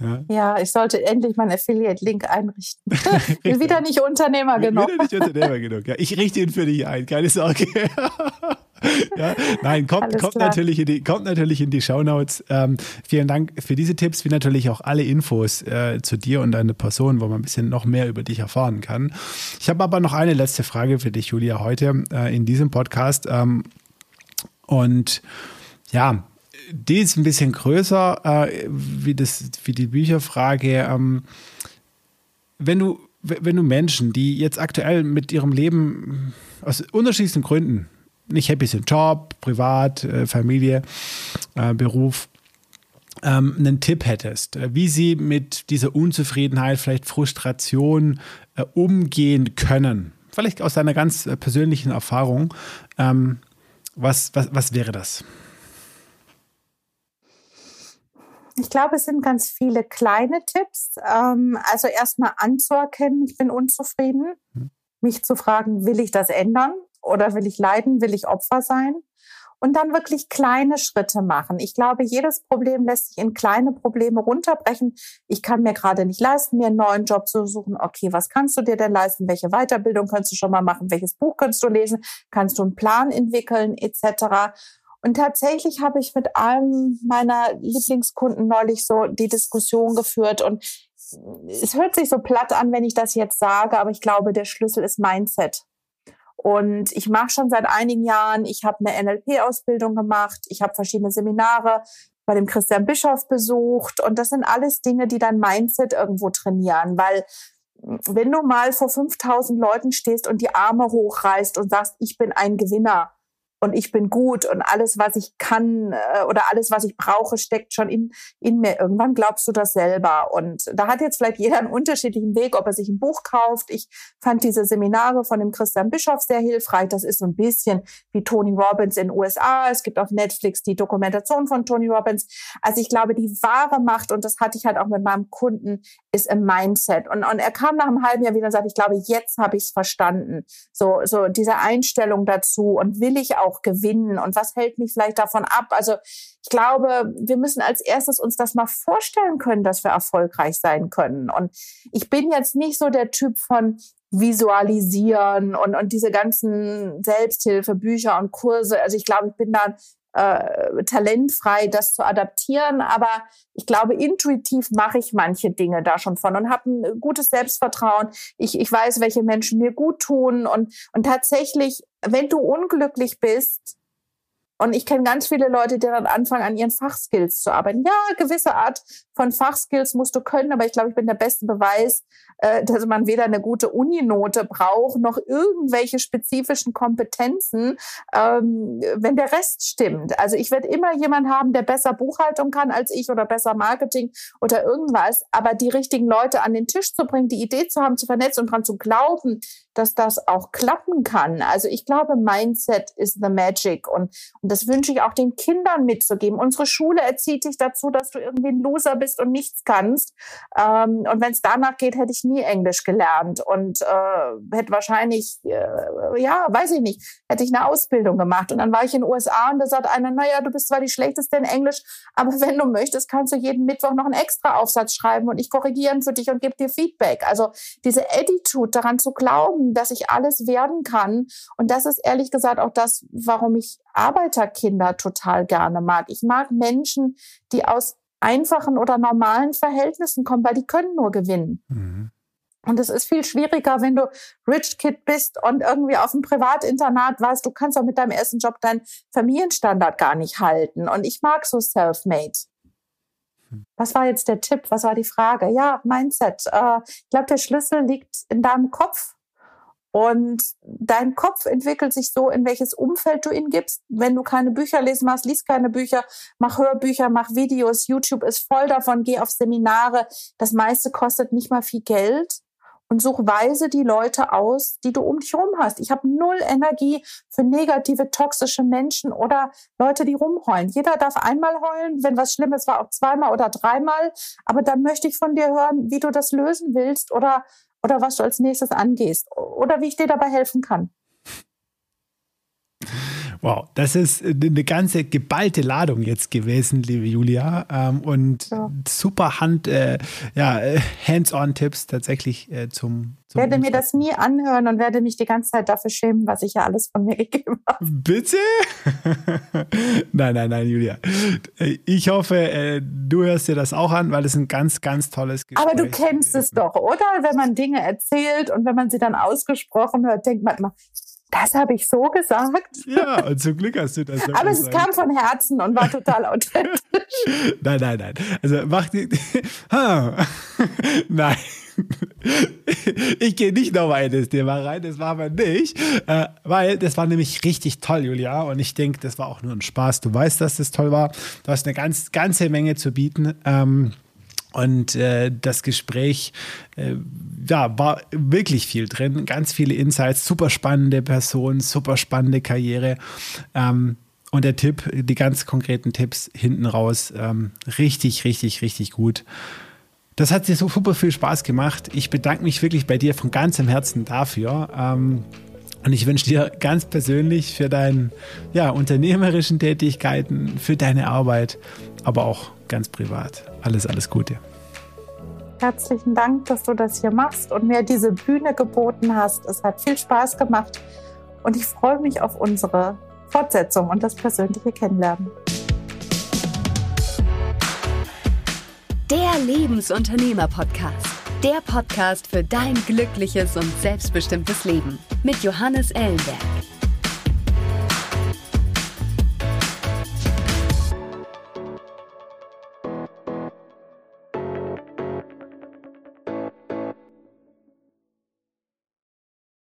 Ja, ja ich sollte endlich meinen Affiliate-Link einrichten. bin wieder nicht Unternehmer genug. Wieder nicht Unternehmer genug, ja. Ich richte ihn für dich ein, keine Sorge. ja, nein, kommt, kommt, natürlich in die, kommt natürlich in die Shownotes. Ähm, vielen Dank für diese Tipps, wie natürlich auch alle Infos äh, zu dir und deiner Person, wo man ein bisschen noch mehr über dich erfahren kann. Ich habe aber noch eine letzte Frage für dich, Julia, heute äh, in diesem Podcast. Ähm, und ja, die ist ein bisschen größer äh, wie, das, wie die Bücherfrage. Ähm, wenn du wenn du Menschen, die jetzt aktuell mit ihrem Leben aus unterschiedlichsten Gründen nicht happy sind. Job, Privat, äh, Familie, äh, Beruf. Ähm, einen Tipp hättest, äh, wie sie mit dieser Unzufriedenheit, vielleicht Frustration umgehen können. Vielleicht aus deiner ganz persönlichen Erfahrung. Ähm, was, was, was wäre das? Ich glaube, es sind ganz viele kleine Tipps. Ähm, also erstmal anzuerkennen, ich bin unzufrieden. Hm. Mich zu fragen, will ich das ändern? Oder will ich leiden, will ich Opfer sein? Und dann wirklich kleine Schritte machen. Ich glaube, jedes Problem lässt sich in kleine Probleme runterbrechen. Ich kann mir gerade nicht leisten, mir einen neuen Job zu suchen. Okay, was kannst du dir denn leisten? Welche Weiterbildung kannst du schon mal machen? Welches Buch kannst du lesen? Kannst du einen Plan entwickeln, etc. Und tatsächlich habe ich mit einem meiner Lieblingskunden neulich so die Diskussion geführt und es hört sich so platt an, wenn ich das jetzt sage, aber ich glaube, der Schlüssel ist Mindset. Und ich mache schon seit einigen Jahren, ich habe eine NLP-Ausbildung gemacht, ich habe verschiedene Seminare bei dem Christian Bischof besucht. Und das sind alles Dinge, die dein Mindset irgendwo trainieren, weil wenn du mal vor 5000 Leuten stehst und die Arme hochreißt und sagst, ich bin ein Gewinner, und ich bin gut und alles, was ich kann äh, oder alles, was ich brauche, steckt schon in, in mir. Irgendwann glaubst du das selber. Und da hat jetzt vielleicht jeder einen unterschiedlichen Weg, ob er sich ein Buch kauft. Ich fand diese Seminare von dem Christian Bischof sehr hilfreich. Das ist so ein bisschen wie Tony Robbins in den USA. Es gibt auf Netflix die Dokumentation von Tony Robbins. Also ich glaube, die wahre Macht, und das hatte ich halt auch mit meinem Kunden, ist im Mindset. Und, und er kam nach einem halben Jahr wieder und sagte, ich glaube, jetzt habe ich es verstanden. So, so diese Einstellung dazu und will ich auch gewinnen und was hält mich vielleicht davon ab? Also ich glaube, wir müssen als erstes uns das mal vorstellen können, dass wir erfolgreich sein können. Und ich bin jetzt nicht so der Typ von visualisieren und, und diese ganzen Selbsthilfebücher und Kurse. Also ich glaube, ich bin da äh, talentfrei, das zu adaptieren. Aber ich glaube, intuitiv mache ich manche Dinge da schon von und habe ein gutes Selbstvertrauen. Ich, ich weiß, welche Menschen mir gut tun. Und, und tatsächlich, wenn du unglücklich bist, und ich kenne ganz viele Leute, die dann anfangen, an ihren Fachskills zu arbeiten. Ja, gewisse Art von Fachskills musst du können, aber ich glaube, ich bin der beste Beweis, äh, dass man weder eine gute Uninote braucht, noch irgendwelche spezifischen Kompetenzen, ähm, wenn der Rest stimmt. Also ich werde immer jemand haben, der besser Buchhaltung kann als ich oder besser Marketing oder irgendwas, aber die richtigen Leute an den Tisch zu bringen, die Idee zu haben, zu vernetzen und dran zu glauben, dass das auch klappen kann. Also ich glaube, Mindset is the magic und, und das wünsche ich auch den Kindern mitzugeben. Unsere Schule erzieht dich dazu, dass du irgendwie ein Loser bist und nichts kannst. Ähm, und wenn es danach geht, hätte ich nie Englisch gelernt und äh, hätte wahrscheinlich, äh, ja, weiß ich nicht, hätte ich eine Ausbildung gemacht. Und dann war ich in den USA und da sagt einer, naja, du bist zwar die Schlechteste in Englisch, aber wenn du möchtest, kannst du jeden Mittwoch noch einen extra Aufsatz schreiben und ich korrigieren für dich und gebe dir Feedback. Also diese Attitude, daran zu glauben, dass ich alles werden kann. Und das ist ehrlich gesagt auch das, warum ich Arbeiterkinder total gerne mag. Ich mag Menschen, die aus einfachen oder normalen Verhältnissen kommen, weil die können nur gewinnen. Mhm. Und es ist viel schwieriger, wenn du Rich Kid bist und irgendwie auf dem Privatinternat weißt, du kannst auch mit deinem ersten Job deinen Familienstandard gar nicht halten. Und ich mag so self-made. Hm. Was war jetzt der Tipp? Was war die Frage? Ja, Mindset. Äh, ich glaube, der Schlüssel liegt in deinem Kopf. Und dein Kopf entwickelt sich so, in welches Umfeld du ihn gibst. Wenn du keine Bücher lesen machst, lies keine Bücher, mach Hörbücher, mach Videos. YouTube ist voll davon, geh auf Seminare. Das meiste kostet nicht mal viel Geld. Und such weise die Leute aus, die du um dich herum hast. Ich habe null Energie für negative, toxische Menschen oder Leute, die rumheulen. Jeder darf einmal heulen, wenn was Schlimmes war, auch zweimal oder dreimal. Aber dann möchte ich von dir hören, wie du das lösen willst oder oder was du als nächstes angehst oder wie ich dir dabei helfen kann. Wow, das ist eine ganze geballte Ladung jetzt gewesen, liebe Julia. Ähm, und ja. super Hand, äh, ja, äh, Hands-on-Tipps tatsächlich äh, zum, zum. werde mir das nie anhören und werde mich die ganze Zeit dafür schämen, was ich ja alles von mir gegeben habe. Bitte? nein, nein, nein, Julia. Ich hoffe, äh, du hörst dir das auch an, weil es ein ganz, ganz tolles Gespräch Aber du kennst es doch, oder? Wenn man Dinge erzählt und wenn man sie dann ausgesprochen hört, denkt man immer, das habe ich so gesagt. Ja, und zum Glück hast du das. Aber gesagt. es kam von Herzen und war total authentisch. nein, nein, nein. Also mach die. nein. Ich gehe nicht nochmal in das Thema rein, das war wir nicht, äh, weil das war nämlich richtig toll, Julia. Und ich denke, das war auch nur ein Spaß. Du weißt, dass das toll war. Du hast eine ganz, ganze Menge zu bieten. Ähm, und äh, das Gespräch, äh, ja, war wirklich viel drin, ganz viele Insights, super spannende Person, super spannende Karriere. Ähm, und der Tipp, die ganz konkreten Tipps hinten raus, ähm, richtig, richtig, richtig gut. Das hat dir so super viel Spaß gemacht. Ich bedanke mich wirklich bei dir von ganzem Herzen dafür. Ähm, und ich wünsche dir ganz persönlich für deine ja, unternehmerischen Tätigkeiten, für deine Arbeit, aber auch ganz privat. Alles, alles Gute. Herzlichen Dank, dass du das hier machst und mir diese Bühne geboten hast. Es hat viel Spaß gemacht und ich freue mich auf unsere Fortsetzung und das persönliche Kennenlernen. Der Lebensunternehmer-Podcast. Der Podcast für dein glückliches und selbstbestimmtes Leben mit Johannes Ellenberg.